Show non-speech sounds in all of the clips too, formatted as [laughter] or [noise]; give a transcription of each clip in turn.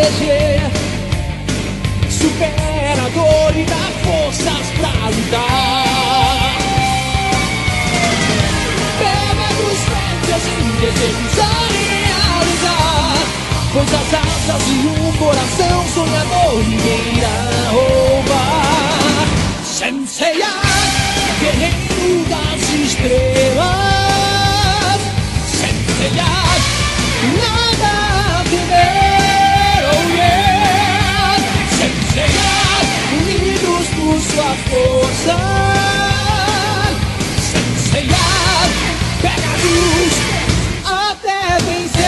proteger. Supera a dor e dá forças pra lutar. Pega dos frentes e desejos a realizar. Pois as asas e um coração sonhador ninguém irá roubar. Senseiya, guerreiro das estrelas. Sua força. Senseiya, pega a luz até vencer.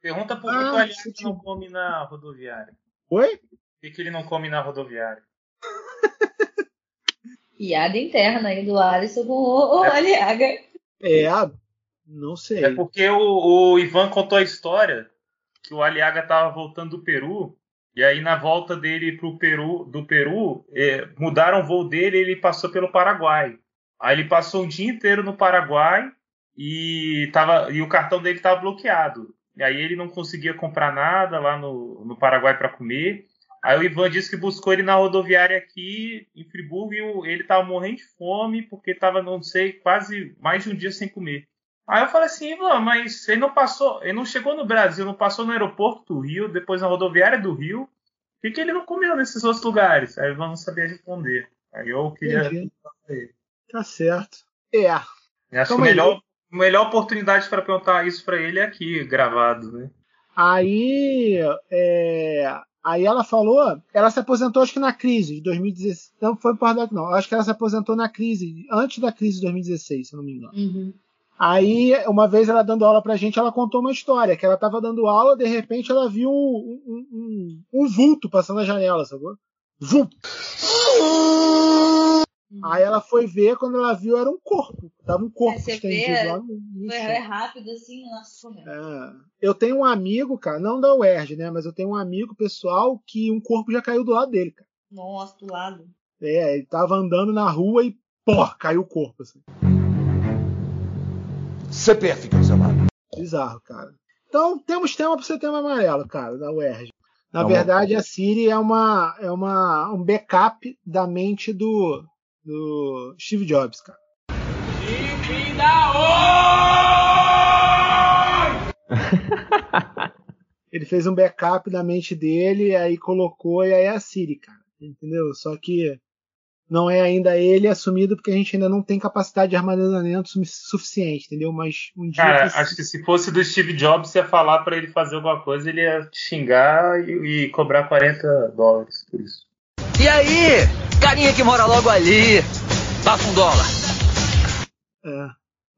Pergunta por que Ah, que o Aliás não come na rodoviária. Oi? Por que, que ele não come na rodoviária? [laughs] Piada interna aí do Alisson com o, o É. Aliaga. É, não sei. É porque o, o Ivan contou a história que o Aliaga tava voltando do Peru e aí na volta dele pro Peru, do Peru, eh, mudaram o voo dele e ele passou pelo Paraguai. Aí ele passou um dia inteiro no Paraguai e, tava, e o cartão dele estava bloqueado. E aí ele não conseguia comprar nada lá no, no Paraguai para comer. Aí o Ivan disse que buscou ele na rodoviária aqui em Friburgo e ele tava morrendo de fome porque tava, não sei, quase mais de um dia sem comer. Aí eu falei assim, Ivan, mas ele não passou, ele não chegou no Brasil, não passou no aeroporto do Rio, depois na rodoviária do Rio. Por que, que ele não comeu nesses outros lugares? Aí o Ivan não sabia responder. Aí eu queria. Entendi. Tá certo. É. Eu acho que a melhor, melhor oportunidade para perguntar isso para ele é aqui, gravado, né? Aí, é, aí ela falou, ela se aposentou acho que na crise de 2016. Não foi por causa não. Acho que ela se aposentou na crise, antes da crise de 2016, se eu não me engano. Uhum. Aí, uma vez ela dando aula pra gente, ela contou uma história, que ela tava dando aula, de repente ela viu um, um, um- um vulto passando na janela, sacou? Vulto! Aí ela foi ver, quando ela viu, era um corpo. Tava um corpo É, você estendido vê, lá no, Foi é rápido assim, nossa, é. É. Eu tenho um amigo, cara, não da UERJ, né? Mas eu tenho um amigo pessoal que um corpo já caiu do lado dele, cara. Nossa, do lado. É, ele tava andando na rua e, pô, caiu o corpo, assim. CPF, cancelado. Bizarro, cara. Então, temos tema pro setembro amarelo, cara, da UERJ. Na Tá bom. verdade, a Siri é uma é uma um backup da mente do do Steve Jobs, cara. Ele fez um backup da mente dele, aí colocou e aí é a Siri, cara. Entendeu? Só que não é ainda ele assumido porque a gente ainda não tem capacidade de armazenamento su- suficiente, entendeu? Mas um dia Cara, precisa- acho que se fosse do Steve Jobs, ia falar para ele fazer alguma coisa, ele ia xingar e, e cobrar 40 dólares por isso. E aí? Carinha que mora logo ali. Passa um dólar. É.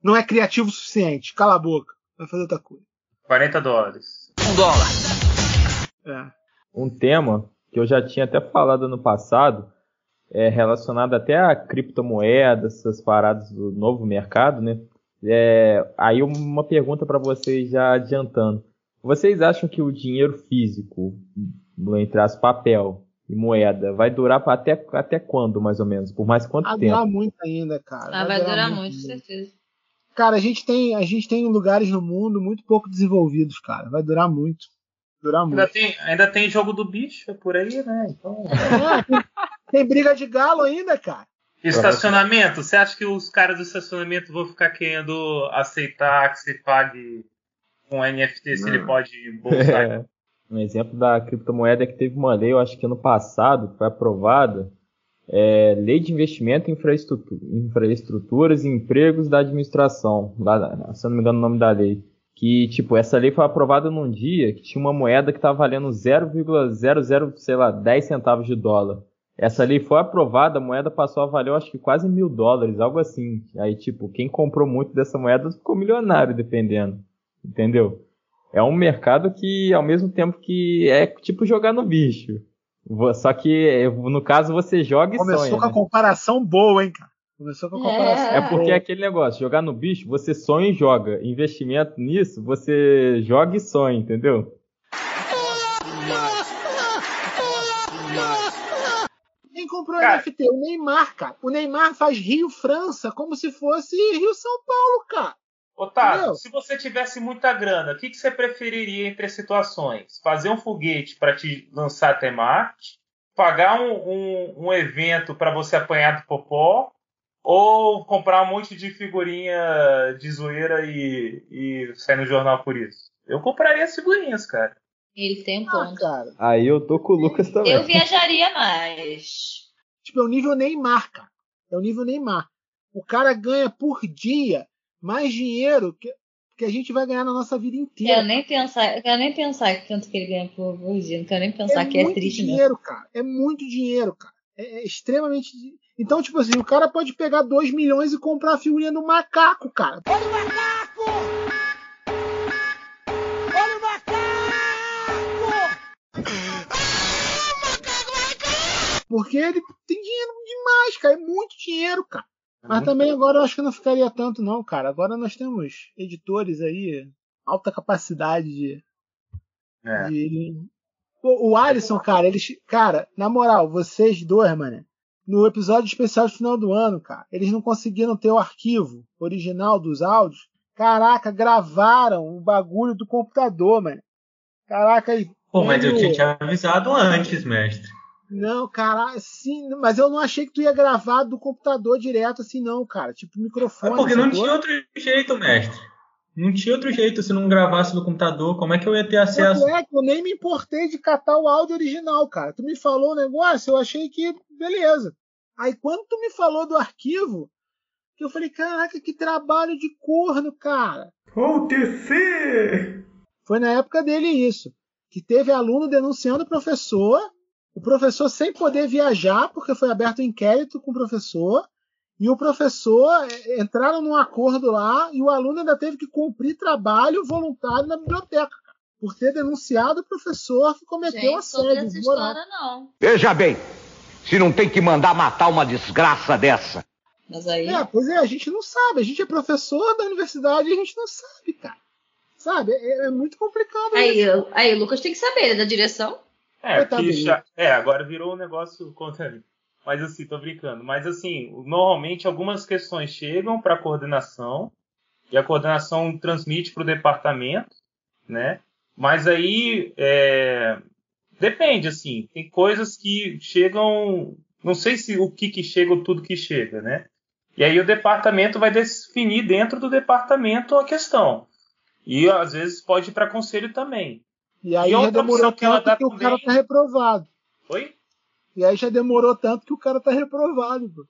Não é criativo o suficiente. Cala a boca. Vai fazer outra coisa. 40 dólares. Um dólar. É. um tema que eu já tinha até falado no passado, é relacionado até a criptomoedas, essas paradas do novo mercado, né? É, aí uma pergunta para vocês já adiantando. Vocês acham que o dinheiro físico, entre as papel e moeda, vai durar pra até, até quando, mais ou menos? Por mais quanto Vai tempo? durar muito ainda, cara. Ah, vai durar muito, certeza. Cara, a gente, tem, a gente tem lugares no mundo muito pouco desenvolvidos, cara. Vai durar muito. Durar muito. Ainda tem, ainda tem jogo do bicho por aí, né? Então... É, [laughs] tem, tem briga de galo ainda, cara. Estacionamento? Você acha que os caras do estacionamento vão ficar querendo aceitar que se pague com NFT se ele pode bolsar? É. [laughs] Um exemplo da criptomoeda que teve uma lei, eu acho que ano passado, foi aprovada, é, Lei de Investimento em Infraestrutura, Infraestruturas e Empregos da Administração, lá, se eu não me engano o nome da lei. Que, tipo, essa lei foi aprovada num dia que tinha uma moeda que estava valendo 0,00, sei lá, 10 centavos de dólar. Essa lei foi aprovada, a moeda passou a valer, acho que quase mil dólares, algo assim. Aí, tipo, quem comprou muito dessa moeda ficou milionário, dependendo. Entendeu? É um mercado que, ao mesmo tempo que é tipo jogar no bicho. Só que, no caso, você joga e Começou sonha. com a né? comparação boa, hein, cara? Começou com a É. comparação É porque é boa. aquele negócio, jogar no bicho, você sonha e joga. Investimento nisso, você joga e sonha, entendeu? Quem comprou Cara. NFT? O Neymar, cara. O Neymar faz Rio-França como se fosse Rio-São Paulo, cara. Otávio, se você tivesse muita grana, o que, que você preferiria entre as situações? Fazer um foguete para te lançar até Marte? Pagar um, um, um evento para você apanhar do popó? Ou comprar um monte de figurinha de zoeira e, e sair no jornal por isso? Eu compraria as figurinhas, cara. Ele tem um Ah, ponto. cara. Aí eu tô com o Lucas também. Eu viajaria mais. Tipo, é o nível Neymar, cara. É o nível Neymar. O cara ganha por dia mais dinheiro que, que a gente vai ganhar na nossa vida inteira. Quero nem pensar, eu quero nem pensar que tanto que ele ganha por, por dia. Não quero nem pensar é que é muito triste mesmo. dinheiro, cara. É muito dinheiro, cara. É, é extremamente. Então, tipo assim, o cara pode pegar 2 milhões e comprar a figurinha do macaco, cara. Olha o macaco! Olha o macaco! Porque ele tem dinheiro demais, cara. É muito dinheiro, cara. Mas Muito. também agora eu acho que não ficaria tanto, não, cara. Agora nós temos editores aí, alta capacidade de. É. de- O, o Alisson, cara, eles. Cara, na moral, vocês dois, mano, no episódio especial do final do ano, cara, eles não conseguiram ter o arquivo original dos áudios. Caraca, gravaram o bagulho do computador, mano. Caraca, aí. Pô, mas eu tinha te avisado antes, mestre. Não, cara, sim, mas eu não achei que tu ia gravar do computador direto assim, não, cara. Tipo, É microfone. porque não tinha outro jeito, mestre. Não tinha outro jeito se não gravasse do computador. Como é que eu ia ter acesso? É que eu nem me importei de catar o áudio original, cara. Tu me falou o negócio, eu achei que beleza. Aí quando tu me falou do arquivo, que eu falei, caraca, que trabalho de corno, cara. TC! Foi na época dele isso. Que teve aluno denunciando o professor, o professor sem poder viajar, porque foi aberto um inquérito com o professor, e o professor eh, entraram num acordo lá, e o aluno ainda teve que cumprir trabalho voluntário na biblioteca, por ter denunciado o professor que cometeu Gente, assédio moral. história, não. Veja bem, se não tem que mandar matar uma desgraça dessa. Mas aí. É, pois é, a gente não sabe, a gente é professor da universidade e a gente não sabe, cara. Sabe? É, é muito complicado Aí, isso. eu- aí o Lucas tem que saber, ele é da direção. É, que dele. já- é, agora virou um negócio contra. Mas assim, tô brincando. Mas assim, normalmente algumas questões chegam para a coordenação e a coordenação transmite para o departamento, né? Mas aí é, depende, assim, tem coisas que chegam, não sei se o que que chega ou tudo que chega, né? E aí o departamento vai definir dentro do departamento a questão. E às vezes pode ir para conselho também. E aí E já demorou que tanto que o cara tá reprovado. Oi? E aí já demorou tanto que o cara tá reprovado. Pô.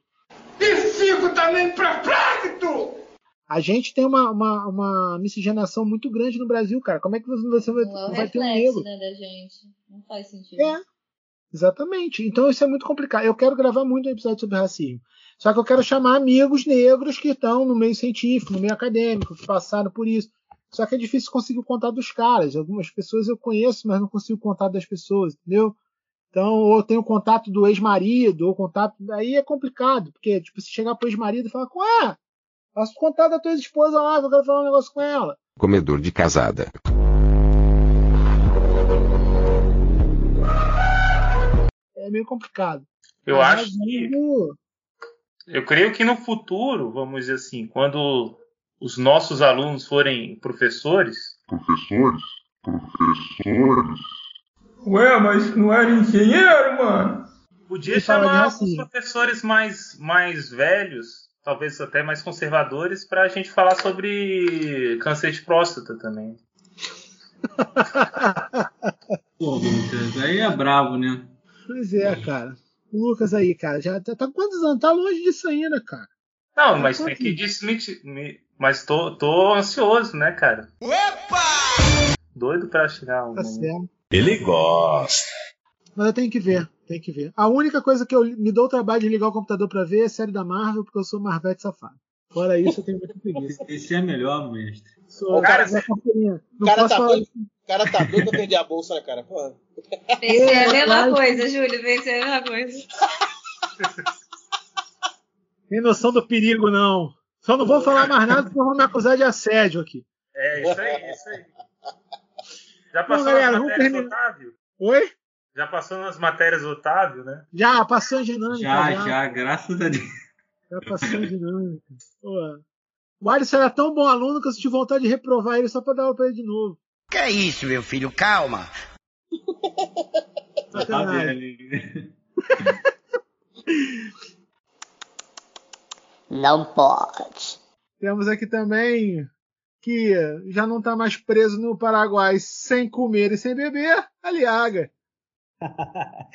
E fico também perplexo! A gente tem uma, uma, uma miscigenação muito grande no Brasil, cara. Como é que você, vai, Não é o vai ter um reflexo negro? né, da gente. Não faz sentido. É, exatamente. Então isso é muito complicado. Eu quero gravar muito um episódio sobre racismo. Só que eu quero chamar amigos negros que estão no meio científico, no meio acadêmico, que passaram por isso. Só que é difícil conseguir o contato dos caras. Algumas pessoas eu conheço, mas não consigo o contato das pessoas, entendeu? Então, ou eu tenho o contato do ex-marido, ou contato. Aí é complicado, porque, tipo, se chegar pro ex-marido e falar, ué, passa o contato da tua esposa lá, que eu quero falar um negócio com ela. Comedor de casada. É meio complicado. Eu Mas acho que Eu creio que no futuro, vamos dizer assim, quando os nossos alunos forem professores, Professores? Professores? Ué, mas não era engenheiro, mano? podia chamar os racismo. professores mais, mais velhos, talvez até mais conservadores, para a gente falar sobre câncer de próstata também. [laughs] Pô, Lucas, aí é bravo, né? Pois é, cara. O Lucas aí, cara, já tá, tá quantos anos? Tá longe disso ainda, cara. Não, mas tem que desmentir. Mas tô, tô ansioso, né, cara? Doido pra chegar um Tá certo. Ele gosta. Mas eu tenho que ver, tem que ver. A única coisa que eu me dou o trabalho de ligar o computador pra ver é a série da Marvel, porque eu sou Marvete safado. Fora isso, eu tenho muita preguiça. Esse é melhor, mestre. Sou, cara, O não cara posso tá falar doido, o cara tá doido pra perder a bolsa, né, cara? Pô. Pensei a mesma coisa, Júlio. Pensei a mesma coisa. Tem noção do perigo, não. Só não vou falar mais nada, senão vão me acusar de assédio aqui. É, isso aí, isso aí. Já Bom, passou galera, nas matérias terminar. Otávio? Oi? Já passou nas matérias do Otávio, né? Já, passou em dinâmica. Já, já, graças a Deus. Já passou em dinâmica. Pô. O Alisson era tão bom aluno que eu senti vontade de reprovar ele só pra dar aula pra ele de novo. Que é isso, meu filho? Calma. Já tá Sacanagem. [laughs] Não pode. Temos aqui também que já não tá mais preso no Paraguai sem comer e sem beber, Aliaga. [laughs]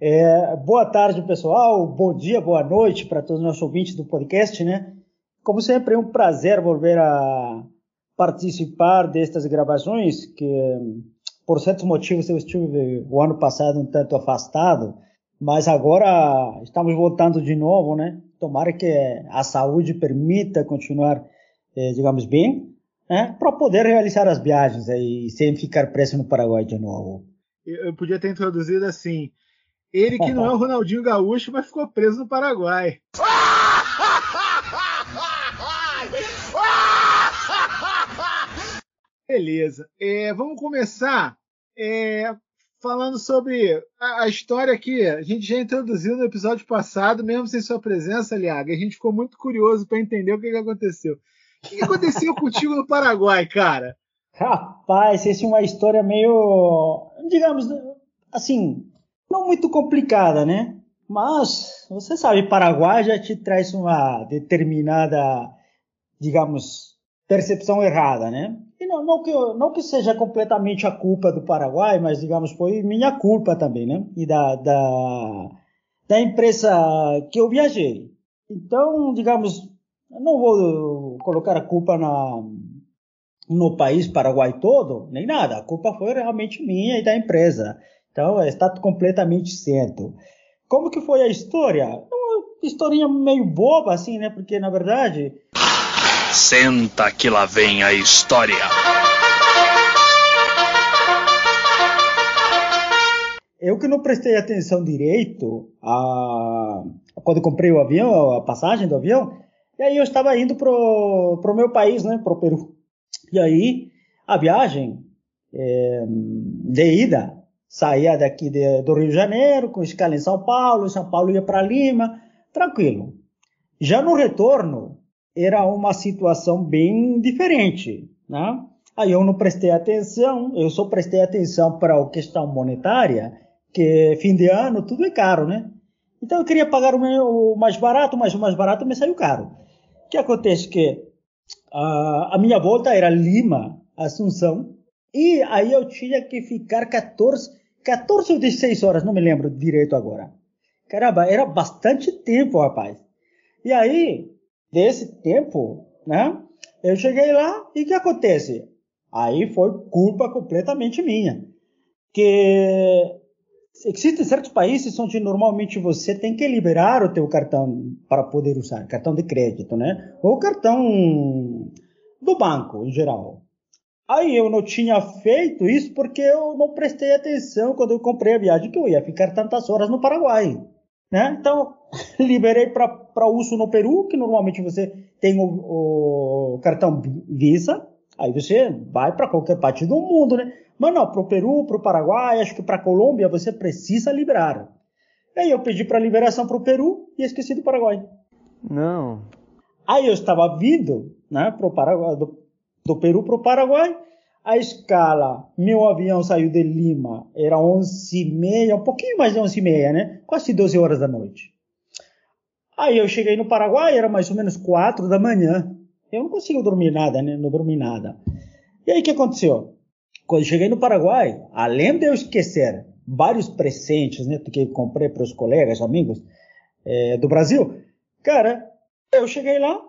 É, boa tarde, pessoal. Bom dia, boa noite para todos os nossos ouvintes do podcast, né? Como sempre, é um prazer voltar a participar destas gravações, que por certos motivos eu estive o ano passado um tanto afastado, mas agora estamos voltando de novo, né? Tomara que a saúde permita continuar, eh, digamos, bem, né? Para poder realizar as viagens aí sem ficar preso no Paraguai de novo. Eu, podia ter introduzido assim. Ele que não é o [laughs] Ronaldinho Gaúcho, mas ficou preso no Paraguai. [laughs] Beleza. É, vamos começar é, falando sobre a, a história que a gente já introduziu no episódio passado, mesmo sem sua presença, Liaga. A gente ficou muito curioso para entender o que, que aconteceu. O que, que aconteceu [laughs] contigo no Paraguai, cara? Rapaz, essa é uma história meio, digamos, assim, não muito complicada, né? Mas você sabe, Paraguai já te traz uma determinada, digamos, percepção errada, né? E não, não, que, não que seja completamente a culpa do Paraguai, mas, digamos, foi minha culpa também, né? E da, da, da empresa que eu viajei. Então, digamos, não vou colocar a culpa na, no país Paraguai todo, nem nada. A culpa foi realmente minha e da empresa. Então, está completamente certo. Como que foi a história? Uma historinha meio boba, assim, né? Porque, na verdade, Senta que lá vem a história. eu que não prestei atenção direito a... quando comprei o avião, a passagem do avião, e aí eu estava indo pro, pro meu país, né? Pro Peru. E aí, a viagem é, de ida saía daqui de, do Rio de Janeiro, com escala em São Paulo, em São Paulo ia para Lima, tranquilo. Já no retorno, era uma situação bem diferente, né? Aí eu não prestei atenção, eu só prestei atenção para a questão monetária, que fim de ano tudo é caro, né? Então eu queria pagar o, meu, o mais barato, mas o mais barato me saiu caro. O que acontece que a, a minha volta era Lima, Assunção, e aí eu tinha que ficar 14, 14 ou 16 horas, não me lembro direito agora. Caramba, era bastante tempo, rapaz. E aí, desse tempo, né? Eu cheguei lá e o que acontece? Aí foi culpa completamente minha. Que existem certos países onde normalmente você tem que liberar o teu cartão para poder usar, cartão de crédito, né? Ou cartão do banco, em geral. Aí eu não tinha feito isso porque eu não prestei atenção quando eu comprei a viagem que eu ia ficar tantas horas no Paraguai. Né? Então, [laughs] liberei para uso no Peru, que normalmente você tem o, o cartão Visa, aí você vai para qualquer parte do mundo, né? Mas não, para o Peru, para o Paraguai, acho que para a Colômbia você precisa liberar. Aí eu pedi para liberação para o Peru e esqueci do Paraguai. Não. Aí eu estava vindo né, pro Paraguai, do, do Peru para o Paraguai, a escala, meu avião saiu de Lima, era 11h30, um pouquinho mais de 11h30, né? Quase 12 horas da noite. Aí eu cheguei no Paraguai, era mais ou menos 4 da manhã. Eu não consigo dormir nada, né? Não dormi nada. E aí o que aconteceu? Quando cheguei no Paraguai, além de eu esquecer vários presentes, né? Que eu comprei para os colegas, amigos é, do Brasil, cara, eu cheguei lá,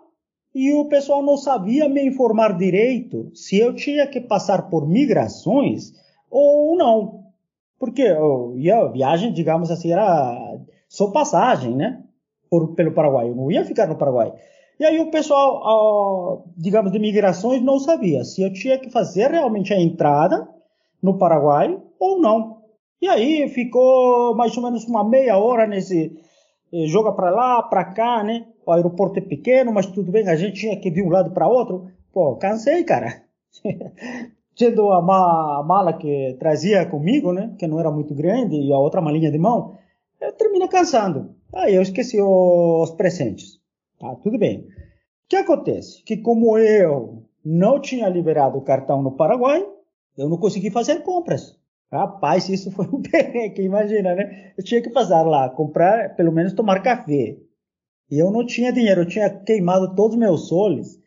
e o pessoal não sabia me informar direito se eu tinha que passar por migrações ou não. Porque eu ia, a viagem, digamos assim, era só passagem, né? Por, pelo Paraguai. Eu não ia ficar no Paraguai. E aí o pessoal, digamos, de migrações não sabia se eu tinha que fazer realmente a entrada no Paraguai ou não. E aí ficou mais ou menos uma meia hora nesse eh, joga para lá, para cá, né? O aeroporto é pequeno, mas tudo bem, a gente tinha que ir de um lado para outro. Pô, cansei, cara. [laughs] Tendo a, ma a mala que trazia comigo, né? Que não era muito grande, e a outra malinha de mão, eu termina cansando. Aí eu esqueci os presentes. Tá, tudo bem. O que acontece? Que como eu não tinha liberado o cartão no Paraguai, eu não consegui fazer compras. Rapaz, isso foi um [laughs] perrengue, imagina, né? Eu tinha que passar lá, comprar, pelo menos tomar café. E eu não tinha dinheiro, eu tinha queimado todos os meus soles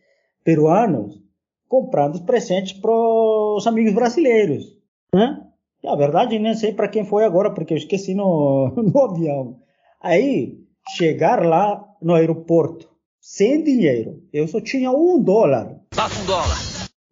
peruanos comprando os presentes para os amigos brasileiros, né? E a verdade, nem sei para quem foi agora, porque eu esqueci no, [laughs] no avião. Aí, chegar lá no aeroporto sem dinheiro. Eu só tinha um dólar. Passa um dólar.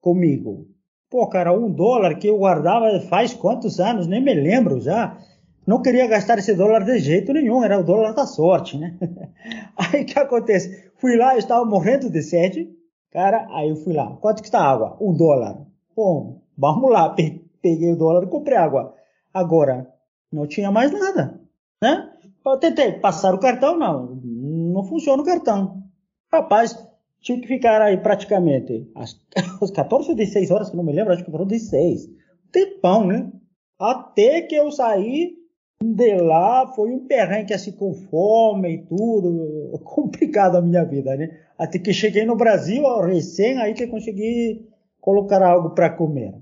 Comigo. Pô, cara, um dólar que eu guardava faz quantos anos? Nem me lembro já. Não queria gastar esse dólar de jeito nenhum, era o dólar da sorte, né? [laughs] Aí o que acontece? Fui lá, eu estava morrendo de sede. Cara, aí eu fui lá. Quanto que está a água? Um dólar. Bom, vamos lá. Peguei o dólar e comprei água. Agora, não tinha mais nada, né? Eu tentei passar o cartão, não. Não funciona o cartão. Rapaz, tive que ficar aí praticamente às [laughs] 14 ou 16 horas, que não me lembro, acho que foram 16. Tempão, né? Até que eu saí de lá, foi um perrengue assim com fome e tudo. [laughs] Complicado a minha vida, né? Até que cheguei no Brasil, recém, aí que consegui colocar algo para comer.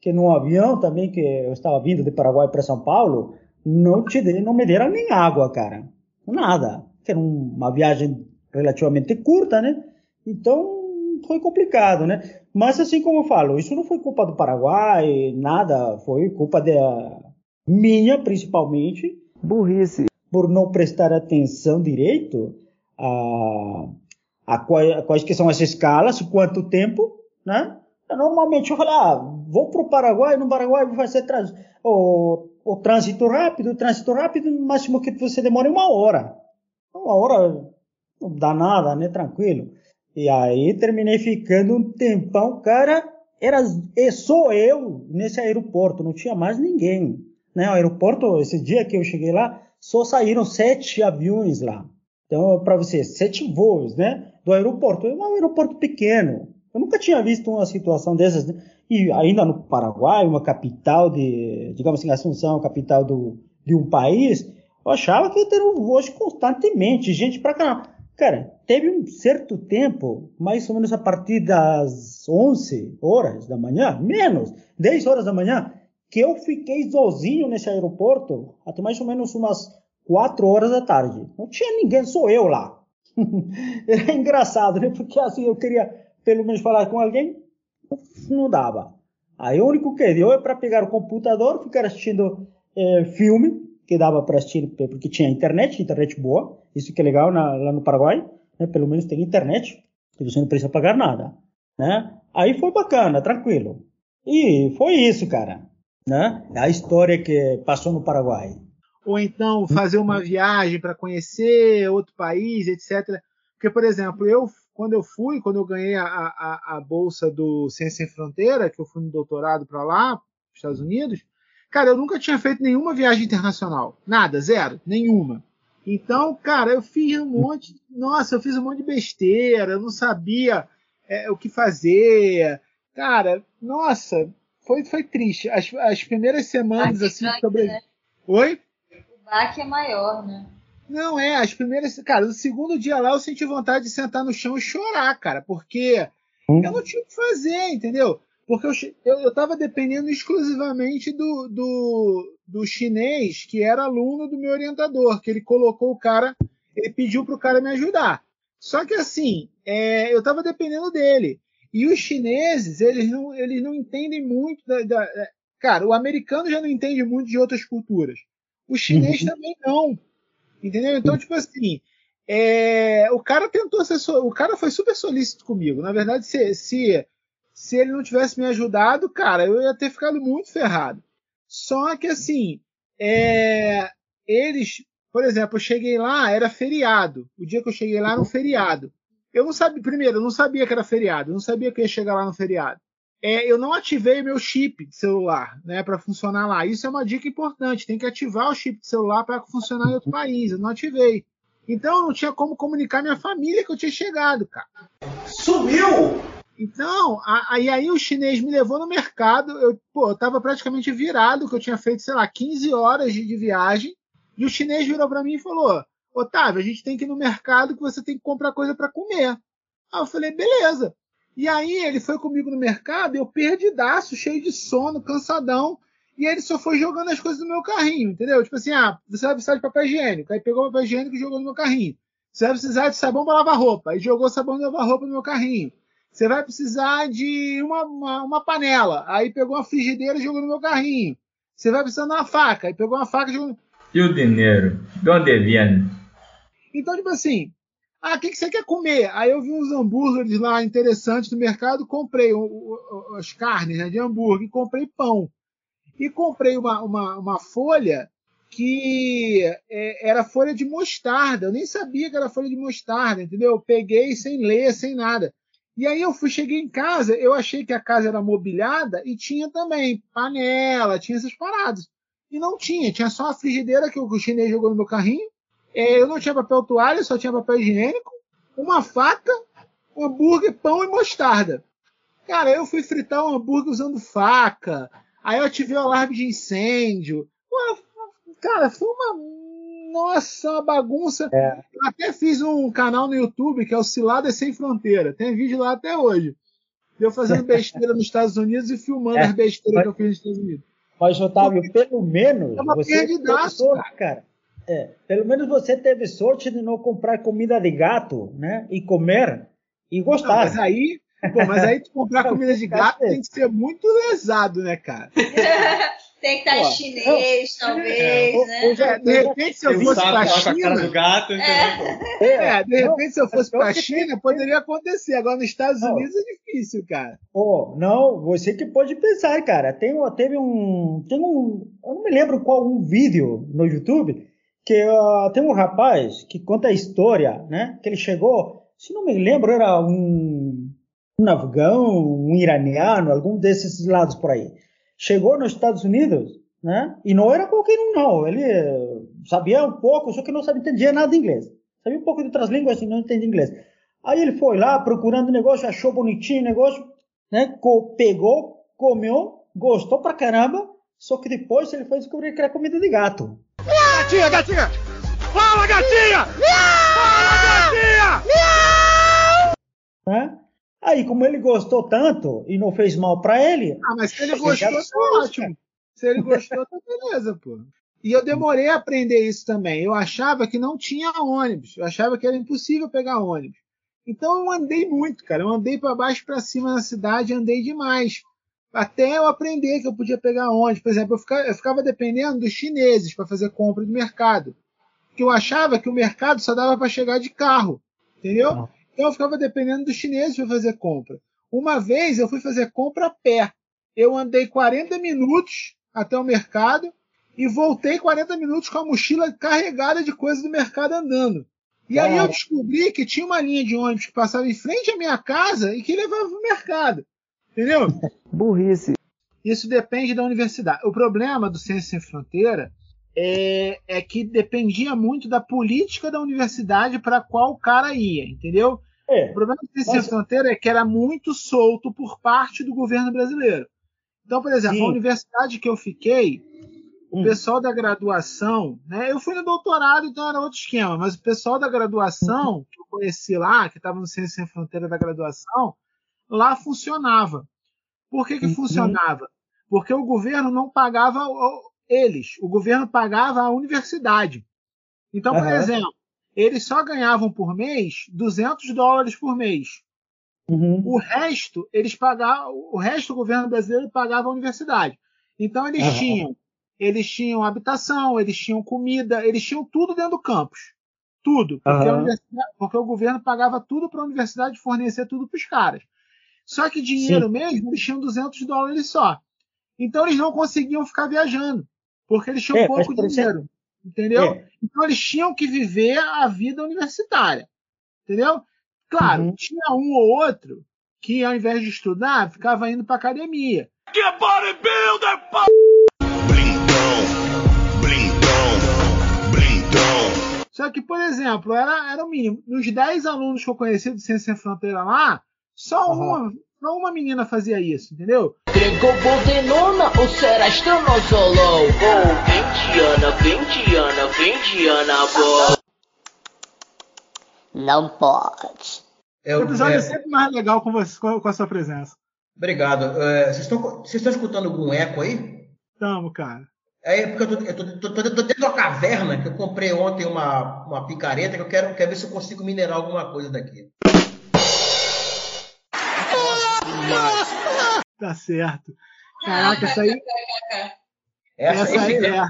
Que no avião também, que eu estava vindo de Paraguai para São Paulo, não, te, não me deram nem água, cara. Nada. Era uma viagem relativamente curta, né? Então foi complicado, né? Mas assim como eu falo, isso não foi culpa do Paraguai, nada, foi culpa da minha, principalmente. Burrice. Por não prestar atenção direito a, a, quais, a quais que são as escalas, quanto tempo, né? Normalmente eu falo, ah, vou para o Paraguai, no Paraguai vou fazer trans, o, o trânsito rápido, o trânsito rápido, no máximo que você demora uma hora. Uma hora não dá nada, né? Tranquilo. E aí terminei ficando um tempão, cara, era só eu nesse aeroporto, não tinha mais ninguém. Né? O aeroporto, esse dia que eu cheguei lá, só saíram sete aviões lá. Então, para você, sete voos, né? Do aeroporto. É um aeroporto pequeno. Eu nunca tinha visto uma situação dessas. Né? E ainda no Paraguai, uma capital de, digamos assim, Assunção, capital do, de um país, eu achava que ia ter um voos constantemente, gente para cá. Cara, teve um certo tempo, mais ou menos a partir das 11 horas da manhã, menos, 10 horas da manhã, que eu fiquei sozinho nesse aeroporto até mais ou menos umas 4 horas da tarde. Não tinha ninguém, só eu lá. [laughs] Era engraçado, né? Porque assim eu queria pelo menos falar com alguém, não dava. Aí o único que deu é para pegar o computador, ficar assistindo é, filme, que dava para assistir porque tinha internet, internet boa, isso que é legal na, lá no Paraguai, né? Pelo menos tem internet, e você não precisa pagar nada, né? Aí foi bacana, tranquilo. E foi isso, cara, né? A história que passou no Paraguai. Ou então fazer uma viagem para conhecer outro país, etc. Porque, por exemplo, eu quando eu fui, quando eu ganhei a, a, a bolsa do Ciência Sem Fronteira, que eu fui no doutorado para lá, Estados Unidos, Cara, eu nunca tinha feito nenhuma viagem internacional. Nada, zero, nenhuma. Então, cara, eu fiz um monte. Nossa, eu fiz um monte de besteira, eu não sabia é, o que fazer. Cara, nossa, foi, foi triste. As, as primeiras semanas, assim, sobre. Né? Oi? O baque é maior, né? Não, é, as primeiras. Cara, no segundo dia lá eu senti vontade de sentar no chão e chorar, cara, porque hum. eu não tinha o que fazer, entendeu? Porque eu estava dependendo exclusivamente do, do, do chinês, que era aluno do meu orientador, que ele colocou o cara, ele pediu para o cara me ajudar. Só que assim, é, eu estava dependendo dele. E os chineses, eles não, eles não entendem muito da, da, é, Cara, o americano já não entende muito de outras culturas. O chinês uhum. também não. Entendeu? Então, tipo assim, é, o cara tentou ser. O cara foi super solícito comigo. Na verdade, se, se se ele não tivesse me ajudado, cara, eu ia ter ficado muito ferrado. Só que assim, é, eles, por exemplo, eu cheguei lá, era feriado. O dia que eu cheguei lá era um feriado. Eu não sabia, primeiro, eu não sabia que era feriado, eu não sabia que ia chegar lá no feriado. É, eu não ativei meu chip de celular, né, para funcionar lá. Isso é uma dica importante. Tem que ativar o chip de celular para funcionar em outro país. Eu não ativei. Então eu não tinha como comunicar minha família que eu tinha chegado, cara. Sumiu! Então, aí, aí o chinês me levou no mercado. Eu, pô, eu tava praticamente virado, que eu tinha feito, sei lá, 15 horas de, de viagem. E o chinês virou para mim e falou: Otávio, a gente tem que ir no mercado que você tem que comprar coisa para comer. Aí eu falei: beleza. E aí ele foi comigo no mercado, eu perdidaço, cheio de sono, cansadão. E ele só foi jogando as coisas no meu carrinho, entendeu? Tipo assim, ah, você vai precisar de papel higiênico. Aí pegou o papel higiênico e jogou no meu carrinho. Você vai precisar de sabão para lavar roupa. Aí jogou sabão para lavar roupa no meu carrinho. Você vai precisar de uma, uma, uma, panela. Aí pegou uma frigideira e jogou no meu carrinho. Você vai precisar de uma faca. Aí pegou uma faca e jogou. E o dinheiro? De onde vem? Então, tipo assim, ah, o que, que você quer comer? Aí eu vi uns hambúrgueres lá interessantes no mercado, comprei o, o, as carnes né, de hambúrguer, comprei pão. E comprei uma, uma, uma folha que é, era folha de mostarda. Eu nem sabia que era folha de mostarda, entendeu? Eu peguei sem ler, sem nada. E aí eu fui, cheguei em casa, eu achei que a casa era mobiliada e tinha também panela, tinha essas paradas. E não tinha, tinha só a frigideira que o chinês jogou no meu carrinho. É, eu não tinha papel toalha, só tinha papel higiênico, uma faca, um hambúrguer, pão e mostarda. Cara, eu fui fritar um hambúrguer usando faca. Aí eu ativei o alarme de incêndio. Pô, cara, foi uma nossa, uma bagunça. É. Eu até fiz um canal no YouTube que é o Ciladas Sem Fronteira. Tem vídeo lá até hoje. Eu fazendo [laughs] besteira nos Estados Unidos e filmando é. as besteiras que eu fiz nos Estados Unidos. Mas, Otávio, pelo menos. É uma você sorte, cara. É, pelo menos você teve sorte de não comprar comida de gato, né? E comer e gostar. Não, mas aí, pô, mas aí tu comprar [laughs] comida de gato tem que ser muito lesado, né, cara? [laughs] Tem que estar Pô, chinês, eu, talvez, é, né? Já, de repente, se eu fosse para a China. Gato, é. é. de repente, se eu fosse para a China, poderia acontecer. Agora, nos Estados não. Unidos é difícil, cara. Oh, não, você que pode pensar, cara. Tem, teve um. Tem um. Eu não me lembro qual um vídeo no YouTube que uh, tem um rapaz que conta a história, né? Que ele chegou, se não me lembro, era um, um afegão, um iraniano, algum desses lados por aí chegou nos Estados Unidos, né? E não era qualquer um, não. Ele sabia um pouco, só que não sabia, entendia nada de inglês. Sabia um pouco de outras línguas e não entendia inglês. Aí ele foi lá procurando negócio, achou bonitinho o negócio, né? Pegou, comeu, gostou pra caramba. Só que depois ele foi descobrir que era comida de gato. Gatinha, gatinha! Fala, gatinha! Fala, gatinha! Né? Aí, como ele gostou tanto e não fez mal para ele. Ah, mas se ele gostou, tá ótimo. Se ele gostou, tá beleza, pô. E eu demorei a aprender isso também. Eu achava que não tinha ônibus. Eu achava que era impossível pegar ônibus. Então eu andei muito, cara. Eu andei para baixo para cima na cidade, andei demais. Até eu aprender que eu podia pegar ônibus. Por exemplo, eu ficava, eu ficava dependendo dos chineses para fazer compra de mercado. Porque eu achava que o mercado só dava para chegar de carro. Entendeu? Então eu ficava dependendo dos chineses para fazer compra. Uma vez eu fui fazer compra a pé. Eu andei 40 minutos até o mercado e voltei 40 minutos com a mochila carregada de coisas do mercado andando. E aí eu descobri que tinha uma linha de ônibus que passava em frente à minha casa e que levava para o mercado. Entendeu? [laughs] Burrice. Isso depende da universidade. O problema do Ciência Sem Fronteira é, é que dependia muito da política da universidade para qual o cara ia, entendeu? É, o problema do Ciência mas... Fronteira é que era muito solto por parte do governo brasileiro. Então, por exemplo, Sim. a universidade que eu fiquei, o hum. pessoal da graduação, né? Eu fui no doutorado, então era outro esquema, mas o pessoal da graduação, uhum. que eu conheci lá, que estava no Ciência Sem Fronteira da graduação, lá funcionava. Por que, que uhum. funcionava? Porque o governo não pagava eles, o governo pagava a universidade. Então, por uhum. exemplo, eles só ganhavam por mês 200 dólares por mês. Uhum. O resto, eles pagavam, o resto do governo brasileiro pagava a universidade. Então eles uhum. tinham, eles tinham habitação, eles tinham comida, eles tinham tudo dentro do campus. Tudo. Porque, uhum. porque o governo pagava tudo para a universidade fornecer tudo para os caras. Só que dinheiro Sim. mesmo, eles tinham 200 dólares só. Então eles não conseguiam ficar viajando. Porque eles tinham é, pouco dinheiro. Entendeu? É. Então eles tinham que viver a vida universitária. Entendeu? Claro, Uhum. tinha um ou outro que ao invés de estudar, ficava indo pra academia. Que bodybuilder, pô! Só que, por exemplo, era, era o mínimo. Nos 10 alunos que eu conheci do Ciência Sem Fronteira lá, só uma, só uma menina fazia isso, entendeu? Trincou Boldenona ou será estronosolol? Oh, Vindiana, Vindiana, Vindiana, boy. Não pode. O episódio é sempre mais legal com, você, com, com a sua presença. Obrigado. É, Vocês estão vocês estão escutando algum eco aí? Tamo, cara. É porque eu tô, eu tô, tô- tô- tô dentro de uma caverna que eu comprei ontem uma, uma picareta que eu quero, quero ver se eu consigo minerar alguma coisa daqui. Tá certo. Caraca, essa aí. Essa, Essa esse, aí é.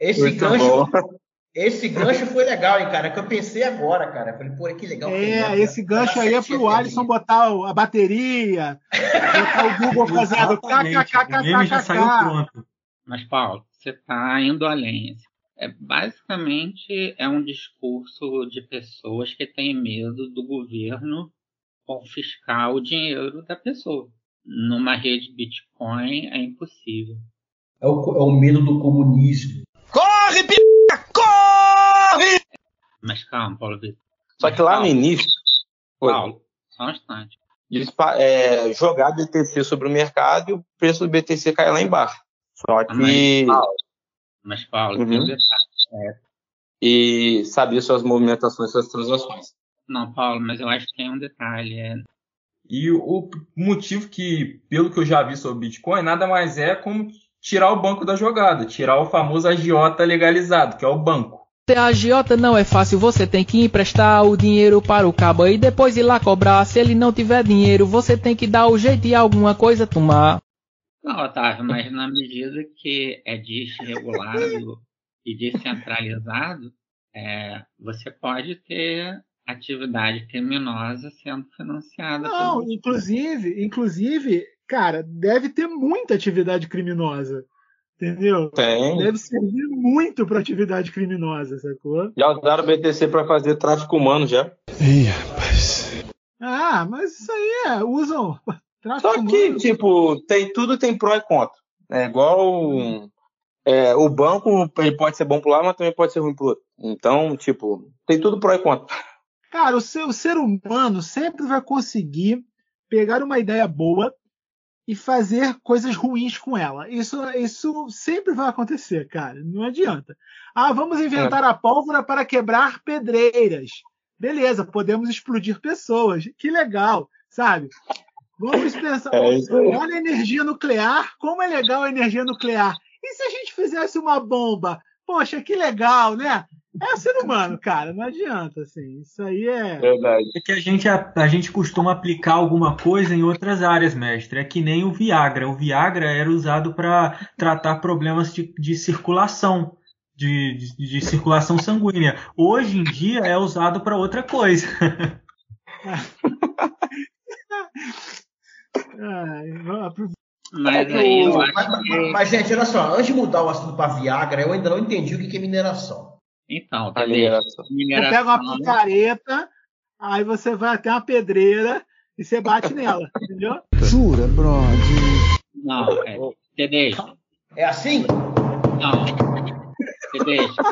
esse Muito gancho. bom. Esse gancho foi legal, hein, cara? Que eu pensei agora, cara. Falei, pô, que legal. que legal, É, esse gancho aí é pro Alisson botar a bateria, botar o Google fazendo Exatamente, o meme já saiu kkkk. pronto. Mas, Paulo, você está indo além. É, basicamente, é um discurso de pessoas que têm medo do governo confiscar o dinheiro da pessoa. Numa rede Bitcoin é impossível. É o, é o medo do comunismo. Corre, p... corre! Mas calma, Paulo Vitor. Só que lá no início, foi, Paulo, só um instante. é, jogar BTC sobre o mercado e o preço do BTC cair lá embaixo. Só que. Mas, Paulo, mas, Paulo tem um Uhum. detalhe. É, E saber suas movimentações, suas transações. Não, Paulo, mas eu acho que tem um detalhe. É, E o o motivo que, pelo que eu já vi sobre Bitcoin, nada mais é como tirar o banco da jogada, tirar o famoso agiota legalizado, que é o banco. Ter agiota não é fácil, você tem que emprestar o dinheiro para o cabo e depois ir lá cobrar. Se ele não tiver dinheiro, você tem que dar o jeito de alguma coisa tomar. Não, Otávio, mas na medida que é desregulado e descentralizado, é, você pode ter atividade criminosa sendo financiada. Não, pelo- inclusive, inclusive, cara, deve ter muita atividade criminosa. Entendeu? Tem. Deve servir muito para atividade criminosa, sacou? Já usaram o BTC para fazer tráfico humano já. Ih, rapaz. Ah, mas isso aí é, usam. [laughs] tráfico Só que, humano. tipo, tem, tudo tem pró e contra. É igual é, o banco, ele pode ser bom pro lado, mas também pode ser ruim pro outro. Então, tipo, tem tudo pró e contra. Cara, o ser, o ser humano sempre vai conseguir pegar uma ideia boa e fazer coisas ruins com ela. Isso, isso sempre vai acontecer, cara. Não adianta. Ah, vamos inventar a pólvora para quebrar pedreiras. Beleza, podemos explodir pessoas. Que legal, sabe? Vamos pensar. É. Olha a energia nuclear, como é legal a energia nuclear. E se a gente fizesse uma bomba? Poxa, que legal, né? É ser humano, cara. Não adianta, assim. Isso aí é. Verdade. É que a gente, a, a gente costuma aplicar alguma coisa em outras áreas, mestre. É que nem o Viagra. O Viagra era usado para tratar problemas de, de circulação, de, de, de circulação sanguínea. Hoje em dia é usado para outra coisa. [laughs] Mas mas, mas- gente, olha só, antes de mudar o assunto para Viagra, eu ainda não entendi o que é mineração. Então, A mineração. Você pega uma picareta, aí você vai até uma pedreira e você bate nela, [laughs] entendeu? Jura, brother? Não, é. Você deixa. É assim? Não. Você deixa.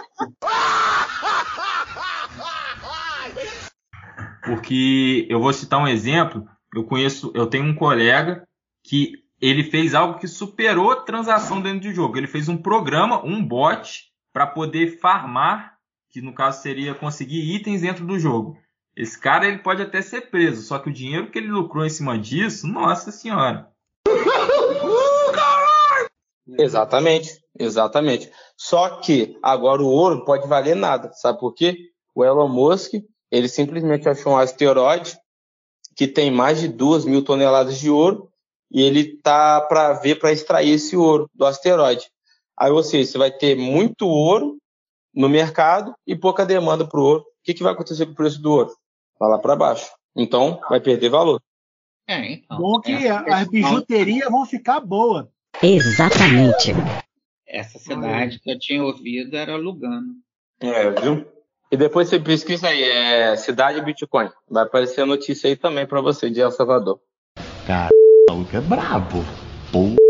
Porque eu vou citar um exemplo. Eu conheço, eu tenho um colega que ele fez algo que superou a transação dentro do jogo. Ele fez um programa, um bot, para poder farmar, que no caso seria conseguir itens dentro do jogo. Esse cara ele pode até ser preso, só que o dinheiro que ele lucrou em cima disso, nossa senhora. Exatamente, exatamente. Só que agora o ouro pode valer nada, sabe por quê? O Elon Musk, ele simplesmente achou um asteroide que tem mais de duas mil toneladas de ouro e ele tá para ver para extrair esse ouro do asteroide. Aí, ou seja, você vai ter muito ouro no mercado e pouca demanda para o ouro. O que, que vai acontecer com o preço do ouro? Vai lá para baixo. Então, vai perder valor. É, então. Bom que as questão- bijuterias vão ficar boas. Exatamente. Essa cidade que eu tinha ouvido era Lugano. É, viu? E depois você pesquisa aí, é Cidade Bitcoin. Vai aparecer a notícia aí também pra você de El Salvador. Cara, o que é brabo. Pô.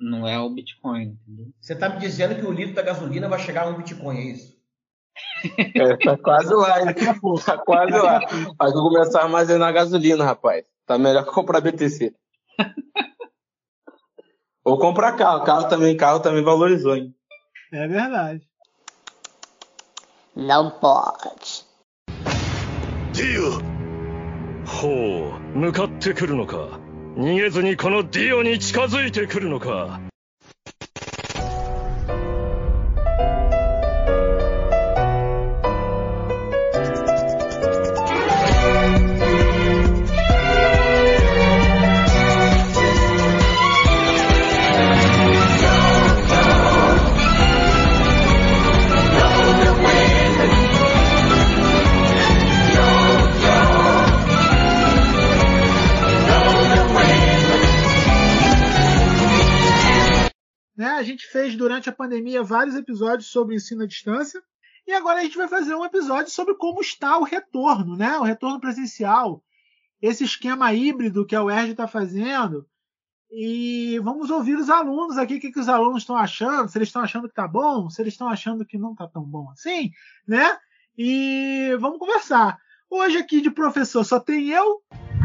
Não é o Bitcoin, entendeu? Você tá me dizendo que o litro da gasolina vai chegar a um Bitcoin, é isso? [laughs] É, tá quase lá, hein? Tá quase lá. Aí que eu começar a armazenar gasolina, rapaz. Tá melhor comprar BTC. Ou comprar carro. Carro também, carro também valorizou, hein? É verdade. Não pode. ディオほう向かってくるのか 逃げずにこのディオに近づいてくるのか。Né? A gente fez durante a pandemia vários episódios sobre ensino à distância. E agora a gente vai fazer um episódio sobre como está o retorno, né? O retorno presencial. Esse esquema híbrido que a UERJ está fazendo. E vamos ouvir os alunos aqui, o que, que os alunos estão achando, se eles estão achando que está bom, se eles estão achando que não está tão bom assim, né? E vamos conversar. Hoje aqui de professor só tem eu.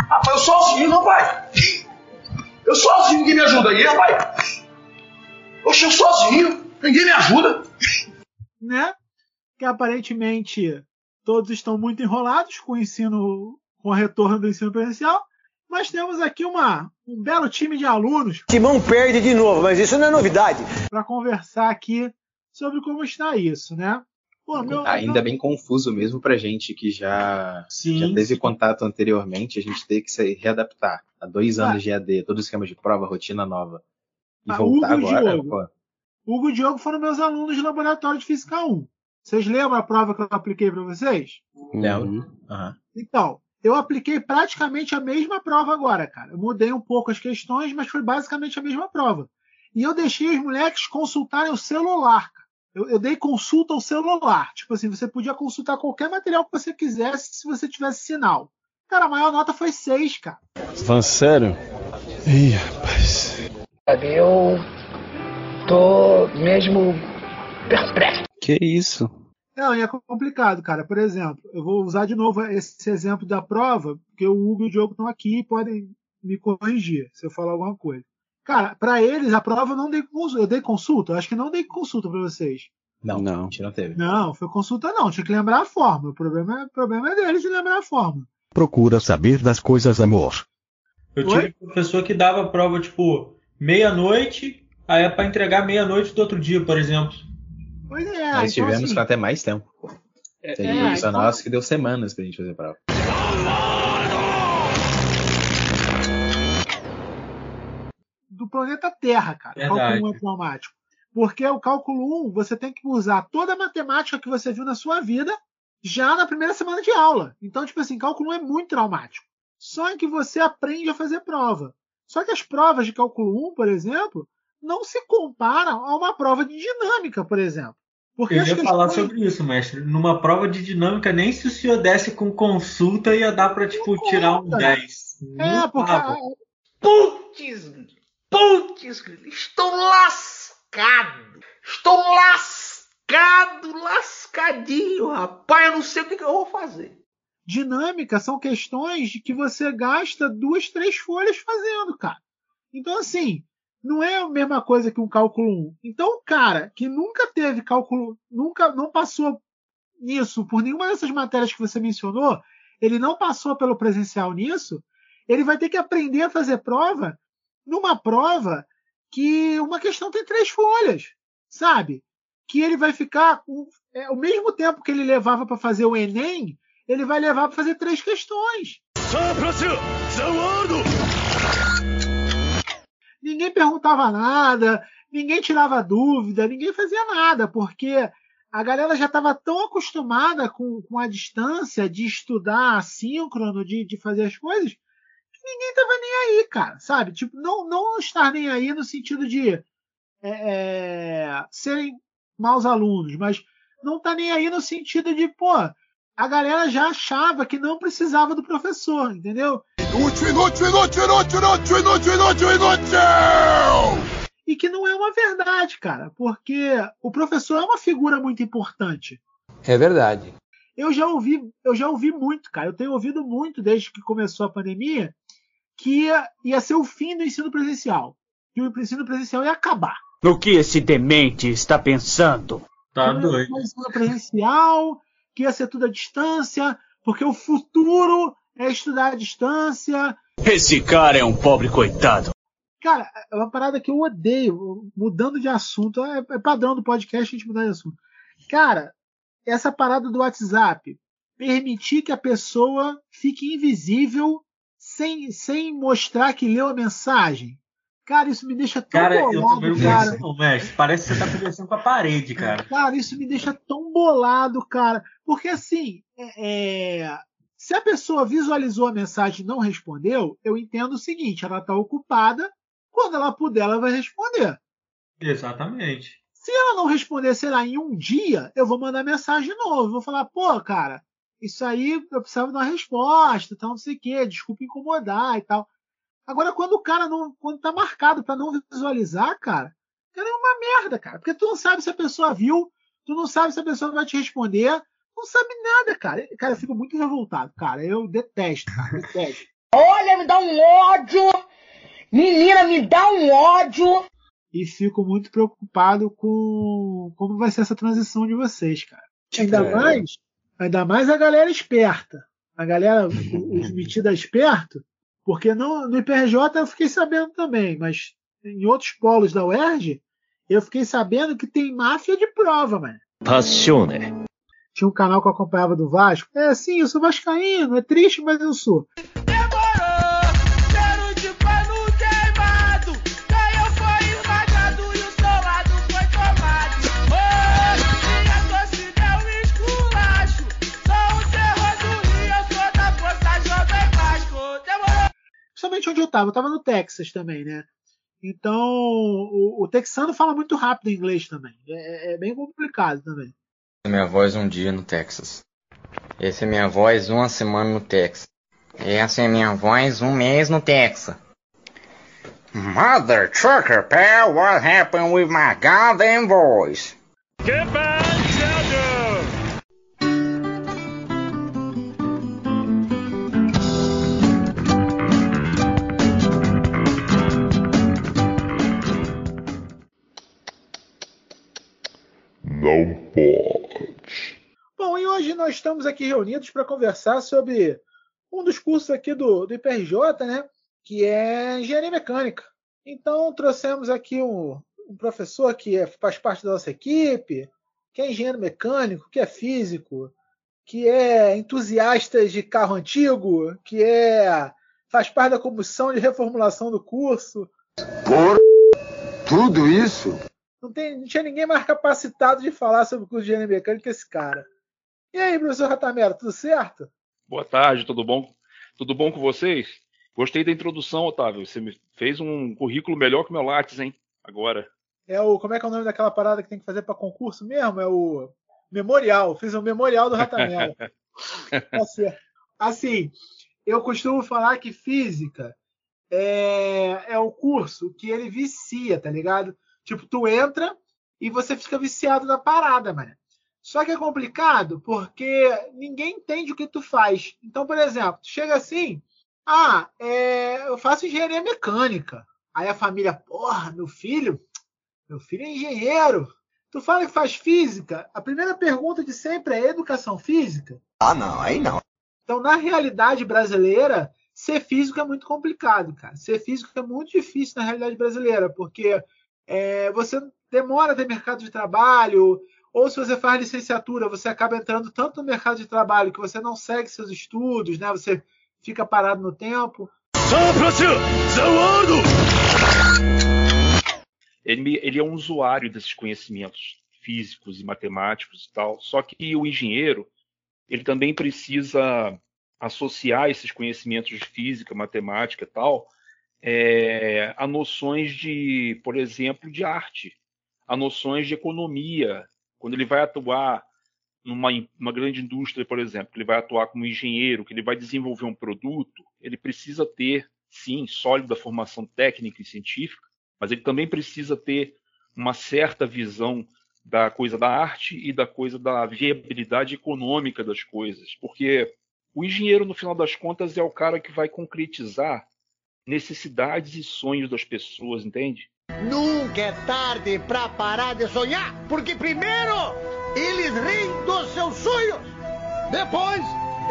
Rapaz, eu sozinho, não vai. Eu sozinho, ninguém me ajuda aí, rapaz. Oxe, eu sozinho, ninguém me ajuda. né? Que aparentemente todos estão muito enrolados com o ensino, com o retorno do ensino presencial. Mas temos aqui uma, um belo time de alunos. Timão perde de novo, mas isso não é novidade. Para conversar aqui sobre como está isso, né? Pô, meu, Ainda meu... bem confuso mesmo pra gente que já, Sim, já teve sim. contato anteriormente, a gente ter que se readaptar a dois Ah. anos de AD, todo esquema de prova, rotina nova. E Ah, voltar Hugo e agora, Diogo. pô. Hugo e Diogo foram meus alunos de laboratório de Física 1. Vocês lembram a prova que eu apliquei para vocês? Lembro. Aham. Então, eu apliquei praticamente a mesma prova agora, cara. Eu mudei um pouco as questões, mas foi basicamente a mesma prova. E eu deixei os moleques consultarem o celular, cara. Eu, eu dei consulta ao celular. Tipo assim, você podia consultar qualquer material que você quisesse se você tivesse sinal. Cara, a maior nota foi 6, cara. Falando sério? Ih, rapaz. Eu tô mesmo perplexo. Que isso? Não, e é complicado, cara. Por exemplo, eu vou usar de novo esse exemplo da prova, porque o Hugo e o Diogo estão aqui e podem me corrigir se eu falar alguma coisa. Cara, para eles a prova eu não dei consulta. Eu dei consulta? Eu acho que não dei consulta para vocês. Não, não, a gente não teve. Não, foi consulta não. Tinha que lembrar a fórmula. O problema, é- o problema é deles de lembrar a fórmula. Procura saber das coisas, amor. Eu tive um professor que dava prova, tipo, meia-noite, aí é pra entregar meia-noite do outro dia, por exemplo. Pois é, Nós então, tivemos assim, com até mais tempo. É, Teve é, um então- nosso que deu semanas pra gente fazer prova. do planeta Terra, cara. Verdade. Cálculo 1 é traumático. Porque o cálculo 1, você tem que usar toda a matemática que você viu na sua vida já na primeira semana de aula. Então, tipo assim, cálculo 1 é muito traumático. Só que você aprende a fazer prova. Só que as provas de cálculo 1, por exemplo, não se comparam a uma prova de dinâmica, por exemplo. Porque Eu ia falar sobre isso, mestre. Numa prova de dinâmica, nem se o senhor desse com consulta ia dar pra, tipo, tirar um 10. É, Não porque. dava. Putz, putz, estou lascado. Estou lascado, lascadinho, rapaz. Eu não sei o que, que eu vou fazer. Dinâmica são questões que você gasta duas, três folhas fazendo, cara. Então, assim, não é a mesma coisa que um cálculo 1. Então, o cara que nunca teve cálculo, nunca não passou nisso por nenhuma dessas matérias que você mencionou, ele não passou pelo presencial nisso, ele vai ter que aprender a fazer prova numa prova que uma questão tem três folhas, sabe? Que ele vai ficar com é, o mesmo tempo que ele levava para fazer o Enem, ele vai levar para fazer três questões. Ninguém perguntava nada, ninguém tirava dúvida, ninguém fazia nada, porque a galera já estava tão acostumada com, com a distância de estudar assíncrono, de, de fazer as coisas, que ninguém tava nem aí, cara, sabe? Tipo, não, não estar nem aí no sentido de é, é, serem maus alunos, mas não tá nem aí no sentido de, pô, a galera já achava que não precisava do professor, entendeu? Inútil, inútil, inútil, inútil, inútil, inútil, inútil, inútil! E que não é uma verdade, cara, porque o professor é uma figura muito importante. É verdade. Eu já ouvi, eu já ouvi muito, cara. Eu tenho ouvido muito desde que começou a pandemia que ia, ia ser o fim do ensino presencial. Que o ensino presencial ia acabar. No que esse demente está pensando? Tá doido. ser ensino presencial, que ia ser tudo à distância, porque o futuro é estudar à distância. Esse cara é um pobre coitado. Cara, é uma parada que eu odeio, mudando de assunto, é, é padrão do podcast a gente mudar de assunto. Cara, essa parada do WhatsApp, permitir que a pessoa fique invisível sem, sem mostrar que leu a mensagem. Cara, isso me deixa tão Cara, eu bolado, também cara. mestre. Parece que você tá conversando com a parede, cara. Cara, isso me deixa tão bolado, cara. Porque assim, é, é, se a pessoa visualizou a mensagem e não respondeu, eu entendo o seguinte: ela está ocupada. Quando ela puder, ela vai responder. Exatamente. Se ela não responder, sei lá, em um dia, eu vou mandar mensagem de novo. Vou falar, pô, cara, isso aí eu precisava de uma resposta, tal, não sei o quê, desculpa incomodar e tal. Agora, quando o cara não. Quando tá marcado para não visualizar, cara, cara, é uma merda, cara. Porque tu não sabe se a pessoa viu, tu não sabe se a pessoa vai te responder, não sabe nada, cara. Cara, eu fico muito revoltado, cara. Eu detesto, cara, detesto. [laughs] Olha, me dá um ódio! Menina, me dá um ódio! E fico muito preocupado com como vai ser essa transição de vocês, cara. Ainda É. mais, ainda mais a galera esperta. A galera, os metida esperto, porque no, no IPRJ eu fiquei sabendo também, mas em outros polos da UERJ, eu fiquei sabendo que tem máfia de prova, mano. Passione. Tinha um canal que eu acompanhava do Vasco. É assim, eu sou vascaíno, é triste, mas eu sou. Principalmente onde eu tava. Eu tava no Texas também, né? Então, o, o texano fala muito rápido inglês também. É, é bem complicado também. Essa é minha voz um dia no Texas. Essa é minha voz uma semana no Texas. Essa é minha voz um mês no Texas. Mother trucker pal, what happened with my goddamn voice? Get hoje nós estamos aqui reunidos para conversar sobre um dos cursos aqui do, do IPRJ, né? Que é Engenharia Mecânica. Então trouxemos aqui um, um professor que é- faz parte da nossa equipe, que é engenheiro mecânico, que é físico, que é entusiasta de carro antigo, que é faz parte da comissão de reformulação do curso. Por tudo isso? Não, tem, não tinha ninguém mais capacitado de falar sobre o curso de engenharia mecânica que esse cara. E aí, professor Ratamero, tudo certo? Boa tarde, tudo bom? Tudo bom com vocês? Gostei da introdução, Otávio. Você me fez um currículo melhor que o meu Lattes, hein? Agora. É o. Como é que é o nome daquela parada que tem que fazer para concurso mesmo? É o memorial. Fiz um memorial do Ratamelo. [laughs] Tá certo. Assim, eu costumo falar que física é, é o curso que ele vicia, tá ligado? Tipo, tu entra e você fica viciado na parada, mano. Só que é complicado porque ninguém entende o que tu faz. Então, por exemplo, tu chega assim, ah, é, eu faço engenharia mecânica. Aí a família, porra, meu filho, meu filho é engenheiro. Tu fala que faz física, a primeira pergunta de sempre é educação física? Ah, não, aí não. Então, na realidade brasileira, ser físico é muito complicado, cara. Ser físico é muito difícil na realidade brasileira, porque é, você demora a ter mercado de trabalho, ou se você faz licenciatura, você acaba entrando tanto no mercado de trabalho que você não segue seus estudos, né? Você fica parado no tempo. Ele, ele é um usuário desses conhecimentos físicos e matemáticos e tal. Só que o engenheiro, ele também precisa associar esses conhecimentos de física, matemática e tal, é, a noções de, por exemplo, de arte, a noções de economia. Quando ele vai atuar numa, numa grande indústria, por exemplo, que ele vai atuar como engenheiro, que ele vai desenvolver um produto, ele precisa ter, sim, sólida formação técnica e científica, mas ele também precisa ter uma certa visão da coisa da arte e da coisa da viabilidade econômica das coisas, porque o engenheiro, no final das contas, é o cara que vai concretizar necessidades e sonhos das pessoas, entende? Nunca é tarde para parar de sonhar, porque primeiro eles riem dos seus sonhos, depois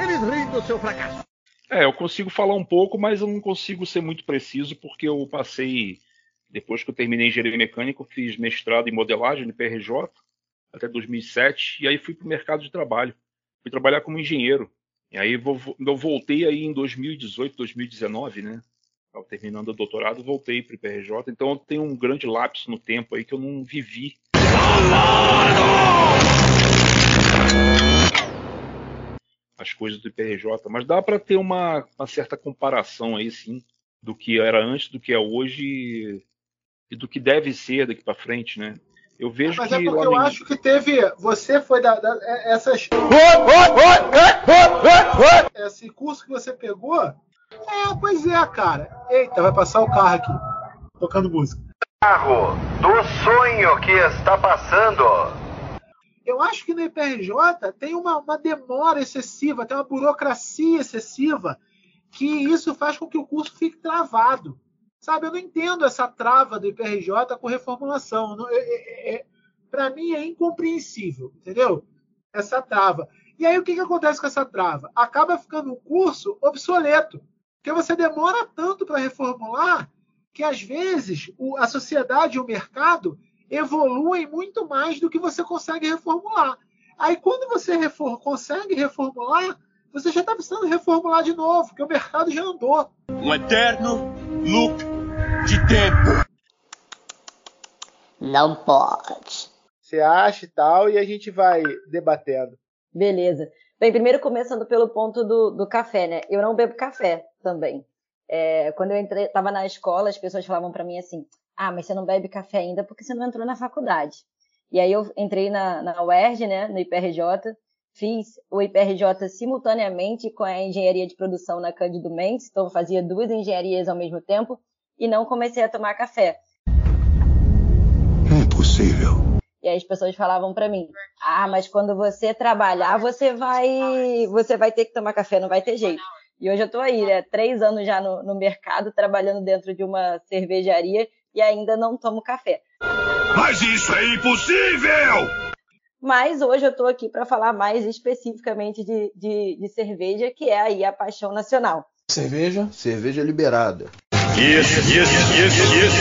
eles riem do seu fracasso. É, eu consigo falar um pouco, mas eu não consigo ser muito preciso, porque eu passei, depois que eu terminei engenharia mecânica, eu fiz mestrado em modelagem no PRJ, até 2007, e aí fui para o mercado de trabalho. Fui trabalhar como engenheiro. E aí eu voltei aí em 2018, 2019, né? Estava terminando o doutorado, voltei para o IPRJ, então eu tenho um grande lapso no tempo aí que eu não vivi. As coisas do IPRJ, mas dá para ter uma, uma, certa comparação aí, sim, do que era antes, do que é hoje e do que deve ser daqui para frente, né? Eu vejo Mas que é porque eu acho que teve. Você foi da. da- é- essas. Esse curso que você pegou. É, pois é, cara. Eita, vai passar o carro aqui. Tocando música. Carro do sonho que está passando. Eu acho que no IPRJ tem uma, uma demora excessiva, tem uma burocracia excessiva, que isso faz com que o curso fique travado. Sabe, eu não entendo essa trava do IPRJ com reformulação. Para mim é incompreensível, entendeu? Essa trava. E aí o que, que acontece com essa trava? Acaba ficando um curso obsoleto. Porque você demora tanto para reformular que às vezes o- a sociedade e o mercado evoluem muito mais do que você consegue reformular. Aí quando você refor- consegue reformular, você já está precisando reformular de novo, porque o mercado já andou. Um eterno loop de tempo. Não pode. Você acha e tal, e a gente vai debatendo. Beleza. Bem, primeiro começando pelo ponto do, do café, né? Eu não bebo café também. É, quando eu entrei, estava na escola, as pessoas falavam para mim assim: Ah, mas você não bebe café ainda porque você não entrou na faculdade. E aí eu entrei na, na UERJ, né, no IPRJ, fiz o IPRJ simultaneamente com a engenharia de produção na Cândido Mendes, então fazia duas engenharias ao mesmo tempo e não comecei a tomar café. Impossível. E aí as pessoas falavam para mim: "Ah, mas quando você trabalhar, você vai, você vai ter que tomar café, não vai ter jeito". E hoje eu tô aí, né? Três anos já no, no mercado, trabalhando dentro de uma cervejaria e ainda não tomo café. Mas isso é impossível! Mas hoje eu tô aqui para falar mais especificamente de, de, de cerveja, que é aí a paixão nacional. Cerveja? Cerveja liberada. Yes, yes, yes, yes.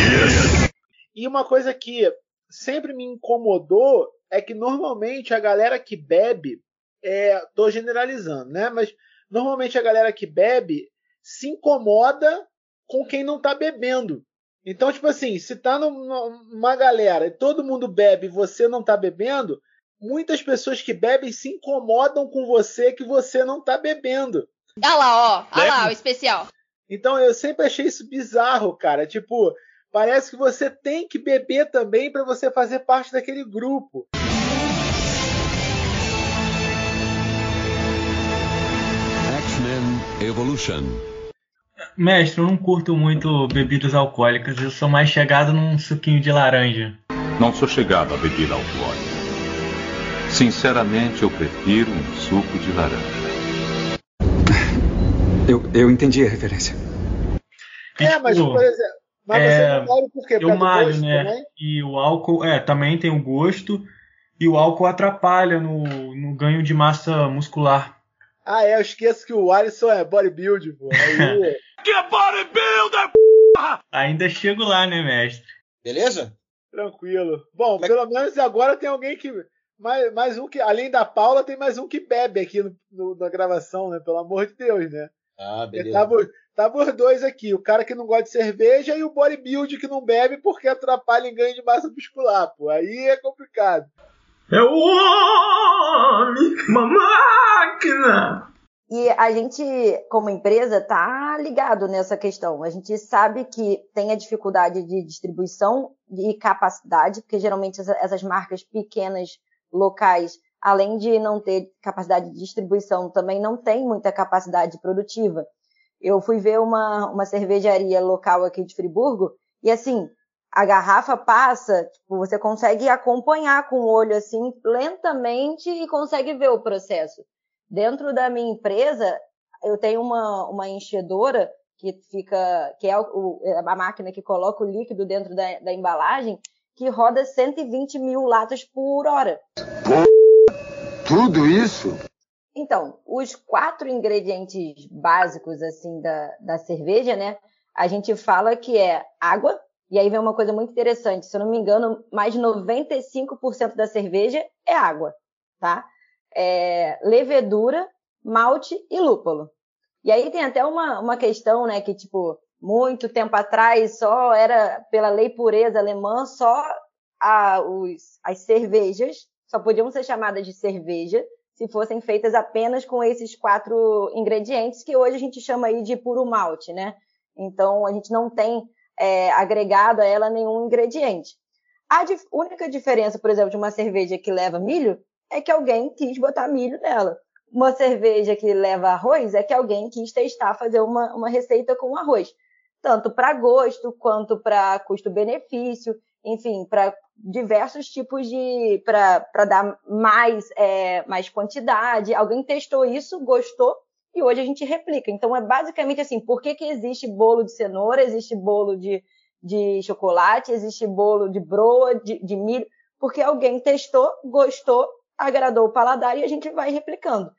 Yes. E uma coisa que sempre me incomodou é que normalmente a galera que bebe, é, tô generalizando, né? Mas normalmente a galera que bebe se incomoda com quem não tá bebendo. Então, tipo assim, se tá num- numa galera e todo mundo bebe e você não tá bebendo, muitas pessoas que bebem se incomodam com você que você não tá bebendo. Olha lá, ó. Olha Bebe. lá, o especial. Então eu sempre achei isso bizarro, cara. Tipo, parece que você tem que beber também para você fazer parte daquele grupo. Evolution. Mestre, eu não curto muito bebidas alcoólicas, eu sou mais chegado num suquinho de laranja. Não sou chegado a bebida alcoólica. Sinceramente, eu prefiro um suco de laranja. Eu, eu entendi a referência. É, mas por exemplo, mas é, você não por quê? Por Eu malho, gosto né? também? E o álcool, é, também tem o gosto. E o álcool atrapalha no, no ganho de massa muscular. Ah, é, eu esqueço que o Alisson é bodybuilder, pô. Aí, [laughs] Que bodybuilder, Ainda chego lá, né, mestre? Beleza? tranquilo. Bom, pelo menos agora tem alguém que. Mais, mais um que. Além da Paula, tem mais um que bebe aqui no, no- na gravação, né? Pelo amor de Deus, né? Ah, beleza. Tava, tava os dois aqui, o cara que não gosta de cerveja e o bodybuilder que não bebe porque atrapalha em ganho de massa muscular, pô. Aí é complicado. É o homem, uma máquina! E a gente, como empresa, tá ligado nessa questão. A gente sabe que tem a dificuldade de distribuição e capacidade, porque geralmente essa- essas marcas pequenas locais, além de não ter capacidade de distribuição, também não tem muita capacidade produtiva. Eu fui ver uma, uma cervejaria local aqui de Friburgo e assim, a garrafa passa, tipo, você consegue acompanhar com o olho assim lentamente e consegue ver o processo. Dentro da minha empresa, eu tenho uma, uma enchedora que fica, que é o, a máquina que coloca o líquido dentro da, da embalagem, que roda 120 mil latas por hora. Tudo isso? Então, os quatro ingredientes básicos assim da, da cerveja, né? A gente fala que é água, e aí vem uma coisa muito interessante. Se eu não me engano, mais de 95% da cerveja é água, tá? É levedura, malte e lúpulo. E aí tem até uma, uma questão, né, que tipo, muito tempo atrás só era pela lei pureza alemã, só a, os, as cervejas só podiam ser chamadas de cerveja se fossem feitas apenas com esses quatro ingredientes que hoje a gente chama aí de puro malte, né? Então a gente não tem é, agregado a ela nenhum ingrediente. A dif única diferença, por exemplo, de uma cerveja que leva milho é que alguém quis botar milho nela. Uma cerveja que leva arroz é que alguém quis testar fazer uma, uma receita com arroz. Tanto para gosto quanto para custo-benefício, enfim, para diversos tipos de. para dar mais, é, mais quantidade. Alguém testou isso, gostou e hoje a gente replica. Então é basicamente assim: por que, que existe bolo de cenoura, existe bolo de, de chocolate, existe bolo de broa, de, de milho? Porque alguém testou, gostou, agradou o paladar e a gente vai replicando.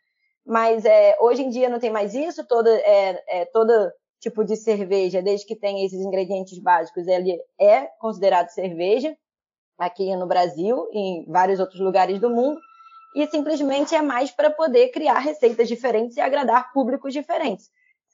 Mas é, hoje em dia não tem mais isso, é, é, todo tipo de cerveja, desde que tem esses ingredientes básicos, ele é considerado cerveja aqui no Brasil e em vários outros lugares do mundo e simplesmente é mais para poder criar receitas diferentes e agradar públicos diferentes.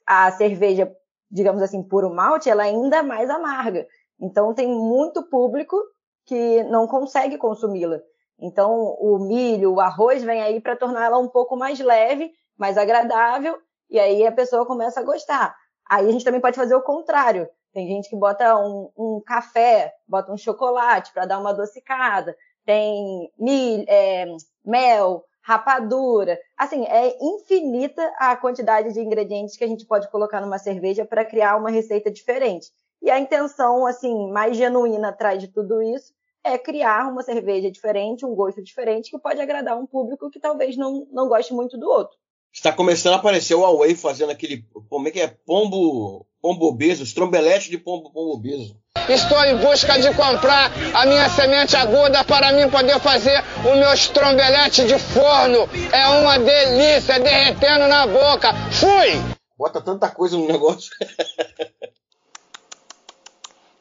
A cerveja, digamos assim, puro malte, ela é ainda mais amarga. Então tem muito público que não consegue consumi-la. Então o milho, o arroz vem aí para torná-la um pouco mais leve, mais agradável, e aí a pessoa começa a gostar. Aí a gente também pode fazer o contrário. Tem gente que bota um, um café, bota um chocolate para dar uma adocicada. Tem milho, é, mel, rapadura. Assim, é infinita a quantidade de ingredientes que a gente pode colocar numa cerveja para criar uma receita diferente. E a intenção, assim, mais genuína atrás de tudo isso é criar uma cerveja diferente, um gosto diferente, que pode agradar um público que talvez não, não goste muito do outro. Está começando a aparecer o Huawei fazendo aquele. Como é que é? Pombo. Pombo obeso, estrombelete de pombo, pombo obeso. Estou em busca de comprar a minha semente aguda para mim poder fazer o meu estrombelete de forno. É uma delícia, derretendo na boca. Fui! Bota tanta coisa no negócio. [laughs]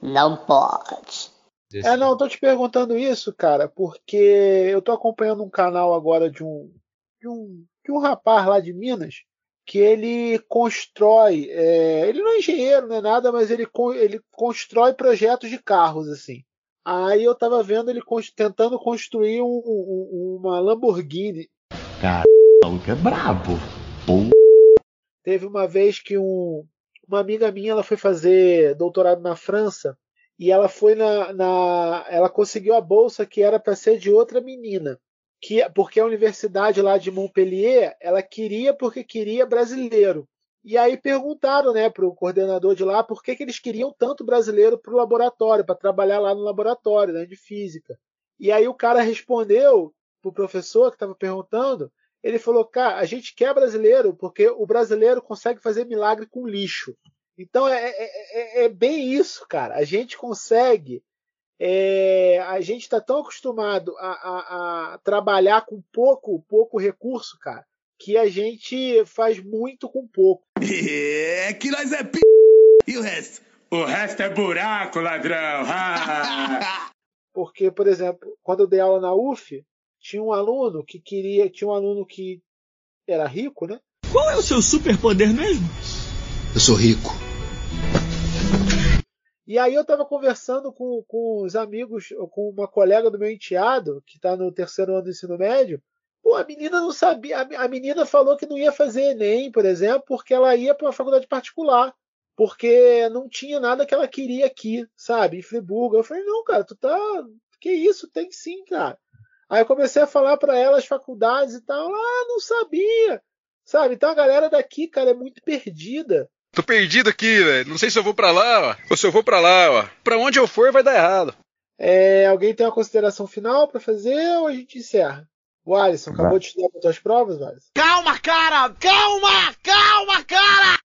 Não pode. É, não, eu tô te perguntando isso, cara, porque eu tô acompanhando um canal agora de um, de um, de um rapaz lá de Minas que ele constrói, é, ele não é engenheiro, não é nada, mas ele, ele constrói projetos de carros, assim. Aí eu tava vendo ele tentando construir um, um, uma Lamborghini. Cara, o maluco é brabo. Pô. Teve uma vez que um, uma amiga minha ela foi fazer doutorado na França e ela foi na, na ela conseguiu a bolsa que era para ser de outra menina que porque a universidade lá de Montpellier ela queria porque queria brasileiro e aí perguntaram né para o coordenador de lá por que, que eles queriam tanto brasileiro para o laboratório para trabalhar lá no laboratório né, de física e aí o cara respondeu para o professor que estava perguntando ele falou cara a gente quer brasileiro porque o brasileiro consegue fazer milagre com lixo então é, é, é, é bem isso, cara. A gente consegue. É, a gente está tão acostumado a, a, a, trabalhar com pouco, pouco recurso, cara, que a gente faz muito com pouco. É que nós é p... E o resto? O resto é buraco, ladrão. [laughs] Porque, por exemplo, quando eu dei aula na UF, tinha um aluno que queria. Tinha um aluno que era rico, né? Qual é o seu superpoder mesmo? Eu sou rico. E aí eu estava conversando com, com os amigos, com uma colega do meu enteado, que está no terceiro ano do ensino médio. Pô, a menina não sabia. A menina falou que não ia fazer Enem, por exemplo, porque ela ia para uma faculdade particular. Porque não tinha nada que ela queria aqui, sabe? Em Friburgo. Eu falei, não, cara, tu tá. Que isso? Tem sim, cara. Aí eu comecei a falar para ela as faculdades e tal. Ah, não sabia. Sabe? Então a galera daqui, cara, é muito perdida. Tô perdido aqui, velho. Não sei se eu vou pra lá, ó, ou se eu vou pra lá, ó. Pra onde eu for vai dar errado. É, alguém tem uma consideração final para fazer ou a gente encerra? O Alisson, acabou de estudar para tuas provas, Alisson? Calma, cara! Calma! Calma, cara!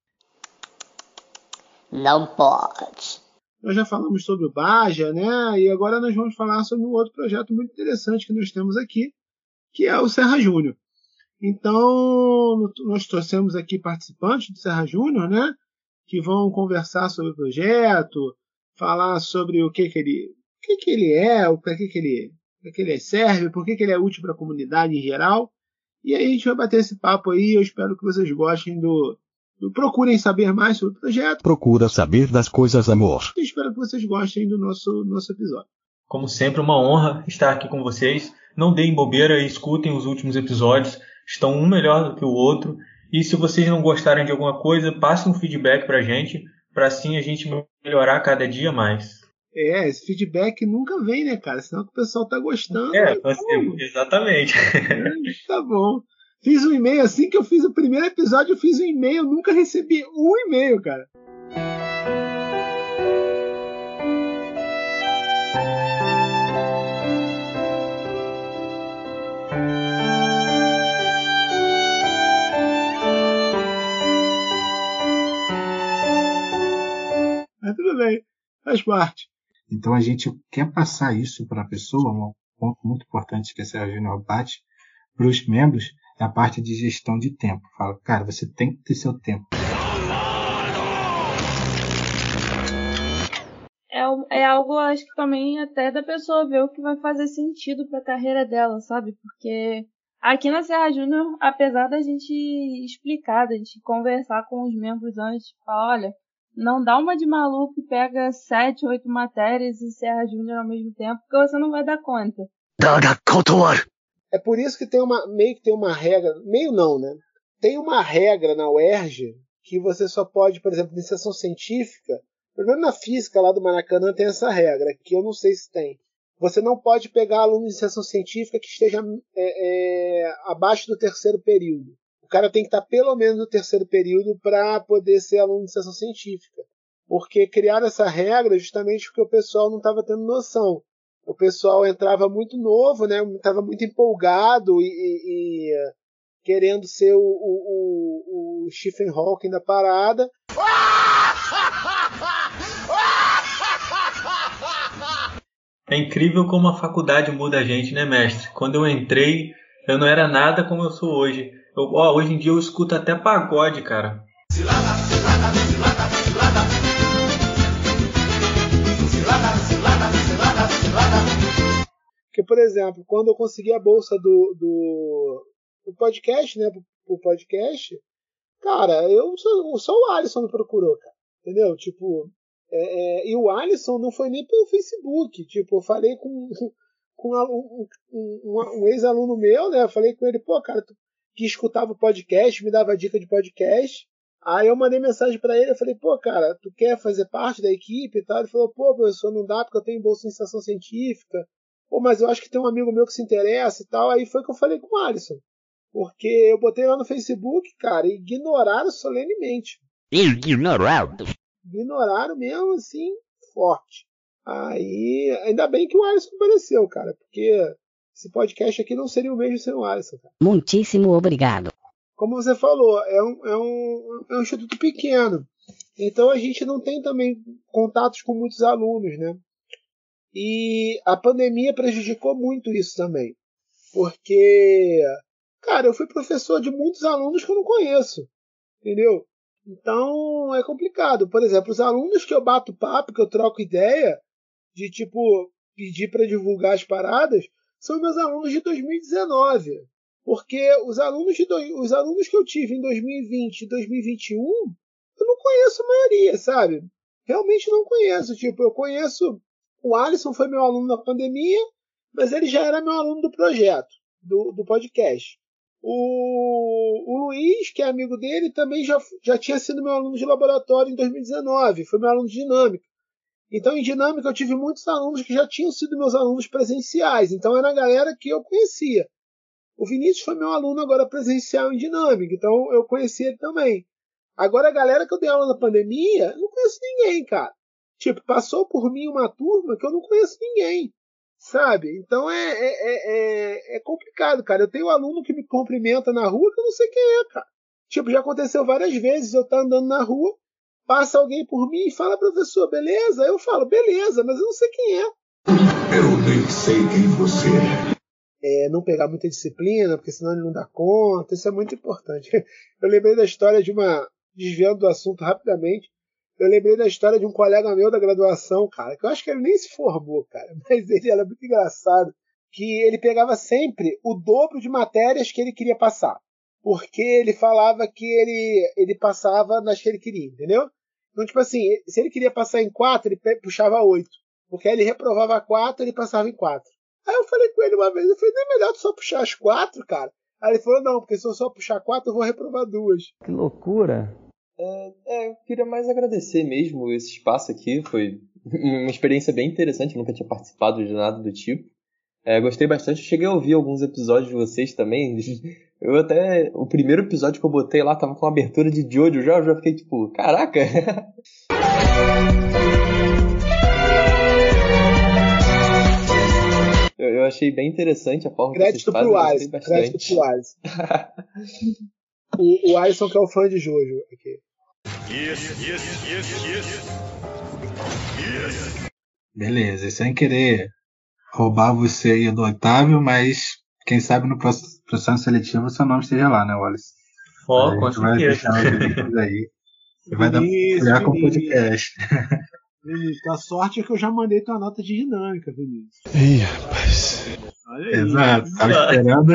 Não pode. Nós já falamos sobre o Baja, né? E agora nós vamos falar sobre um outro projeto muito interessante que nós temos aqui, que é o Serra Júnior. Então, nós trouxemos aqui participantes do Serra Júnior, né? Que vão conversar sobre o projeto, falar sobre o que, que ele, o que, que ele é, para que, que ele, para que ele serve, por que, que ele é útil para a comunidade em geral. E aí a gente vai bater esse papo aí. Eu espero que vocês gostem do, do procurem saber mais sobre o projeto. Procura saber das coisas, amor. Eu espero que vocês gostem do nosso nosso episódio. Como sempre, uma honra estar aqui com vocês. Não deem bobeira e escutem os últimos episódios. Estão um melhor do que o outro. E se vocês não gostarem de alguma coisa, passem um feedback pra gente, para assim a gente melhorar cada dia mais. É, esse feedback nunca vem, né, cara? Senão que o pessoal tá gostando. É, né? exatamente. É, tá bom. Fiz um e-mail assim que eu fiz o primeiro episódio, eu fiz um e-mail, nunca recebi um e-mail, cara. Faz parte. Então a gente quer passar isso para a pessoa, um ponto muito importante que a Serra Júnior bate para os membros, é a parte de gestão de tempo. Fala, cara, você tem que ter seu tempo. É, é algo, acho que também até da pessoa ver o que vai fazer sentido para a carreira dela, sabe? Porque aqui na Serra Júnior, apesar da gente explicar, da gente conversar com os membros antes, falar, olha, não dá uma de maluco e pega sete, oito matérias e Serra Júnior ao mesmo tempo, porque você não vai dar conta. É por isso que tem uma meio que tem uma regra, meio não, né? Tem uma regra na UERJ que você só pode, por exemplo, iniciação científica, pelo menos na física lá do Maracanã tem essa regra, que eu não sei se tem. Você não pode pegar aluno de iniciação científica que esteja é, é, abaixo do terceiro período. O cara tem que estar pelo menos no terceiro período para poder ser aluno de iniciação científica. Porque criaram essa regra justamente porque o pessoal não estava tendo noção o pessoal entrava muito novo, né? Estava muito empolgado e, e, e, querendo ser o, o, o Stephen Hawking da parada. É incrível como a faculdade muda a gente, né, mestre? Quando eu entrei, eu não era nada como eu sou hoje. Eu, ó, hoje em dia eu escuto até pagode, cara. Cilada, cilada, cilada, cilada. Porque, por exemplo, quando eu consegui a bolsa do, do, do podcast, né, pro, podcast, cara, eu só, só o Alisson me procurou, cara. Entendeu? Tipo, é, é, e o Alisson não foi nem pelo Facebook. Tipo, eu falei com, [laughs] com um, um, um ex-aluno meu, né? Eu falei com ele, pô, cara, tu que escutava o podcast, me dava dica de podcast. Aí eu mandei mensagem para ele, eu falei, pô, cara, tu quer fazer parte da equipe e tal? Ele falou, pô, professor, não dá porque eu tenho bolsa de iniciação científica. Pô, mas eu acho que tem um amigo meu que se interessa e tal. Aí foi que eu falei com o Alisson. Porque eu botei lá no Facebook, cara, e ignoraram solenemente. Ignoraram? Ignoraram mesmo, assim, forte. Aí, ainda bem que o Alisson apareceu, cara, porque esse podcast aqui não seria o mesmo sem o Alisson. Cara. Muitíssimo obrigado. Como você falou, é um, é, um, é um instituto pequeno. Então a gente não tem também contatos com muitos alunos, né? E a pandemia prejudicou muito isso também. Porque, cara, eu fui professor de muitos alunos que eu não conheço. Entendeu? Então é complicado. Por exemplo, os alunos que eu bato papo, que eu troco ideia, de tipo pedir para divulgar as paradas, são meus alunos de 2019. Porque os alunos, de do... os alunos que eu tive em 2020 e 2021, eu não conheço a maioria, sabe? Realmente não conheço. Tipo, eu conheço o Alisson foi meu aluno na pandemia, mas ele já era meu aluno do projeto, do, do podcast. O, o Luiz, que é amigo dele, também já, já tinha sido meu aluno de laboratório em 2019, foi meu aluno de dinâmica. Então, em dinâmica, eu tive muitos alunos que já tinham sido meus alunos presenciais. Então, era a galera que eu conhecia. O Vinícius foi meu aluno agora presencial em dinâmica, então eu conheci ele também. Agora, a galera que eu dei aula na pandemia, eu não conheço ninguém, cara. Tipo, passou por mim uma turma que eu não conheço ninguém, sabe? Então é, é, é, é complicado, cara. Eu tenho aluno que me cumprimenta na rua que eu não sei quem é, cara. Tipo, já aconteceu várias vezes. Eu tá andando na rua, passa alguém por mim e fala, professor, beleza? Eu falo, beleza, mas eu não sei quem é. Eu nem sei quem você é. É, não pegar muita disciplina, porque senão ele não dá conta. Isso é muito importante. [laughs] Eu lembrei da história de uma. Desviando do assunto rapidamente. Eu lembrei da história de um colega meu da graduação, cara, que eu acho que ele nem se formou, cara, [laughs] mas ele era muito engraçado. Que ele pegava sempre o dobro de matérias que ele queria passar. Porque ele falava que ele, ele passava nas que ele queria, entendeu? Então, tipo assim, se ele queria passar em quatro, ele puxava oito. Porque aí ele reprovava quatro, ele passava em quatro. Aí eu falei com ele uma vez, eu falei, não é melhor tu só puxar as quatro, cara? Aí ele falou, não, porque se eu só puxar quatro, eu vou reprovar duas. Que loucura. É, é, eu queria mais agradecer mesmo esse espaço aqui. Foi [laughs] uma experiência bem interessante. Eu nunca tinha participado de nada do tipo. É, gostei bastante. Cheguei a ouvir alguns episódios de vocês também. [laughs] Eu até. O primeiro episódio que eu botei lá tava com uma abertura de Jojo já. Eu já fiquei tipo, caraca! [laughs] eu, eu, achei bem interessante a forma Crédito que vocês fazem. Pro Alisson, crédito pro Alisson. o, o Alisson que é o fã de Jojo aqui. Yes, yes, yes, yes. Yes. Beleza, sem querer roubar você aí do Otávio, mas quem sabe no processo seletivo seu nome esteja lá, né, Wallace? Oh, com certeza. Aí. Você vai dar criar com o podcast. Vinícius, a sorte é que eu já mandei tua nota de dinâmica, Vinícius. Ih, rapaz. Olha aí. Exato, tava esperando.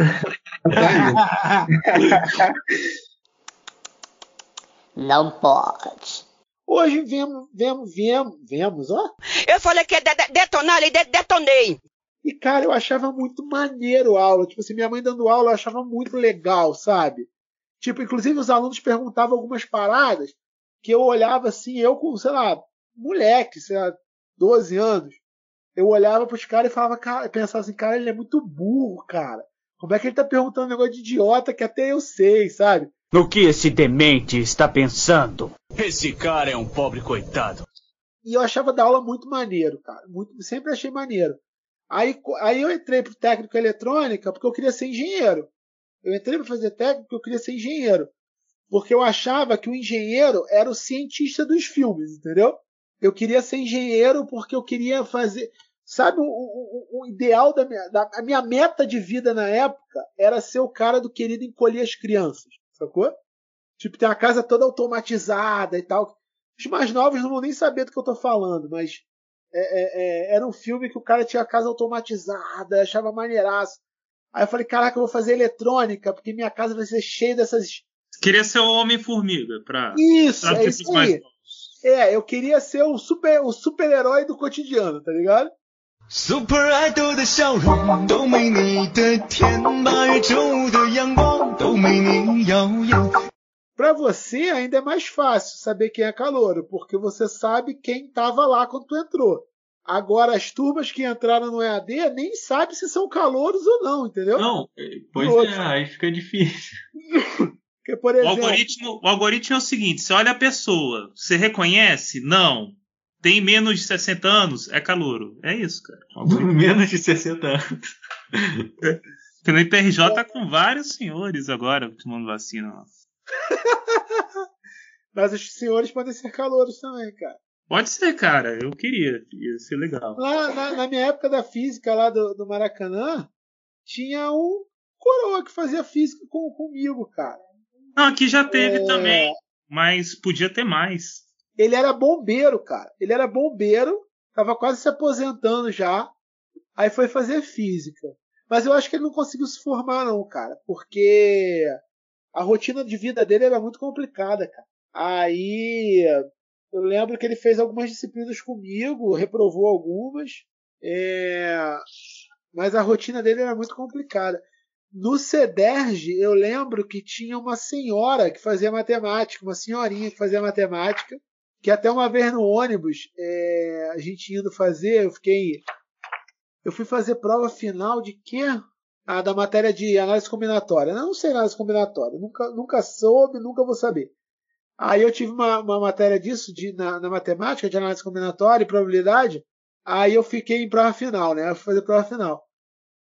Não pode. Hoje viemos, viemos, viemos, viemos, ó. Eu falei que ia de detonar e de detonei. E, cara, eu achava muito maneiro a aula. Tipo assim, minha mãe dando aula, eu achava muito legal, sabe? Tipo, inclusive os alunos perguntavam algumas paradas que eu olhava assim, eu com, sei lá, moleque, sei lá, 12 anos. Eu olhava pros caras e falava, cara, pensava assim, cara, ele é muito burro, cara. Como é que ele tá perguntando um negócio de idiota que até eu sei, sabe? No que esse demente está pensando? Esse cara é um pobre coitado. E eu achava da aula muito maneiro, cara. Muito, sempre achei maneiro. Aí, aí eu entrei pro técnico eletrônica porque eu queria ser engenheiro. Eu entrei para fazer técnico porque eu queria ser engenheiro. Porque eu achava que o engenheiro era o cientista dos filmes, entendeu? Eu queria ser engenheiro porque eu queria fazer. Sabe, o, o, o ideal da minha, da a minha meta de vida na época era ser o cara do querido encolher as crianças, sacou? Tipo, ter a casa toda automatizada e tal. Os mais novos não vão nem saber do que eu tô falando, mas é, é, é, era um filme que o cara tinha a casa automatizada, achava maneiraço. Aí eu falei, caraca, eu vou fazer eletrônica, porque minha casa vai ser cheia dessas. Queria ser o Homem-Formiga, pra. Isso, é isso aí. É, eu queria ser o super o super-herói do cotidiano, tá ligado? Super Idol 的笑容都没你的甜，八月中的阳光都没你耀眼。 Para você ainda é mais fácil saber quem é calouro, porque você sabe quem estava lá quando tu entrou. Agora as turmas que entraram no EAD nem sabe se são calouros ou não, entendeu? Não, pois é, aí fica difícil. [laughs] Porque, por exemplo, o, algoritmo, o algoritmo é o seguinte: você olha a pessoa, você reconhece? Não. Tem menos de 60 anos? É calouro. É isso, cara. [laughs] menos de 60 anos. Porque no IPRJ tá com vários senhores agora tomando vacina. [laughs] Mas os senhores podem ser calouros também, cara. Pode ser, cara. Eu queria. Ia ser legal. Lá na, na minha época da física lá do, do, Maracanã, tinha um coroa que fazia física com, comigo, cara. Não, aqui já teve é... também. Mas podia ter mais. Ele era bombeiro, cara. Ele era bombeiro, tava quase se aposentando já. Aí foi fazer física. Mas eu acho que ele não conseguiu se formar, não, cara. Porque a rotina de vida dele era muito complicada, cara. Aí eu lembro que ele fez algumas disciplinas comigo, reprovou algumas, é... mas a rotina dele era muito complicada. No CEDERJ, eu lembro que tinha uma senhora que fazia matemática, uma senhorinha que fazia matemática, que até uma vez no ônibus, é, a gente indo fazer, eu fiquei. Eu fui fazer prova final de quê? Ah, da matéria de análise combinatória. Eu não sei análise combinatória, nunca, nunca soube, nunca vou saber. Aí eu tive uma, uma matéria disso de, na, na matemática, de análise combinatória e probabilidade. Aí eu fiquei em prova final, né? Eu fui fazer prova final.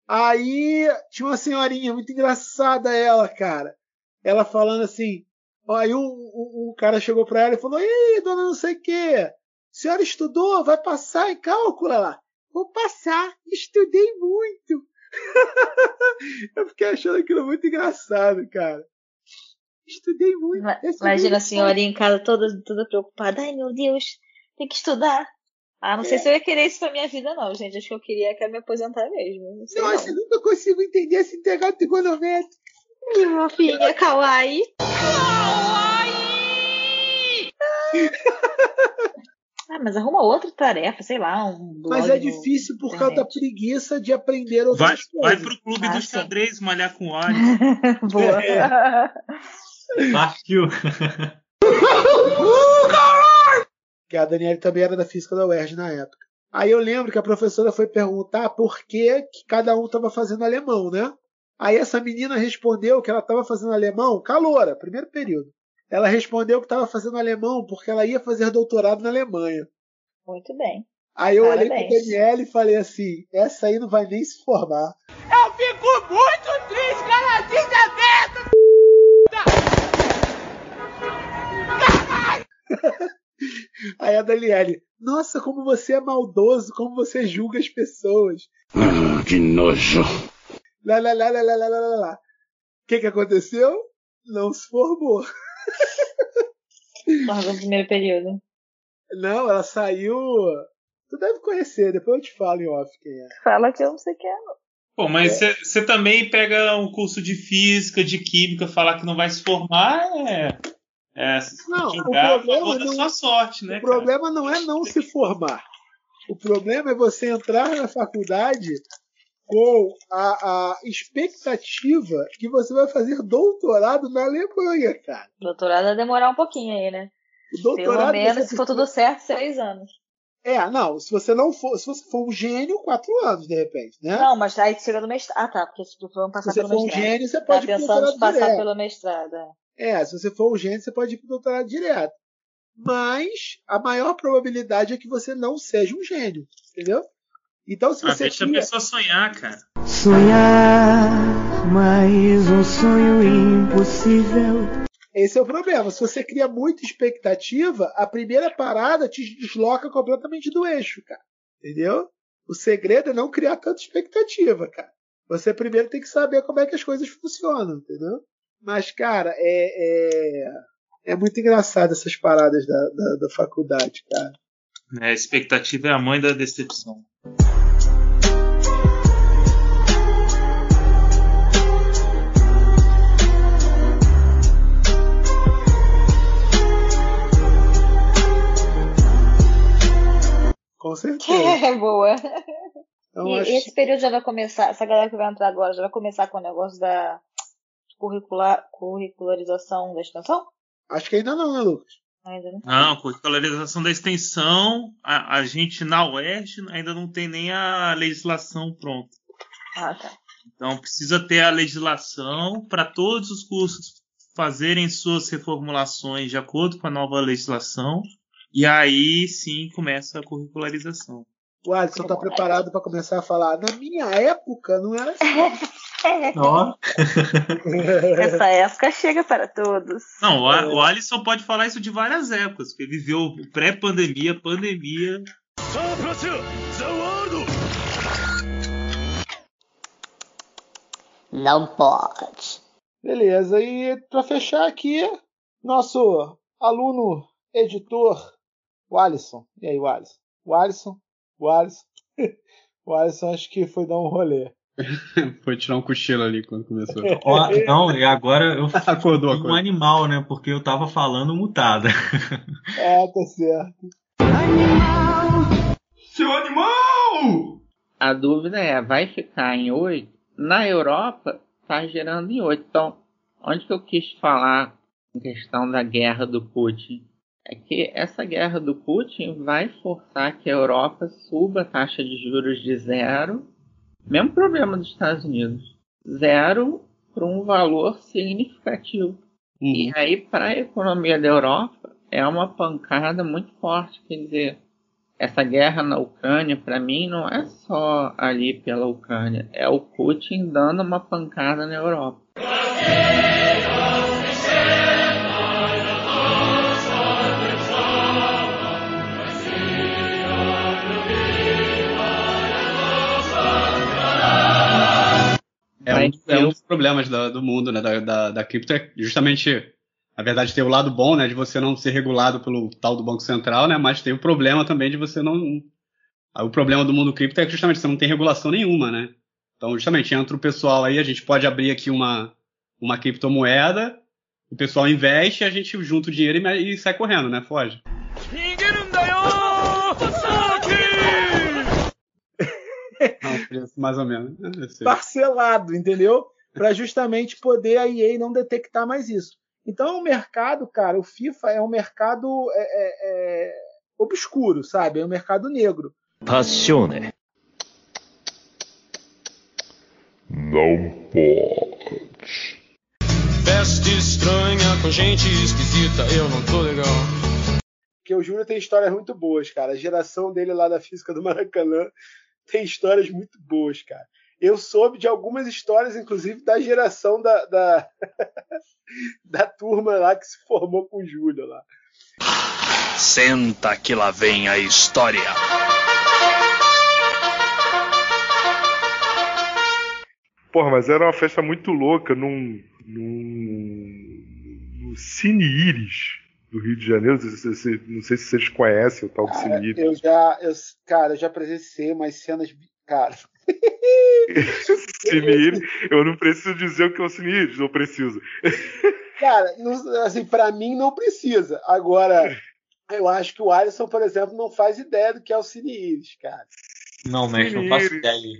Aí tinha uma senhorinha, muito engraçada ela, cara. Ela falando assim. Aí um, um cara chegou pra ela e falou: Ei, dona não sei o quê. Senhora estudou? Vai passar em cálculo? Ela, vou passar, estudei muito. [laughs] eu fiquei achando aquilo muito engraçado, cara. Estudei muito. Imagina a senhorinha em casa toda, toda preocupada. Ai, meu Deus, tem que estudar. Ah, não sei É. se eu ia querer isso pra minha vida, não, gente. Acho que eu queria que me aposentar mesmo. Não sei Nossa, não. eu nunca consigo entender esse integral trigonométrico. Minha filha, kawaii. [laughs] [laughs] Ah, mas arruma outra tarefa, sei lá, um blog Mas é difícil por internet. causa da preguiça de aprender outras Vai, coisas. vai pro clube Ah, do sim. xadrez malhar com [laughs] óleo. Boa. Partiu. [laughs] Que a Daniela também era da física da UERJ na época. Aí eu lembro que a professora foi perguntar por que, que cada um estava fazendo alemão, né? Aí essa menina respondeu que ela estava fazendo alemão, caloura, primeiro período. Ela respondeu que estava fazendo alemão porque ela ia fazer doutorado na Alemanha. Muito bem. Aí eu Parabéns. olhei pro Daniel e falei assim: essa aí não vai nem se formar. Eu fico muito triste, cara, da merda! [laughs] Aí a Daniele, nossa, como você é maldoso, como você julga as pessoas. Ah, que nojo. Lá, lá, lá, lá, lá, lá, lá, lá. O que, que aconteceu? Não se formou. [laughs] [laughs] Largou no primeiro período. Não, ela saiu. Tu deve conhecer, depois eu te falo em off quem é. Fala que eu não sei quem é. não. Pô, mas você também pega um curso de física, de química, falar que não vai se formar é. É Não, o problema não- sua sorte, né? O problema não é não se formar. O problema é você entrar na faculdade com a, a expectativa que você vai fazer doutorado na Alemanha, cara. Doutorado vai demorar um pouquinho aí, né? O doutorado Pelo menos, se for tudo certo, seis anos. É, não, se você não for, se você for um gênio, quatro anos, de repente, né? Não, mas aí chega no mestrado. Ah, tá, porque se tu for passar Se você pelo for um mestrado. gênio, você Tá pode ir pro doutorado passar direto. pelo mestrado. é. É, se você for um gênio, você pode ir pro doutorado direto. Mas a maior probabilidade é que você não seja um gênio, entendeu? Então, se Ah, você deixa a cria- pessoa sonhar, cara. Sonhar mais um sonho impossível. Esse é o problema. Se você cria muita expectativa, a primeira parada te desloca completamente do eixo, cara. Entendeu? O segredo é não criar tanta expectativa, cara. Você primeiro tem que saber como é que as coisas funcionam, entendeu? Mas, cara, é, é, é muito engraçado essas paradas da, da, da faculdade, cara. É, a expectativa é a mãe da decepção. Com [laughs] certeza. É boa. Então, e acho- esse período já vai começar, essa galera que vai entrar agora já vai começar com o negócio da curricular, curricularização da extensão? Acho que ainda não, né, Lucas? Ainda não. Não, curricularização da extensão, a, a gente na UERJ ainda não tem nem a legislação pronta. Ah, tá. Então precisa ter a legislação para todos os cursos fazerem suas reformulações de acordo com a nova legislação. E aí sim começa a curricularização. O Alisson tá preparado para começar a falar. Na minha época não era assim. [laughs] Ó. [laughs] Essa época chega para todos. Não, o, o Alisson pode falar isso de várias épocas, porque ele viveu pré-pandemia, pandemia. Não pode. Beleza, e para fechar aqui, nosso aluno editor, o Alisson. E aí, o Alisson? O Alisson? O Alisson? [laughs] o Alisson acho que foi dar um rolê. [laughs] Foi tirar um cochilo ali quando começou. Ó, não, e agora eu [laughs] Acordou, um acordou. animal, né? Porque eu tava falando mutada. É, [laughs] tá certo. Seu animal! A dúvida é, vai ficar em 8? Na Europa, tá gerando em 8. Então, onde que eu quis falar em questão da guerra do Putin? é que essa guerra do Putin vai forçar que a Europa suba a taxa de juros de zero, mesmo problema dos Estados Unidos, zero para um valor significativo. E aí, para a economia da Europa, é uma pancada muito forte. Quer dizer, essa guerra na Ucrânia, para mim, não é só ali pela Ucrânia, é o Putin dando uma pancada na Europa. É um, é um dos problemas da- do mundo, né, da, da, da cripto, é justamente, na verdade, ter o lado bom, né, de você não ser regulado pelo tal do Banco Central, né, mas tem o problema também de você não... O problema do mundo cripto é que justamente você não tem regulação nenhuma, né? Então, justamente, entra o pessoal aí, a gente pode abrir aqui uma, uma criptomoeda, o pessoal investe, a gente junta o dinheiro e, e sai correndo, né? Foge. Não, um preço mais ou menos. sei. parcelado, entendeu? Para justamente poder a EA não detectar mais isso. Então o mercado, cara, o FIFA é um mercado é, é, é, obscuro, sabe? É um mercado negro. Passione. Não pode. Festa estranha com gente esquisita, eu não tô legal. Porque o Júlio tem histórias muito boas, cara. A geração dele lá da física do Maracanã tem histórias muito boas, cara. Eu soube de algumas histórias, inclusive, da geração da, da, [laughs] da turma lá que se formou com o Júlio lá. Senta que lá vem a história. Porra, mas era uma festa muito louca num. num. no Cine Iris do Rio de Janeiro. Não sei se- Não vocês conhecem o tal do Cine. Eu já, eu, cara, eu já presenciei umas cenas, cara. [laughs] Cine eu não preciso dizer o que é o Cine eu preciso. Cara, não- assim, para mim não precisa. Agora, eu acho que o Alisson, por exemplo, não faz ideia do que é o Cine Iris, cara. Não, mestre, não Cine faço ideia.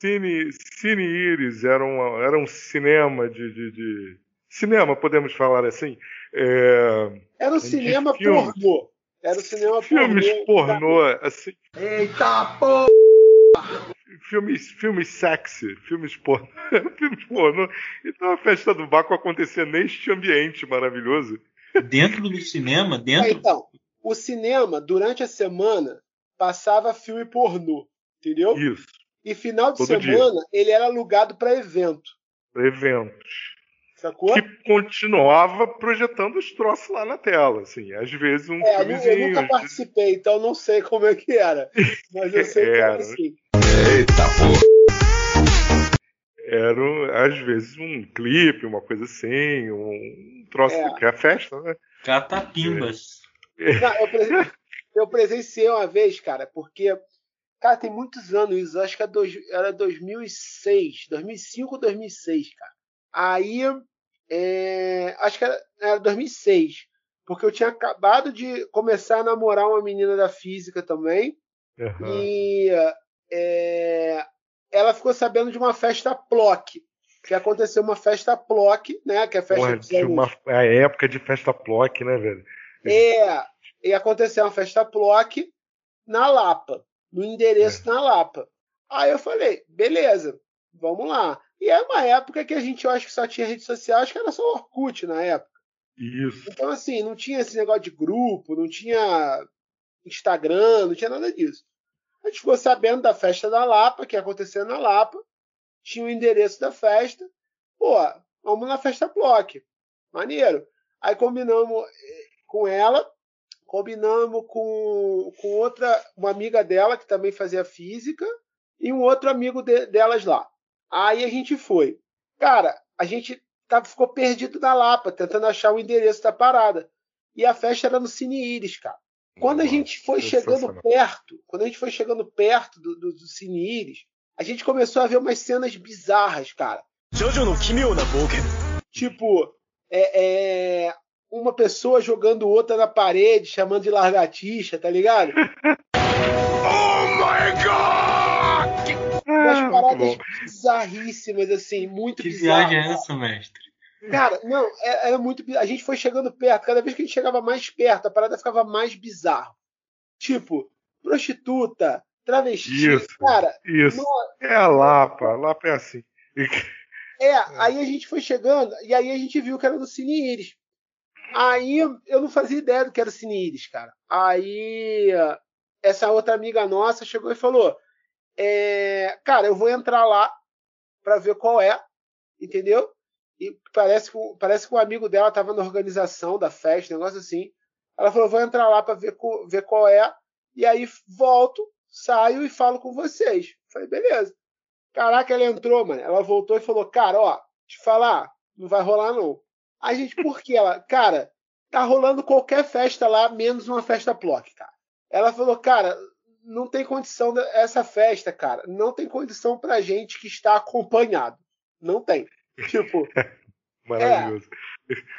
Cine, Cine Iris era, uma, era um cinema de, de, de- Cinema, podemos falar assim? É, Era um de cinema filmes. pornô. Era um cinema Filmes pornô. pornô, assim. Eita porra! Filmes, filmes sexy, filmes pornô. [laughs] filmes pornô. Então a festa do Baco acontecia neste ambiente maravilhoso. Dentro do cinema, É, dentro. então, o cinema, durante a semana, passava filme pornô, entendeu? Isso, E final de Todo semana, ele era alugado para evento, eventos. Sacou? Que continuava projetando os troços lá na tela, assim. Às vezes um É, eu, nu- eu filmezinho. nunca participei, então não sei como é que era. Mas eu sei que [laughs] era Era. assim. Eita porra! Era, às vezes, um clipe, uma coisa assim, um troço É. que é a festa, né? Catapimbas. Não, eu, presen- [laughs] eu presenciei uma vez, cara, porque, cara, tem muitos anos isso, acho que é dois- era 2006, 2005 2006, cara. Aí, é, acho que era, era 2006, porque eu tinha acabado de começar a namorar uma menina da física também, Aham. e é, ela ficou sabendo de uma festa PLOC, que aconteceu uma festa PLOC, né, que é a festa Porra, anos uma, a época de festa plock, né, velho? é, e aconteceu uma festa PLOC na Lapa, no endereço na Lapa. Aí eu falei, beleza, vamos lá. E é uma época que a gente, eu acho que só tinha rede social, acho que era só Orkut na época. Isso. Então, assim, não tinha esse negócio de grupo, não tinha Instagram, não tinha nada disso. A gente ficou sabendo da festa da Lapa, que ia acontecer na Lapa, tinha o endereço da festa. Pô, vamos na festa PLOC. Maneiro. Aí combinamos eh, com ela, combinamos com, com outra, uma amiga dela que também fazia física, e um outro amigo de- delas lá. Aí a gente foi. Cara, a gente tava, ficou perdido na Lapa, tentando achar o endereço da parada. E a festa era no Cine Iris, cara. Quando a gente foi chegando perto, quando a gente foi chegando perto do, do, do Cine Iris, a gente começou a ver umas cenas bizarras, cara. Tipo, é, é, uma pessoa jogando outra na parede, chamando de largatixa, tá ligado? [laughs] Oh my god! Paradas bizarríssimas, assim, muito Que bizarras. viagem é essa, mestre? Cara, não, é- era muito. bi- A gente foi chegando perto, cada vez que a gente chegava mais perto, a parada ficava mais bizarro. Tipo, prostituta, travesti, Isso. cara. Isso. no- É a Lapa. A Lapa é assim. É, aí a gente foi chegando, e aí a gente viu que era do Cine Iris. Aí eu não fazia ideia do que era o Cine Iris, cara. Aí essa outra amiga nossa chegou e falou: é, Cara, eu vou entrar lá pra ver qual é, entendeu? E parece que, parece que um amigo dela tava na organização da festa, negócio assim. Ela falou: Vou entrar lá pra ver, ver qual é, e aí volto, saio e falo com vocês. Falei: Beleza. Caraca, ela entrou, mano. Ela voltou e falou: Cara, ó, te falar, não vai rolar não. A gente, por quê? Ela, cara, tá rolando qualquer festa lá, menos uma festa Plock, cara. Ela falou: Cara, não tem condição essa festa, cara. Não tem condição pra gente que está acompanhado. Não tem. [laughs] Tipo, Maravilhoso.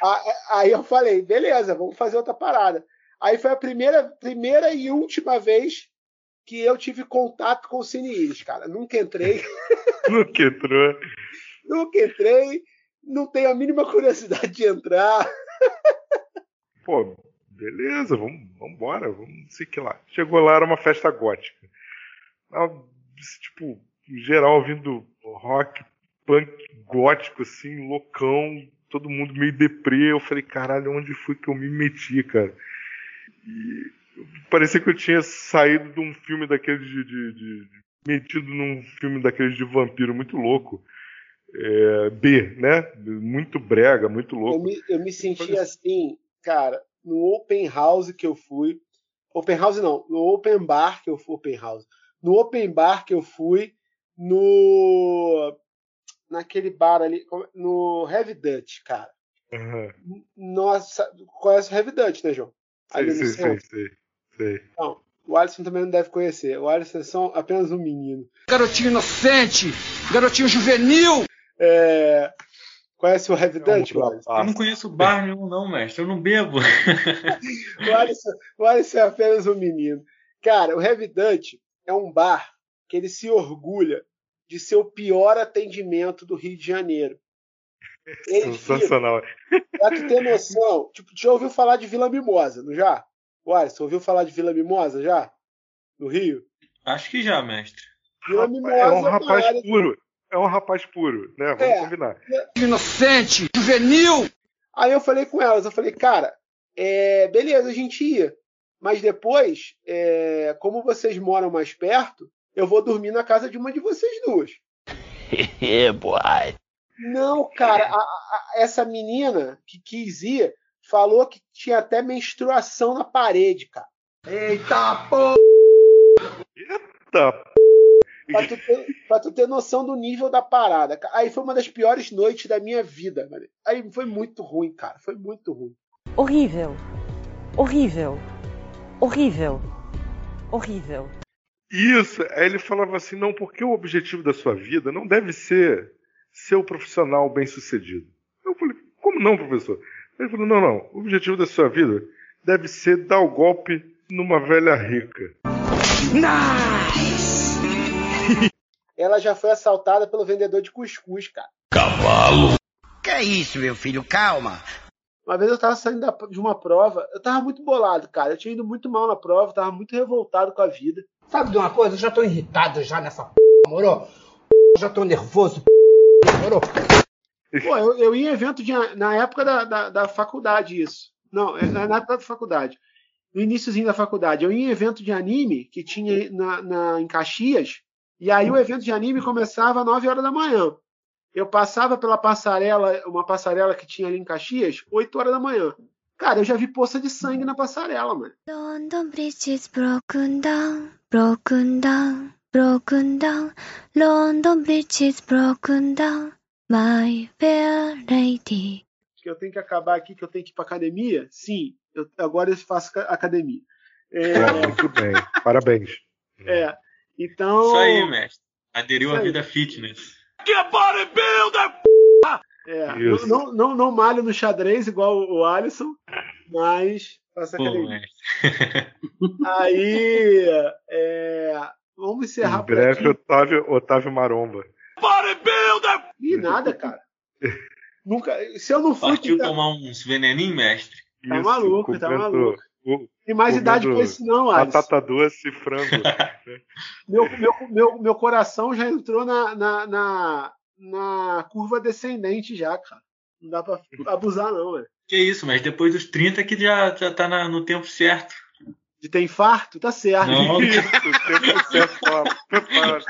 a- aí eu falei: Beleza, vamos fazer outra parada. Aí foi a primeira, primeira e última vez que eu tive contato com o Cine cara. Nunca entrei. [laughs] Nunca entrou. Nunca entrei, não tenho a mínima curiosidade de entrar. Pô, beleza, vamos embora, vamos sei que lá. Chegou lá, era uma festa gótica. Tipo, geral ouvindo rock, punk gótico, assim, loucão, todo mundo meio deprê. Eu falei, caralho, onde foi que eu me meti, cara? E parecia que eu tinha saído de um filme daqueles de. de- de- de- metido num filme daqueles de vampiro muito louco. É, B, né? Muito brega, muito Eu louco. me, eu me senti assim, cara, no open house que eu fui. Open house não, no open bar que eu fui. Open house. No open bar que eu fui, no. Naquele bar ali, no Heavy Dutch, cara. Aham. Nossa, conhece o Heavy Dutch, né, João? Sei, Ali no sei, sei, centro. sei, sei. Não, o Alisson também não deve conhecer. O Alisson é só apenas um menino. Garotinho inocente, garotinho juvenil. É, Conhece o Heavy Dutch, Alisson? Eu não conheço bar nenhum, não, mestre. Eu não bebo. [laughs] O Alisson, o Alisson é apenas um menino. Cara, o Heavy Dutch é um bar que ele se orgulha de ser o pior atendimento do Rio de Janeiro. Ele fica, Sensacional. pra tu ter noção, tipo, tu já ouviu falar de Vila Mimosa, não já? O Alisson, ouviu falar de Vila Mimosa já? No Rio? Acho que já, mestre. Vila Mimosa É um rapaz puro. É um rapaz puro, né? Vamos É. combinar. Inocente, juvenil. Aí eu falei com elas, eu falei, cara, é, beleza, a gente ia. Mas depois, é, como vocês moram mais perto, eu vou dormir na casa de uma de vocês duas. yeah, [laughs] boy. Não, cara, a- a- a- essa menina que quis ir falou que tinha até menstruação na parede, cara. Eita porra! Eita Pra tu, ter, pra tu ter noção do nível da parada. Aí foi uma das piores noites da minha vida, mano. Aí foi muito ruim, cara. Foi muito ruim. Horrível. Horrível. Horrível. Horrível. Isso. Aí ele falava assim, não, porque o objetivo da sua vida não deve ser ser o profissional bem sucedido. Eu falei, como não, professor? Ele falou, não, não. O objetivo da sua vida deve ser dar o golpe numa velha rica. Ela já foi assaltada pelo vendedor de cuscuz, cara. Cavalo. Que é isso, meu filho? Calma. Uma vez eu tava saindo da- de uma prova, eu tava muito bolado, cara. Eu tinha ido muito mal na prova, tava muito revoltado com a vida. Sabe de uma coisa? Eu já tô irritado já nessa p, moro? Já tô nervoso, moro? Pô, eu, eu ia em evento de, na época da, da, da faculdade, isso. Não, é na época da faculdade. No iníciozinho da faculdade. Eu ia em evento de anime que tinha na, na, em Caxias, e aí o evento de anime começava às 9 horas da manhã. Eu passava pela passarela, uma passarela que tinha ali em Caxias, 8 horas da manhã. Cara, eu já vi poça de sangue na passarela, mano. London Bridge is broken down, broken down, broken down. London Bridge is broken down, my fair lady. que eu tenho que acabar aqui, que eu tenho que ir pra academia? Sim, eu, agora eu faço ca- academia. É, muito bem. Parabéns. é, então. Isso aí, mestre. Aderiu à vida fitness. Que bodybuilder! É, Isso. não, não, não, malho no xadrez igual o, Alisson, mas faço academia. [laughs] Aí, é, vamos encerrar Em por breve, aqui. Otávio, Otávio Maromba. Bodybuilder! Ih, nada, cara. [laughs] Nunca, se eu não fui. Partiu tá, tomar uns veneninhos, mestre? tá Isso, maluco, tá maluco. O- Tem mais idade pra isso, não, Alisson. Batata doce e frango. [laughs] Meu, meu, meu, meu coração já entrou na, na, na, na curva descendente já, cara. Não dá pra abusar, não, velho. Que isso, mas depois dos 30 que já, já tá na- no tempo certo. De ter infarto? Tá certo. Não. [laughs] Isso, tempo certo, fala. Prepara.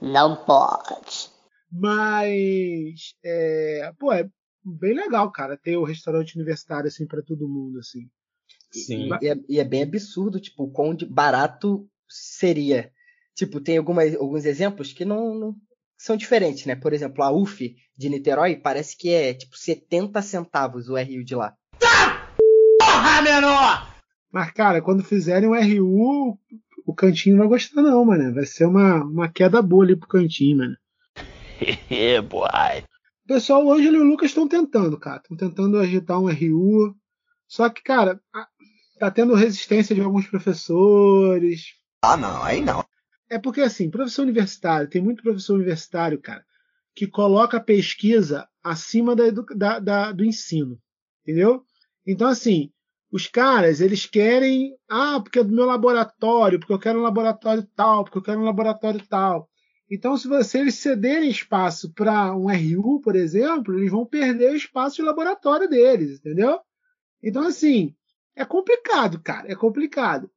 Não pode. Mas, é, pô, é bem legal, cara, ter o restaurante universitário assim pra todo mundo, assim. Sim. E é, e é bem absurdo, tipo, o quão barato seria. Tipo, tem algumas, alguns exemplos que não, não- são diferentes, né? Por exemplo, a UF de Niterói parece que é tipo 70 centavos o RU de lá. Porra, menor! Mas, cara, quando fizerem o RU, o cantinho não vai gostar, não, mano. Vai ser uma, uma queda boa ali pro cantinho, mano. yeah, [laughs] boy. O pessoal, o Ângelo e o Lucas estão tentando, cara. Estão tentando agitar um RU. Só que, cara, tá tendo resistência de alguns professores. Ah, não, aí não. É porque, assim, professor universitário, tem muito professor universitário, cara, que coloca a pesquisa acima da da- da- do ensino. Entendeu? Então, assim, os caras, eles querem, ah, porque é do meu laboratório, porque eu quero um laboratório tal, porque eu quero um laboratório tal. Então, se você eles cederem espaço para um RU, por exemplo, eles vão perder o espaço de laboratório deles, entendeu? Então, assim, é complicado, cara, é complicado.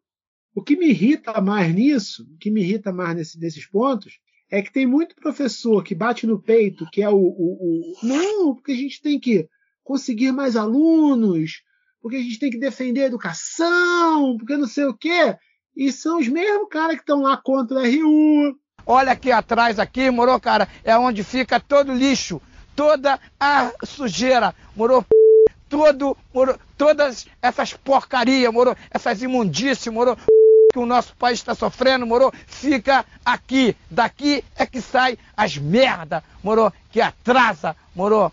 O que me irrita mais nisso, o que me irrita mais nesse- nesses pontos, é que tem muito professor que bate no peito, que é o, o, o- Não, porque a gente tem que conseguir mais alunos, porque a gente tem que defender a educação, porque não sei o quê. E são os mesmos caras que estão lá contra o RU. Olha aqui atrás, aqui, moro, cara, é onde fica todo lixo, toda a sujeira, moro, todo, moro, todas essas porcarias, moro, essas imundícias, moro, que o nosso país está sofrendo, moro, fica aqui. Daqui é que sai as merda, moro, que atrasa, moro,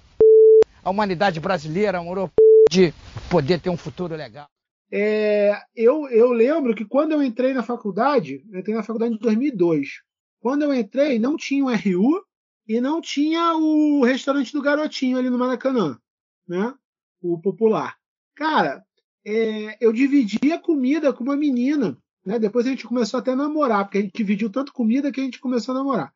a humanidade brasileira, moro, de poder ter um futuro legal. É, eu, eu lembro que quando eu entrei na faculdade, eu entrei na faculdade em 2002. Quando eu entrei, não tinha o RU e não tinha o restaurante do Garotinho ali no Maracanã, né? O popular. Cara, é, eu dividia comida com uma menina, né? Depois a gente começou até a namorar, porque a gente dividiu tanto comida que a gente começou a namorar.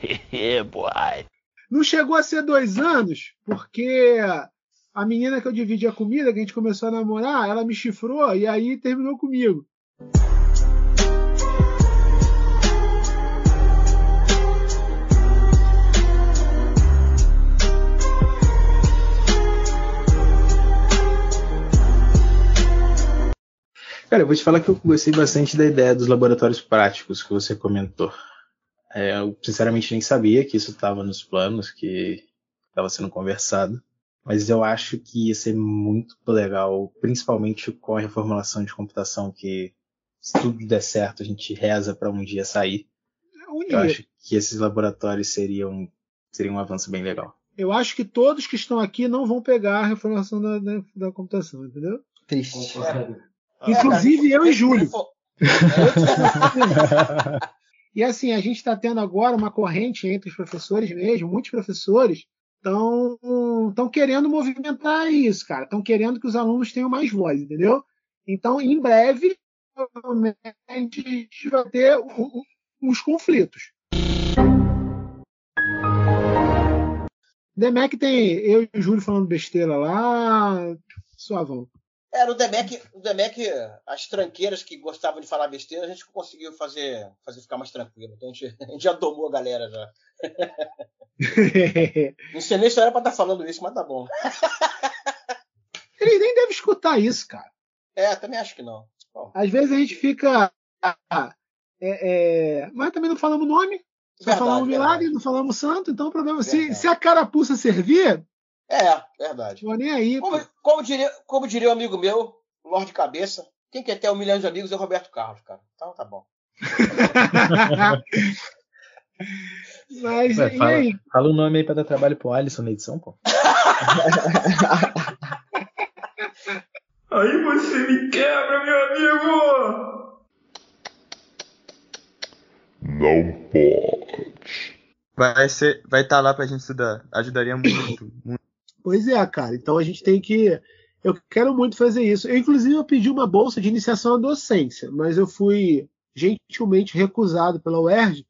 [laughs] boy. Não chegou a ser dois anos, porque a menina que eu dividi a comida, que a gente começou a namorar, ela me chifrou e aí terminou comigo. Cara, eu vou te falar que eu gostei bastante da ideia dos laboratórios práticos que você comentou. É, eu sinceramente nem sabia que isso estava nos planos, que estava sendo conversado. Mas eu acho que ia ser muito legal, principalmente com a reformulação de computação, que se tudo der certo, a gente reza para um dia sair. Um Eu acho que esses laboratórios seriam, seriam um avanço bem legal. Eu acho que todos que estão aqui não vão pegar a reformação da, da, da computação, entendeu? Triste. Inclusive eu e Júlio. [laughs] E assim, a gente está tendo agora uma corrente entre os professores mesmo, muitos professores estão querendo movimentar isso, cara. Estão querendo que os alunos tenham mais voz, entendeu? Então, em breve, provavelmente, a gente vai ter uns conflitos. Demec tem eu e o Júlio falando besteira lá, suavão. Era o Demek, o Demek, as tranqueiras que gostavam de falar besteira, a gente conseguiu fazer, fazer ficar mais tranquilo. Então a gente, a gente já domou a galera já. [laughs] Não sei nem se era pra estar falando isso, mas tá bom. Ele nem deve escutar isso, cara. É, também acho que não. Bom, Às vezes a gente fica. ah, é, é, mas também não falamos nome. Verdade, falamos milagre, não falamos santo, então o problema. Se, se a carapuça servir, É, verdade. tô nem aí. Como, como diria, como diria um amigo meu, Lorde Cabeça, quem quer ter um milhão de amigos é o Roberto Carlos, cara. Então tá bom. [laughs] Mas Ué, fala, aí? fala o nome aí pra dar trabalho pro Alisson na edição, pô. [laughs] Aí você me quebra, meu amigo! Não pode. vai ser, vai estar lá pra gente estudar. Ajudaria muito. muito. Pois é, cara. Então a gente tem que. Eu quero muito fazer isso. Eu, inclusive, eu pedi uma bolsa de iniciação à docência, mas eu fui gentilmente recusado pela UERJ.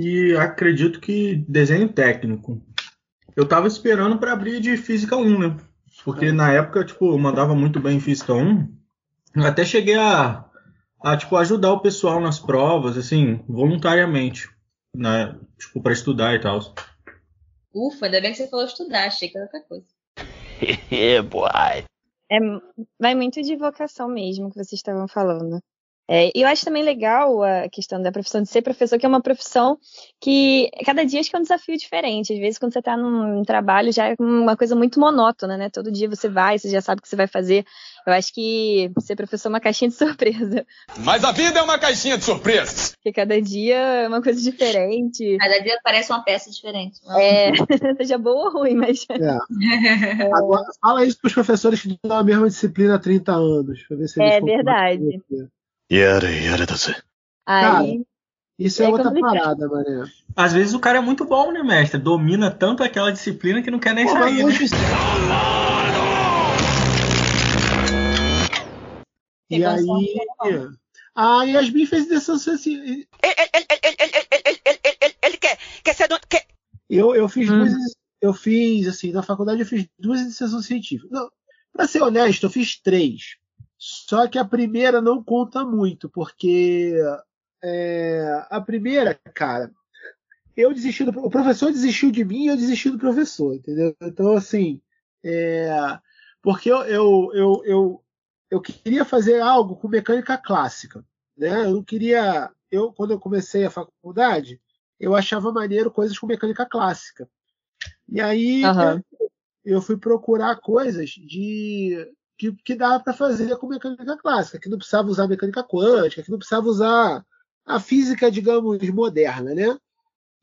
E acredito que desenho técnico. Eu tava esperando para abrir de Física 1, né? Porque na época, tipo, eu mandava muito bem em Física 1. Eu até cheguei a, a tipo, ajudar o pessoal nas provas, assim, voluntariamente. Né? Tipo, para estudar e tal. Ufa, ainda bem que você falou estudar, achei que era outra coisa. yeah, [laughs] boy. É, vai muito de vocação mesmo que vocês estavam falando. É, e eu acho também legal a questão da profissão de ser professor, que é uma profissão que cada dia acho que é um desafio diferente. Às vezes, quando você está num trabalho, já é uma coisa muito monótona, né? Todo dia você vai, você já sabe o que você vai fazer. Eu acho que ser professor é uma caixinha de surpresa. Mas a vida é uma caixinha de surpresas. Porque cada dia é uma coisa diferente. Cada dia parece uma peça diferente. É, [laughs] seja boa ou ruim, mas. É. Agora, fala isso para os professores que dão a mesma disciplina há 30 anos. Ver se eles É verdade. Você. Yare, yare da. Cara, Aí, isso é, é outra complicado. parada, mané. Às vezes o cara é muito bom, né, mestre? Domina tanto aquela disciplina que não quer nem Pô, sair, né? E aí. A Yasmin fez iniciação assim. Ele quer, quer ser dono. Quer... Eu, eu fiz Hum. duas. Eu fiz, assim, na faculdade eu fiz duas iniciações científicas. Não, pra ser honesto, eu fiz três. Só que a primeira não conta muito, porque é, a primeira, cara, eu desisti do. O professor desistiu de mim e eu desisti do professor, entendeu? Então, assim. é, porque eu, eu, eu, eu, eu queria fazer algo com mecânica clássica. Né? Eu não queria. Eu, quando eu comecei a faculdade, eu achava maneiro coisas com mecânica clássica. E aí Aham. eu fui procurar coisas de que, que dava para fazer com mecânica clássica, que não precisava usar mecânica quântica, que não precisava usar a física, digamos, moderna, né?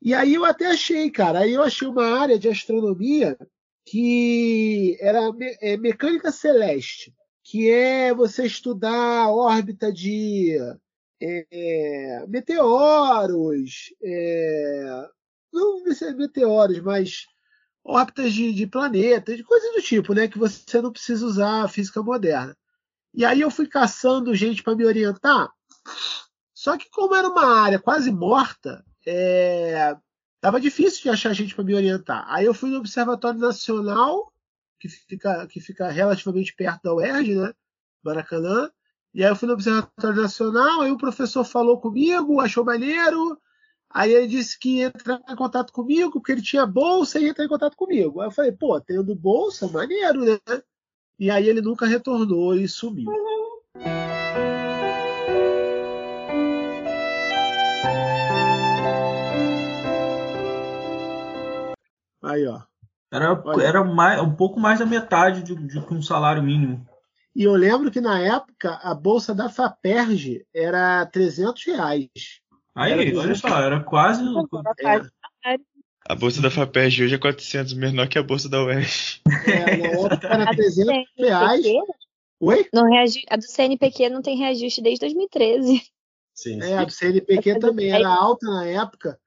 E aí eu até achei, cara, aí eu achei uma área de astronomia que era me- é, mecânica celeste, que é você estudar a órbita de é, é, meteoros, é, não necessariamente meteoros, mas órbitas de, de planetas, de coisas do tipo, né? Que você não precisa usar a física moderna. E aí eu fui caçando gente para me orientar. Só que como era uma área quase morta, é, tava difícil de achar gente para me orientar. Aí eu fui no Observatório Nacional, que fica, que fica relativamente perto da UERJ, né? Maracanã. E aí eu fui no Observatório Nacional, aí o professor falou comigo, achou maneiro. Aí ele disse que ia entrar em contato comigo, porque ele tinha bolsa e ia entrar em contato comigo. Aí eu falei, pô, tendo bolsa, maneiro, né? E aí ele nunca retornou e sumiu. Aí, ó. Era, era mais, um pouco mais da metade de, de que um salário mínimo. E eu lembro que na época a bolsa da FAPERJ era 300 reais. Aí, olha 300 só, era quase. É. A bolsa da FAPERJ hoje é 400, menor que a bolsa da UERJ. É, na época era 300 reais. Oi? Não reaju... A do CNPq não tem reajuste desde 2013. Sim, É, a do CNPq também era alta na época.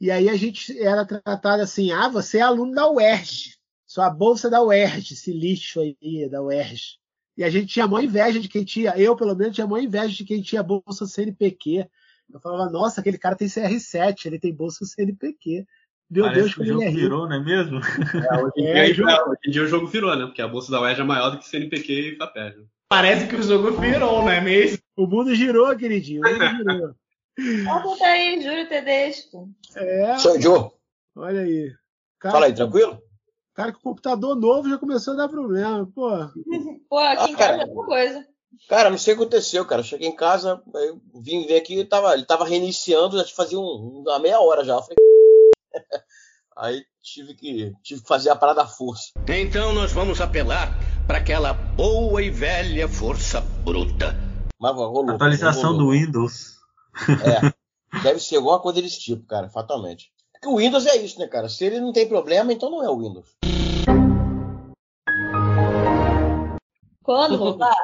E aí a gente era tratado assim: ah, você é aluno da UERJ. Sua bolsa é da UERJ, esse lixo aí da UERJ. E a gente tinha maior inveja de quem tinha, eu pelo menos tinha maior inveja de quem tinha bolsa CNPq. Eu falava, nossa, aquele cara tem CR7, ele tem bolsa CNPq. Meu Parece Deus, que o como ele jogo é rico. virou, não é mesmo? Hoje em, É, dia, jogo- é, hoje em dia o jogo virou, né? Porque a bolsa da UERJ é maior do que CNPq e FAPERJ. Parece que o jogo virou, não é mesmo? O mundo girou, queridinho. O mundo girou. [laughs] Conta aí, Júlio Tedesco. É. Sou Joe. Olha aí. Cara, Fala aí, tranquilo? Cara, com computador novo já começou a dar problema. Pô, Pô, aqui em Ah, cara. casa é outra coisa. Cara, não sei o que aconteceu, cara. Cheguei em casa, aí eu vim ver aqui, ele tava, ele tava reiniciando, já fazia um, uma meia hora já. Eu falei, [laughs] aí tive que, tive que fazer a parada à força. Então nós vamos apelar para aquela boa e velha força bruta. Mas rolou. Atualização do rolou. Windows. É, deve ser alguma coisa desse tipo, cara, fatalmente. Porque o Windows é isso, né, cara? Se ele não tem problema, então não é o Windows. Quando [laughs] voltar?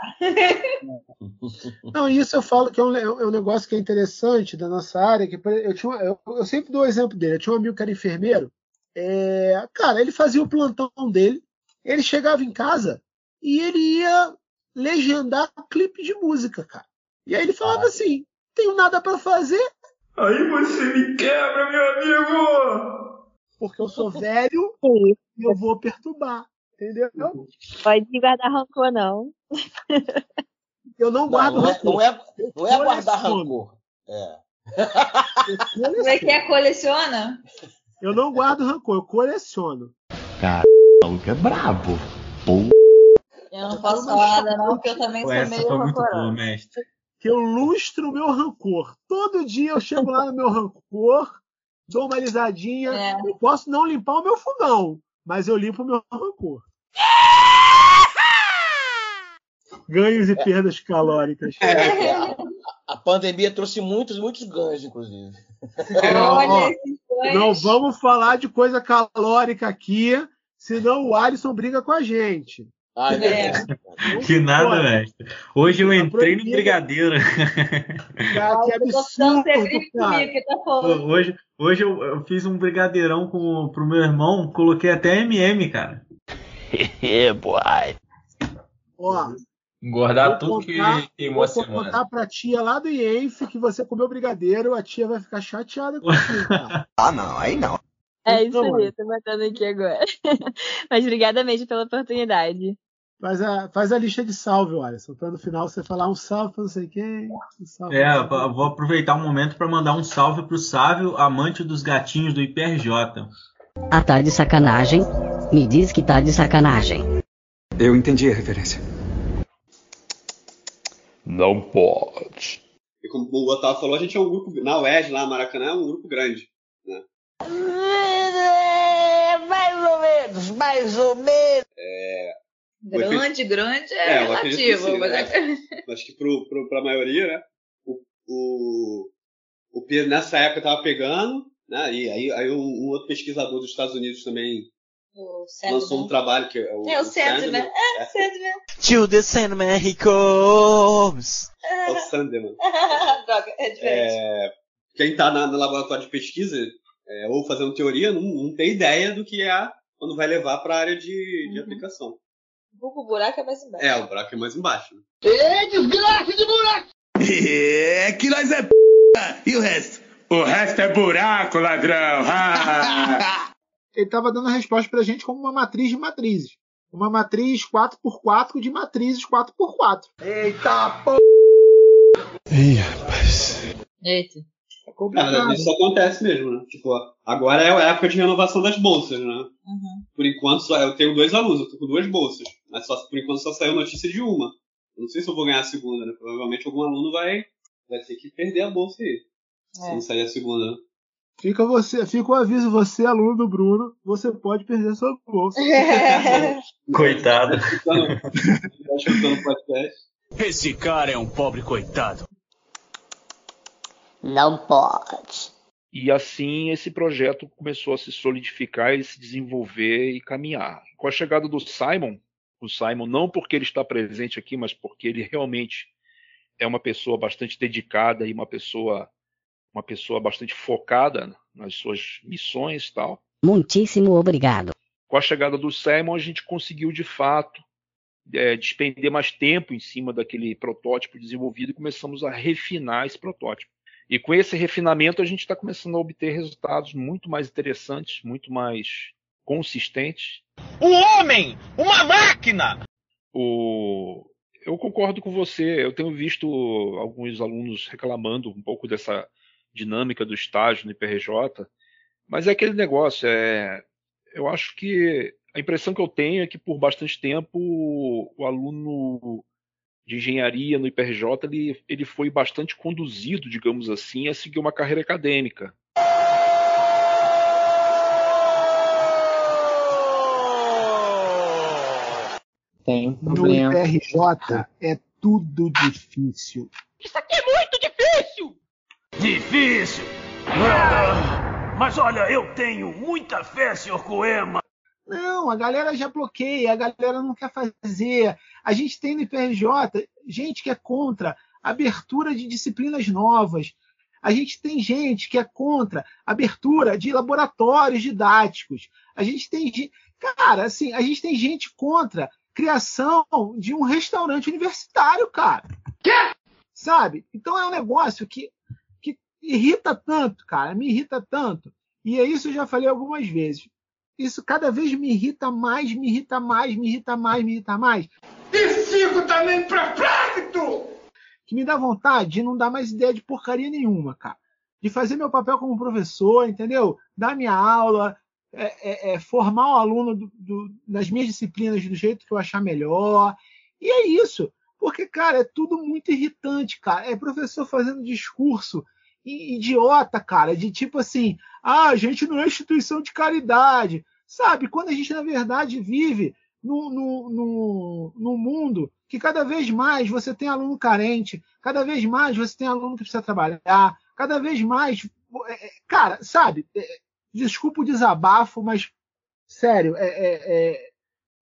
Não, isso eu falo que é um, é um negócio que é interessante da nossa área. Que eu, tinha, eu, eu sempre dou o exemplo dele. Eu tinha um amigo que era enfermeiro. É, cara, ele fazia o plantão dele. Ele chegava em casa e ele ia legendar clipe de música, cara. E aí ele falava assim: tenho nada pra fazer. Aí você me quebra, meu amigo! Porque eu sou velho e eu vou perturbar. Entendeu? Pode guardar rancor, não. Eu não guardo não, é, rancor. não é, não é guardar rancor. É. Como é que é? Coleciona? Eu não guardo rancor, eu coleciono. Cara, o maluco é brabo. Pô. Eu não posso falar nada, não, porque eu também Pô, sou essa meio foi muito rancorosa. boa, mestre. Que eu lustro o meu rancor. Todo dia eu chego lá no meu rancor, dou uma alisadinha. É. Eu posso não limpar o meu fogão, mas eu limpo o meu rancor. [laughs] Ganhos e perdas calóricas. É, a, a pandemia trouxe muitos, muitos ganhos, inclusive. Ó, não vamos falar de coisa calórica aqui, senão o Alisson briga com a gente. Ah, é. Que nada, Olha, mestre. Hoje eu entrei no brigadeiro. Cara, que absurdo, cara. tá Hoje, hoje eu, eu fiz um brigadeirão com, pro meu irmão, coloquei até MM, cara. [laughs] É, boy. Ó, Engordar vou tudo que contar- queimou a vou semana. contar pra tia lá do IENF que você comeu brigadeiro, a tia vai ficar chateada contigo, [laughs] cara. Ah, não, aí não. É isso Então, aí, tô matando aqui agora. [laughs] Mas obrigada mesmo pela oportunidade. Faz a, faz a lista de salve, Alisson, pra no final você falar um salve pra não sei quem. Um salve É, vou aproveitar o momento para mandar um salve pro Sávio, amante dos gatinhos do IPRJ. Ah, tá de sacanagem? Me diz que tá de sacanagem. Eu entendi a referência. Não pode. E como o Otávio falou, a gente é um grupo. Na UERJ, lá, Maracanã, é um grupo grande. Né? Mais ou menos, mais ou menos. É, Grande, grande é, É, eu acredito que relativo. sim, mas né? é- [laughs] acho que pro, pro, pra maioria, né? O, o, o Pedro nessa época tava pegando, né? E aí, aí um, um outro pesquisador dos Estados Unidos também O lançou um trabalho que é o, É o o Sandman. Sandman. É, Sandman. To the Sandman he comes. É o Sandman. [laughs] Droga, é diferente. É, quem está no laboratório de pesquisa é, ou fazendo teoria não, não tem ideia do que é quando vai levar para a área de, de aplicação. O buraco é mais embaixo. É, o buraco é mais embaixo. né? Ê, desgraça de buraco! É que nós é p... E o resto? O resto é buraco, ladrão. Ah. [laughs] Ele estava dando a resposta pra gente como uma matriz de matrizes. Uma matriz 4x4 de matrizes 4x4. Eita porra! Ih, rapaz. Eita. É complicado. isso acontece mesmo, né? Tipo, agora é a época de renovação das bolsas, né? Uhum. Por enquanto, só, eu tenho dois alunos, eu tô com duas bolsas. Mas só, por enquanto só saiu notícia de uma. Eu não sei se eu vou ganhar a segunda, né? Provavelmente algum aluno vai, vai ter que perder a bolsa aí. Se É. não sair a segunda? Fica, você, fica o aviso, você, aluno do Bruno, você pode perder sua bolsa. [laughs] Coitado. Tá escutando podcast. Esse cara é um pobre coitado. Não pode. E assim esse projeto começou a se solidificar e se desenvolver e caminhar. Com a chegada do Simon, o Simon não porque ele está presente aqui, mas porque ele realmente é uma pessoa bastante dedicada e uma pessoa uma pessoa bastante focada nas suas missões e tal. Muitíssimo obrigado. Com a chegada do Simon, a gente conseguiu de fato é, despender mais tempo em cima daquele protótipo desenvolvido e começamos a refinar esse protótipo. E com esse refinamento, a gente está começando a obter resultados muito mais interessantes, muito mais consistentes. Um homem! Uma máquina! O... Eu concordo com você. Eu tenho visto alguns alunos reclamando um pouco dessa dinâmica do estágio no IPRJ, mas é aquele negócio. É... Eu acho que a impressão que eu tenho é que por bastante tempo o aluno de engenharia no IPRJ ele, ele foi bastante conduzido, digamos assim, a seguir uma carreira acadêmica. Tem um No. IPRJ é tudo difícil. Isso aqui é! Difícil. Ah, mas olha, eu tenho muita fé, Sr. Coema. Não, a galera já bloqueia, a galera não quer fazer. A gente tem no IPRJ gente que é contra abertura de disciplinas novas. A gente tem gente que é contra abertura de laboratórios didáticos. A gente tem gente, cara, assim, a gente tem gente contra criação de um restaurante universitário, cara. Quê? Sabe? Então é um negócio que irrita tanto, cara, me irrita tanto. E é isso eu já falei algumas vezes. Isso cada vez me irrita mais, me irrita mais, me irrita mais, me irrita mais. E fico também perplexo! Que me dá vontade de não dar mais ideia de porcaria nenhuma, cara. De fazer meu papel como professor, entendeu? Dar minha aula, é, é, é, formar o aluno do, do, nas minhas disciplinas do jeito que eu achar melhor. E é isso. Porque, cara, é tudo muito irritante, cara. É professor fazendo discurso idiota, cara, de tipo assim, ah, a gente não é instituição de caridade. Sabe? Quando a gente, na verdade, vive no, no, no, no mundo que cada vez mais você tem aluno carente, cada vez mais você tem aluno que precisa trabalhar, cada vez mais. é, Cara, sabe? É, Desculpa o desabafo, mas sério, é, é, é,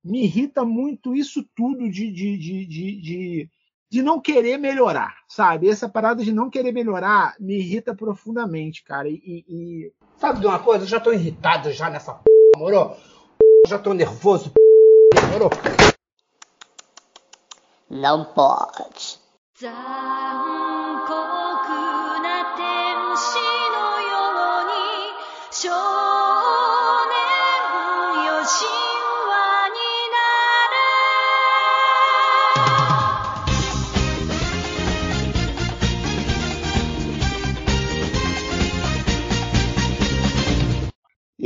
me irrita muito isso tudo de, de, de, de, de, de não querer melhorar, sabe? Essa parada de não querer melhorar me irrita profundamente, cara. E, e- Sabe de uma coisa? Eu já tô irritado já nessa p, moro? Já tô nervoso, p, moro? Não pode. 残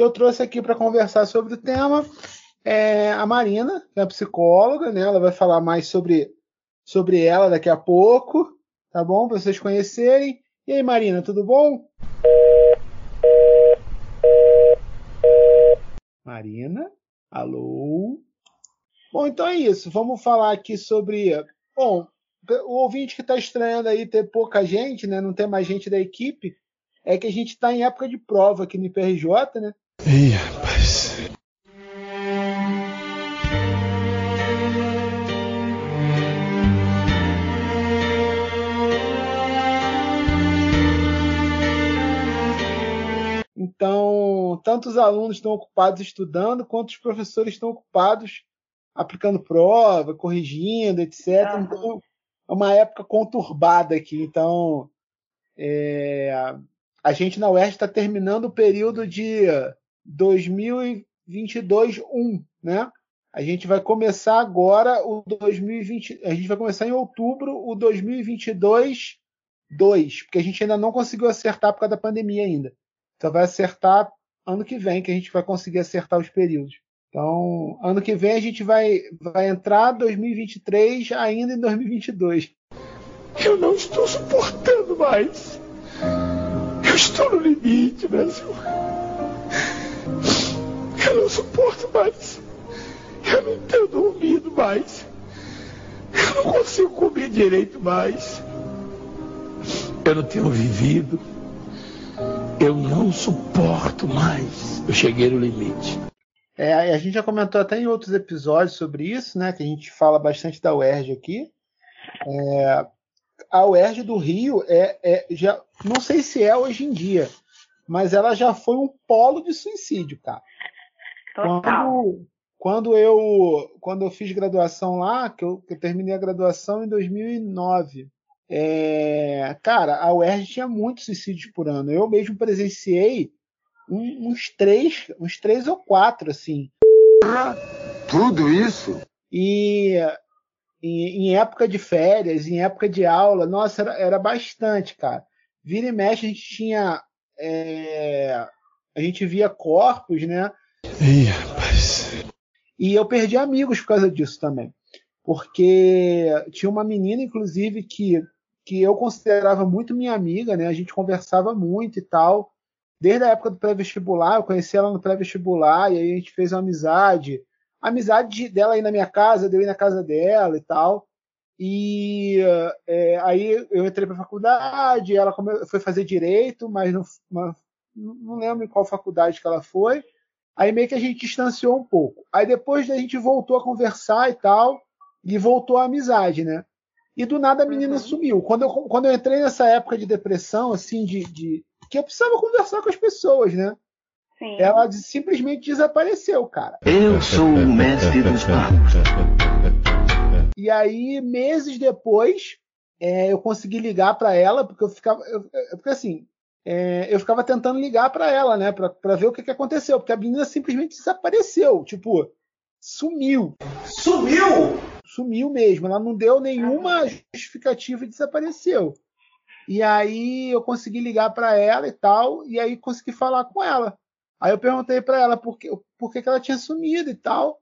E eu trouxe aqui para conversar sobre o tema é, a Marina, que é psicóloga, né? Ela vai falar mais sobre, sobre ela daqui a pouco, tá bom? Para vocês conhecerem. E aí, Marina, tudo bom? Marina, alô? Bom, então é isso. Vamos falar aqui sobre. Bom, o ouvinte que está estranhando aí ter pouca gente, né? Não ter mais gente da equipe, é que a gente está em época de prova aqui no IPRJ, né? Ih, rapaz. Então, tanto os alunos estão ocupados estudando, quanto os professores estão ocupados aplicando prova, corrigindo, etc. Então, é uma época conturbada aqui. Então, é, a gente na UERJ está terminando o período de 2022-1, né? A gente vai começar agora o 2020, a gente vai começar em outubro o 2022 2, porque a gente ainda não conseguiu acertar por causa da pandemia ainda. Só vai acertar ano que vem que a gente vai conseguir acertar os períodos. Então, ano que vem a gente vai vai entrar 2023 ainda em 2022. Eu não estou suportando mais. Eu estou no limite, Brasil. Suporto mais. Eu não tenho dormido mais. Eu não consigo comer direito mais. Eu não tenho vivido. Eu não suporto mais. Eu cheguei no limite. É, a gente já comentou até em outros episódios sobre isso, né? Que a gente fala bastante da UERJ aqui. É, a UERJ do Rio é, é já não sei se é hoje em dia, mas ela já foi um polo de suicídio, cara. Quando, quando eu quando eu fiz graduação lá, que eu, que eu terminei a graduação em 2009, é, cara, a UERJ tinha muitos suicídios por ano. Eu mesmo presenciei um- uns três, uns três ou quatro, assim. Tudo isso? E em, em época de férias, em época de aula, nossa, era, era bastante, cara. Vira e mexe, a gente tinha. é, a gente via corpos, né? Ih, rapaz. E eu perdi amigos por causa disso também. Porque tinha uma menina, inclusive, que, que eu considerava muito minha amiga, né? A gente conversava muito e tal. Desde a época do pré-vestibular, eu conheci ela no pré-vestibular, e aí a gente fez uma amizade. A amizade de- dela ir na minha casa, eu ir na casa dela e tal. E é, aí eu entrei para faculdade, ela foi fazer direito, mas não, não lembro em qual faculdade que ela foi. Aí meio que a gente distanciou um pouco. Aí depois a gente voltou a conversar e tal, e voltou a amizade, né? E do nada a menina sumiu. Quando eu, quando eu entrei nessa época de depressão, assim, de, de que eu precisava conversar com as pessoas, né? Sim. Ela de- simplesmente desapareceu, cara. Eu sou o mestre dos magos. E aí, meses depois, é, eu consegui ligar para ela, porque eu ficava. eu- eu- porque assim, é, eu ficava tentando ligar para ela, né? Para ver o que, que aconteceu. Porque a menina simplesmente desapareceu. Tipo, sumiu. Sumiu? Sumiu mesmo. Ela não deu nenhuma justificativa e desapareceu. E aí eu consegui ligar para ela e tal, e aí consegui falar com ela. Aí eu perguntei para ela por, que, por que, que ela tinha sumido e tal.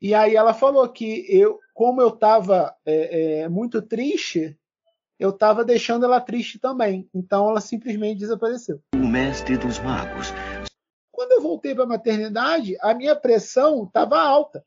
E aí ela falou que eu, como eu estava muito triste, eu estava deixando ela triste também. Então ela simplesmente desapareceu. O mestre dos magos. Quando eu voltei para a maternidade, a minha pressão estava alta.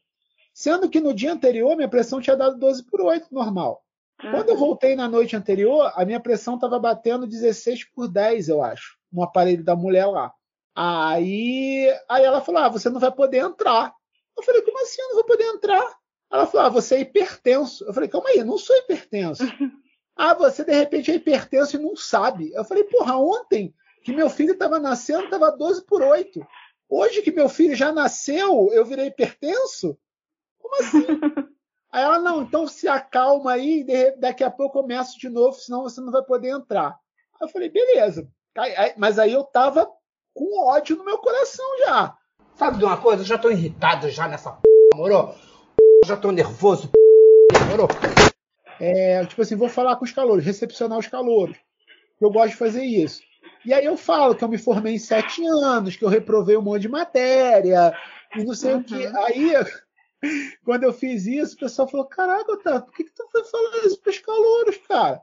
Sendo que no dia anterior, minha pressão tinha dado 12 por 8 normal. Quando eu voltei na noite anterior, a minha pressão estava batendo 16 por 10, eu acho, no aparelho da mulher lá. Aí, aí ela falou: ah, você não vai poder entrar. Eu falei: como assim eu não vou poder entrar? Ela falou: ah, você é hipertenso. Eu falei: calma aí, eu não sou hipertenso. [laughs] ah, você de repente é hipertenso e não sabe. Eu falei: porra, ontem que meu filho estava nascendo, estava 12 por 8. Hoje que meu filho já nasceu, eu virei hipertenso? Como assim? [laughs] Aí ela, não, então se acalma aí, de- daqui a pouco eu começo de novo, senão você não vai poder entrar. Aí eu falei, beleza. Aí- aí- mas aí eu tava com ódio no meu coração já. Sabe de uma coisa? Eu já tô irritado já nessa p, moro? Já tô nervoso, p, moro? É, tipo assim, vou falar com os calouros, recepcionar os calouros. Eu gosto de fazer isso. E aí eu falo que eu me formei em sete anos, que eu reprovei um monte de matéria, e não sei o que. Aí, [laughs] quando eu fiz isso, o pessoal falou: Caraca, Otávio, por que, que tu foi falar isso pros calouros, cara?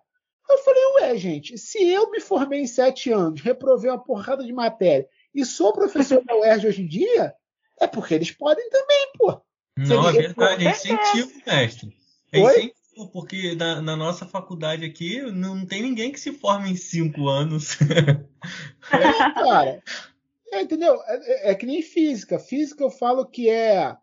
Eu falei, ué, gente, se eu me formei em sete anos, reprovei uma porrada de matéria e sou professor da UERJ hoje em dia, é porque eles podem também, pô. Não, é verdade, é incentivo, mestre. É Oi? Porque na, na nossa faculdade aqui não tem ninguém que se forme em cinco anos. É, [laughs] cara. É, entendeu? É, é- é que nem física. Física eu falo que é,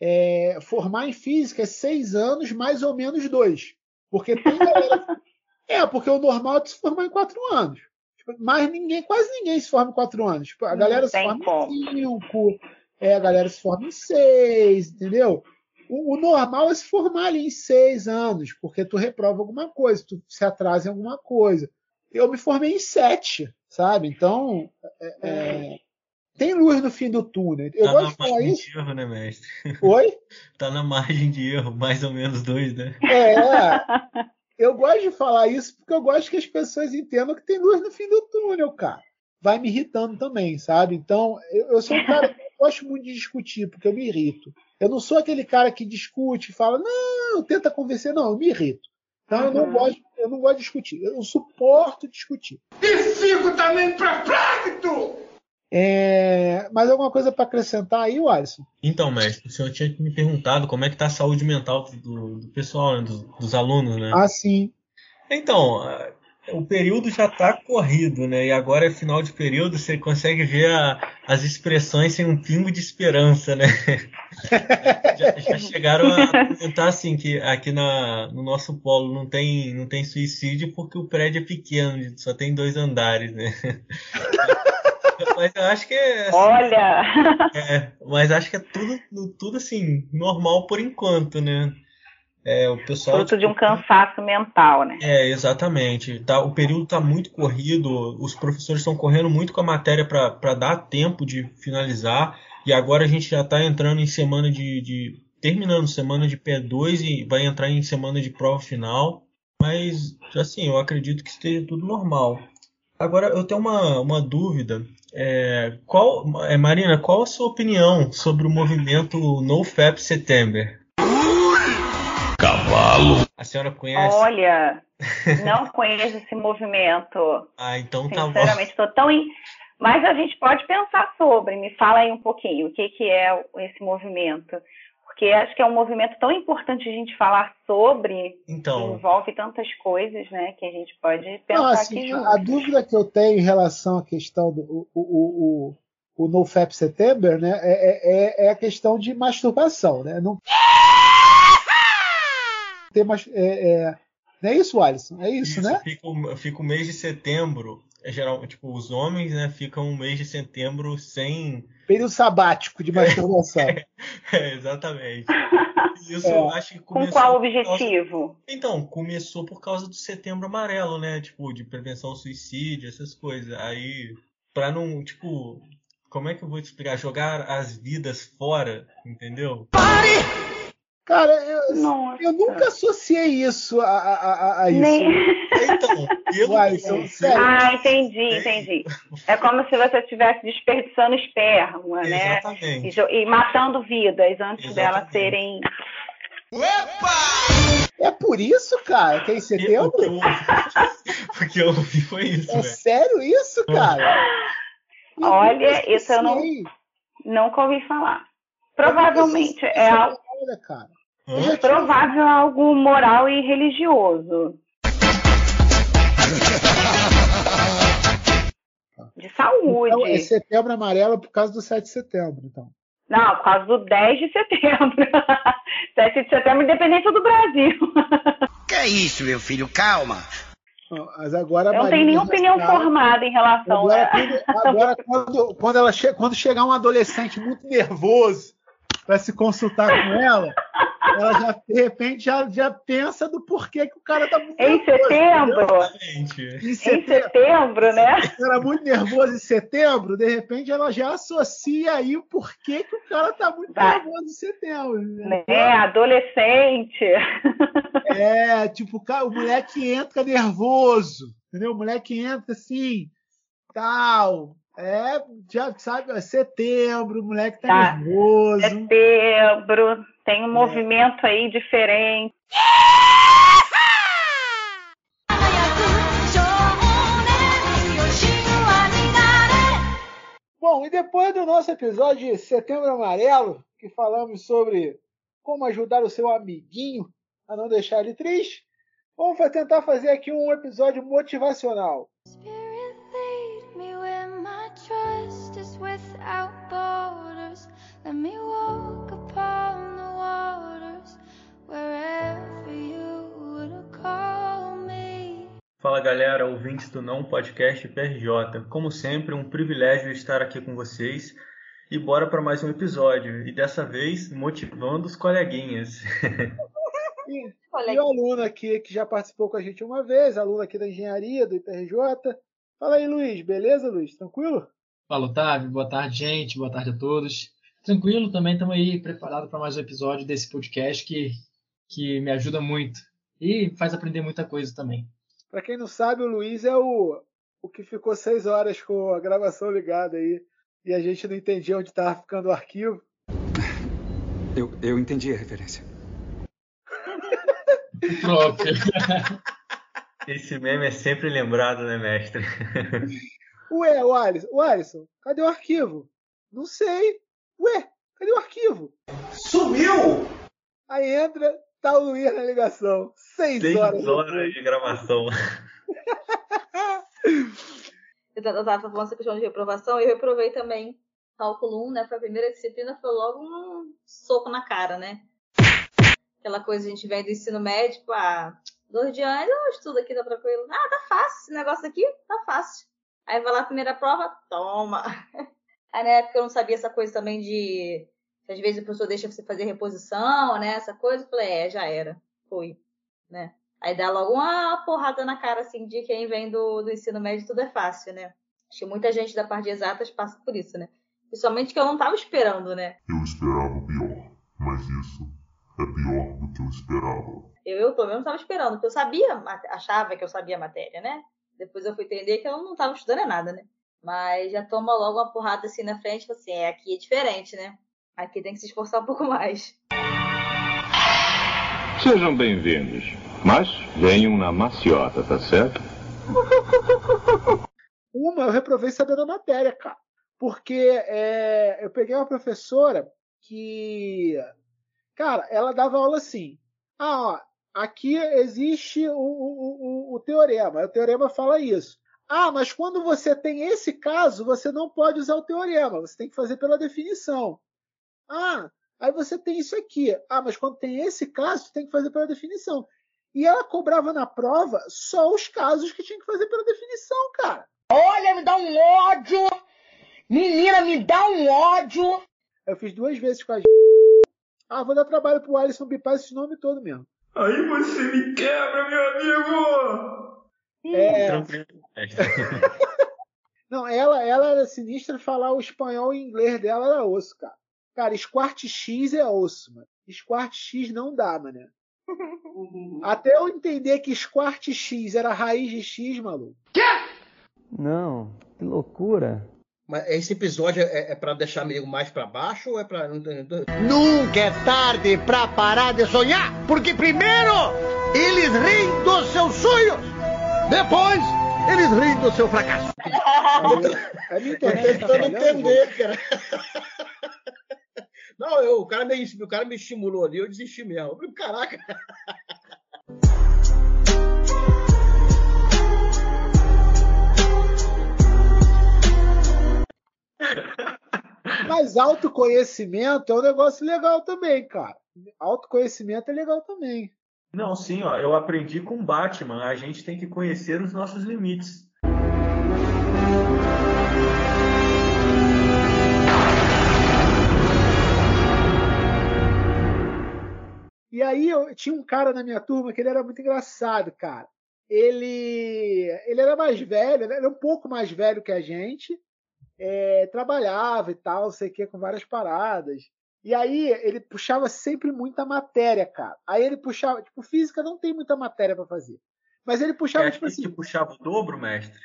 é, formar em física é seis anos mais ou menos dois. Porque tem galera. [laughs] é, porque o normal é se formar em quatro anos. Tipo, Mas ninguém, quase ninguém se forma em quatro anos. Tipo, a galera se forma como. em cinco, é, a galera se forma em seis, entendeu? O, o normal é se formar ali em seis anos, porque tu reprova alguma coisa, tu se atrasa em alguma coisa. Eu me formei em sete, sabe? Então, é, é, tem luz no fim do túnel. Eu tá gosto na de falar margem isso. de erro, né, mestre? Oi? [laughs] Tá na margem de erro, mais ou menos dois, né? É, eu gosto de falar isso porque eu gosto que as pessoas entendam que tem luz no fim do túnel, cara. Vai me irritando também, sabe? Então, eu, eu sou um cara que não gosto muito de discutir, porque eu me irrito. Eu não sou aquele cara que discute e fala, não, tenta convencer, não, eu me irrito. Então eu não Uhum. gosto, eu não gosto de discutir. Eu não suporto discutir. E fico também perplexo! É, mas alguma coisa para acrescentar aí, Alisson? Então, mestre, o senhor tinha me perguntado como é que tá a saúde mental do, do pessoal, né, dos, dos alunos, né? Ah, sim. Então, o período já está corrido, né? E agora é final de período, você consegue ver a- as expressões sem um pingo de esperança, né? [laughs] já, já chegaram a comentar assim que aqui na, no nosso polo não tem, não tem suicídio porque o prédio é pequeno, só tem dois andares, né? [laughs] Mas eu acho que é. assim, Olha! é, mas acho que é tudo, tudo assim, normal por enquanto, né? É, o pessoal. Fruto de um cansaço mental, né? É, exatamente. Tá, o período está muito corrido, os professores estão correndo muito com a matéria para dar tempo de finalizar, e agora a gente já está entrando em semana de, de. terminando semana de P2 e vai entrar em semana de prova final. Mas, assim, eu acredito que esteja tudo normal. Agora, eu tenho uma, uma dúvida. É, qual, é, Marina, qual a sua opinião sobre o movimento NoFap September? Cavalo. A senhora conhece? Olha, não conheço esse movimento. Ah, então tá bom. Sinceramente, estou tão em. Mas a gente pode pensar sobre. Me fala aí um pouquinho o que, que é esse movimento. Porque acho que é um movimento tão importante a gente falar sobre, Então. que envolve tantas coisas, né? Que a gente pode pensar Não, assim, aqui a, juntos. a dúvida que eu tenho em relação à questão do o, o, o, o NoFap September, né? É, é, é a questão de masturbação, né? Não ter mais, é, é, não é isso, Alisson? É isso, né? Fica, o- fica o mês de setembro. É geral, tipo, os homens, né, ficam um mês de setembro sem. Período sabático de masturbação. [laughs] É, exatamente. Isso É. eu acho que Com começou. qual por causa- objetivo? Então, começou por causa do setembro amarelo, né? Tipo, de prevenção ao suicídio, essas coisas. Aí, pra não, tipo, como é que eu vou te explicar? Jogar as vidas fora, entendeu? Cara, eu, eu nunca associei isso a, a, a, a isso. Nem- Então, eu Alisson, sério. Ah, entendi, entendi. É como se você estivesse desperdiçando esperma, né? Exatamente. E, e matando vidas antes delas serem. É por isso, cara, que é em setembro? [laughs] Porque eu ouvi foi isso, É velho. sério isso, cara? Eu Olha, isso eu não, nunca ouvi falar. Provavelmente é algo, Olha, cara. é provável algo moral e religioso. [laughs] De saúde. Então, é setembro amarelo por causa do 7 de setembro, então. Não, por causa do 10 de setembro. [laughs] 7 de setembro, independência do Brasil. [laughs] Que é isso, meu filho? Calma. Não, Mas agora a Eu não tenho nenhuma opinião Racional- formada em relação Agora, a. agora, quando, quando, ela che- quando chegar um adolescente muito nervoso para se consultar com ela, ela já, de repente, já, já pensa do porquê que o cara tá muito Em nervoso. setembro? Em Em setembro. setembro, né? O cara muito nervoso em setembro, de repente ela já associa aí o porquê que o cara tá muito Vai. nervoso em setembro. entendeu? É, adolescente. É, tipo, o cara- o moleque entra nervoso, entendeu? O moleque entra assim, tal. É, já sabe, é setembro, o moleque tá, Tá. nervoso. Setembro, tem um movimento aí diferente. Bom, e depois do nosso episódio de Setembro Amarelo, que falamos sobre como ajudar o seu amiguinho a não deixar ele triste, vamos tentar fazer aqui um episódio motivacional. Lead Let me walk upon the waters wherever you would call me. Fala galera, ouvintes do Não Podcast PRJ. Como sempre, um privilégio estar aqui com vocês. E bora para mais um episódio. E dessa vez, motivando os coleguinhas. [laughs] E, e o aluno aqui que já participou com a gente uma vez, aluno aqui da engenharia do IPRJ. Fala aí, Luiz, beleza, Luiz? Tranquilo? Fala, Otávio. Boa tarde, gente. Boa tarde a todos. Tranquilo, também estamos aí preparados para mais um episódio desse podcast que, que me ajuda muito e faz aprender muita coisa também. Pra quem não sabe, o Luiz é o, o que ficou seis horas com a gravação ligada aí e a gente não entendia onde estava ficando o arquivo. Eu, eu entendi a referência. [laughs] Próprio. [laughs] Esse meme é sempre lembrado, né, mestre? Ué, o Alisson, o Alisson, cadê o arquivo? Não sei. Ué, cadê o arquivo? Sumiu! Aí entra, tá o Luiz na ligação. Seis, Seis horas. horas de gravação. Eu tava tava falando essa questão de reprovação, eu reprovei também cálculo 1, né? Foi a primeira disciplina, foi logo um soco na cara, né? Aquela coisa, a gente vem do ensino médio, tipo, ah, dois dias antes, eu estudo aqui, tá tranquilo. Ah, tá fácil, esse negócio aqui, tá fácil. Aí vai lá a primeira prova, toma. [laughs] Aí na época eu não sabia essa coisa também de. Às vezes o professor deixa você fazer reposição, né? Essa coisa. Eu falei, é, já era. Foi. Né? Aí dá logo uma porrada na cara, assim, de quem vem do, do ensino médio, tudo é fácil, né? Acho que muita gente da parte de exatas passa por isso, né? Principalmente que eu não tava esperando, né? Eu esperava o pior, mas isso é pior do que eu esperava. Eu, eu pelo menos não tava esperando, porque eu sabia, achava que eu sabia a matéria, né? Depois eu fui entender que eu não tava estudando nada, né? Mas já toma logo uma porrada assim na frente, fala assim, é, aqui é diferente, né? Aqui tem que se esforçar um pouco mais. Sejam bem-vindos. Mas venham na maciota, tá certo? [laughs] Uma eu reprovei sabendo a matéria, cara. Porque é, eu peguei uma professora que, cara, ela dava aula assim. Ah, ó, aqui existe o, o, o, o teorema. O teorema fala isso. Ah, mas quando você tem esse caso, você não pode usar o teorema, você tem que fazer pela definição. Ah, aí você tem isso aqui. Ah, mas quando tem esse caso, você tem que fazer pela definição. E ela cobrava na prova só os casos que tinha que fazer pela definição, cara. Olha, me dá um ódio! Menina, me dá um ódio! Eu fiz duas vezes com a Ah, vou dar trabalho pro Alisson bipar esse nome todo mesmo. Aí você me quebra, meu amigo! É. Tranquilo. [laughs] Não, ela, ela era sinistra falar o espanhol e inglês dela era osso, cara. Cara, Squart X é osso, mano. Squart X não dá, mano. Até eu entender que Squart X era raiz de X, maluco. Não, que loucura. Mas esse episódio é, é para deixar meio mais para baixo ou é pra. Nunca é tarde pra parar de sonhar, porque primeiro eles riem dos seus sonhos, depois eles riem do seu fracasso. É minha Tô internet tá tentando falhando, entender, cara. Não, eu, o, cara me, o cara me estimulou ali, eu desisti mesmo. Eu falei, Caraca. Mas autoconhecimento é um negócio legal também, cara. Autoconhecimento é legal também. Não, sim, ó, eu aprendi com Batman. A gente tem que conhecer os nossos limites. E aí eu tinha um cara na minha turma que ele era muito engraçado, cara. Ele, ele era mais velho, era um pouco mais velho que a gente, é, trabalhava e tal, sei que, com várias paradas. E aí ele puxava sempre muita matéria, cara. Aí ele puxava, tipo, física não tem muita matéria para fazer. Mas ele puxava, É tipo assim. puxava o dobro, mestre?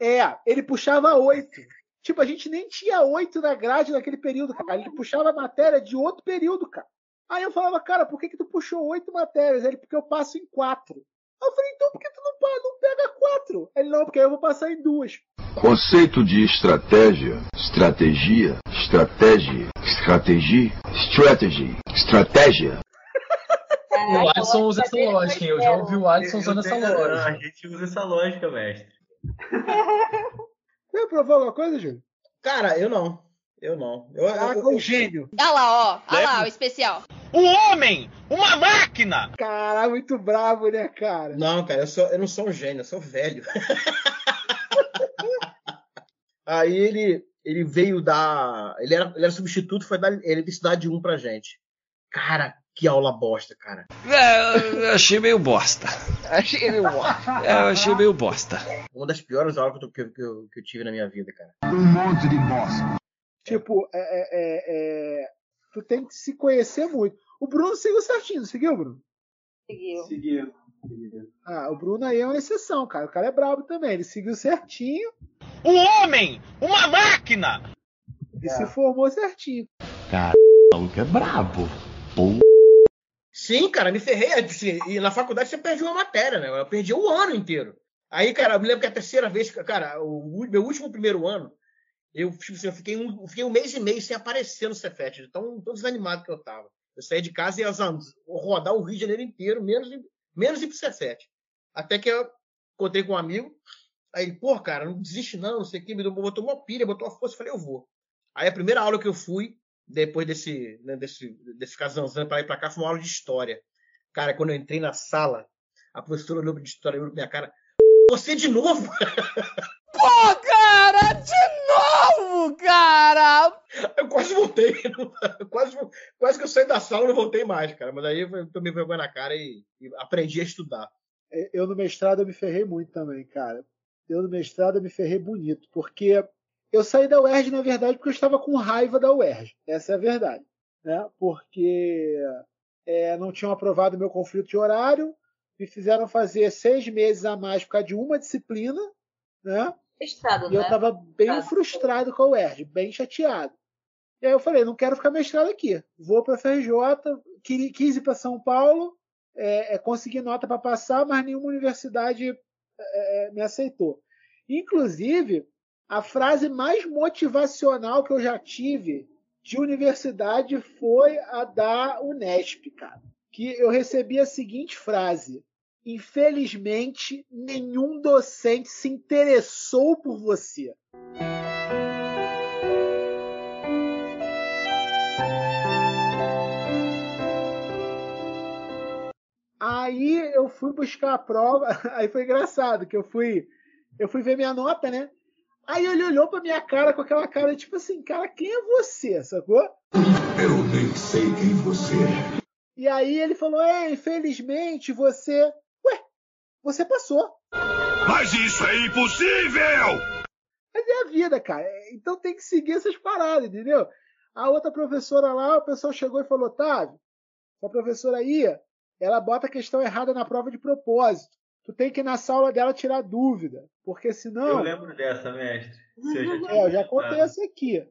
É, ele puxava oito. Tipo, a gente nem tinha oito na grade naquele período, cara. Ele puxava matéria de outro período, cara. Aí eu falava, cara, por que, que tu puxou oito matérias? Ele, porque eu passo em quatro. Aí eu falei, então por que tu não, não pega quatro? Ele, não, porque aí eu vou passar em duas. Conceito de estratégia, estratégia, estratégia, estratégia, strategy, estratégia. O Alisson usa essa lógica, hein? Eu já ouvi o Alisson usando essa A lógica. gente usa essa lógica, mestre. [laughs] Você provou alguma coisa, Júlio? Cara, eu não. Eu não. Eu, Ah, eu- com o gênio. Olha lá, ó. Olha lá, o especial. Um homem! Uma máquina! Caralho, muito bravo, né, cara? Não, cara, eu, sou, eu não sou um gênio, eu sou velho. [laughs] Aí ele, ele veio dar. Ele era, ele era substituto, foi dar eletricidade 1 pra gente. Cara, que aula bosta, cara. É, eu achei meio bosta. [laughs] Achei meio bosta. É, eu achei meio bosta. Uma das piores aulas que eu, que, eu- que eu, que eu tive na minha vida, cara. Um monte de bosta. Tipo, é, é, é, é, tu tem que se conhecer muito. O Bruno seguiu certinho, não seguiu, Bruno? Seguiu. Seguiu. Ah, o Bruno aí é uma exceção, cara. O cara é brabo também. Ele seguiu certinho Um homem! Uma máquina! e se formou certinho. Cara, o maluco é brabo. Pô. Sim, cara, me ferrei. E na faculdade você perde uma matéria, né? Eu perdi o ano inteiro. Aí, cara, eu me lembro que a terceira vez, cara, o meu último primeiro ano, eu, tipo assim, eu fiquei, um, eu fiquei um mês e meio sem aparecer no Cefet, de tão, tão desanimado que eu tava. Eu saí de casa e ia rodar o Rio de Janeiro inteiro, menos, ir- menos ir pro Cefet. Até que eu encontrei com um amigo, aí ele, pô, cara, não desiste não, não sei o que, me deu- botou uma pilha, botou uma força, eu falei, eu vou. Aí a primeira aula que eu fui, depois desse, né, desse, desse ficar zanzando pra ir pra cá, foi uma aula de história. Cara, quando eu entrei na sala, a professora olhou de história, olhou pra minha cara, você de novo? [laughs] Pô, cara, de novo, cara! Eu quase voltei. [laughs] quase, quase que eu saí da sala e não voltei mais, cara. Mas aí eu tomei vergonha na cara e, e aprendi a estudar. Eu no mestrado eu me ferrei muito também, cara. Eu no mestrado eu me ferrei bonito, porque eu saí da UERJ, na verdade, porque eu estava com raiva da UERJ. Essa é a verdade. Né? Porque é, não tinham aprovado meu conflito de horário, me fizeram fazer seis meses a mais por causa de uma disciplina, né? Estado, E eu né? estava bem frustrado com a UERJ, bem chateado. E aí eu falei, não quero ficar mestrado aqui. Vou para a FRJ, quis ir para São Paulo, é, é, consegui nota para passar, mas nenhuma universidade é, é, me aceitou. Inclusive, a frase mais motivacional que eu já tive de universidade foi a da Unesp, cara. Que eu recebi a seguinte frase: Infelizmente, nenhum docente se interessou por você. Aí eu fui buscar a prova, [laughs] aí foi engraçado que eu fui, eu fui ver minha nota, né? Aí ele olhou pra minha cara com aquela cara tipo assim, cara, quem é você, sacou? Eu nem sei quem você é. E aí ele falou, é, infelizmente você, ué, você passou. Mas isso é impossível! Mas é a vida, cara. Então tem que seguir essas paradas, entendeu? A outra professora lá, o pessoal chegou e falou, Otávio, a professora aí, ela bota a questão errada na prova de propósito. Tu tem que ir na sala dela tirar dúvida, porque senão. Eu lembro dessa, mestre. [laughs] Se eu É, eu já contei essa aqui,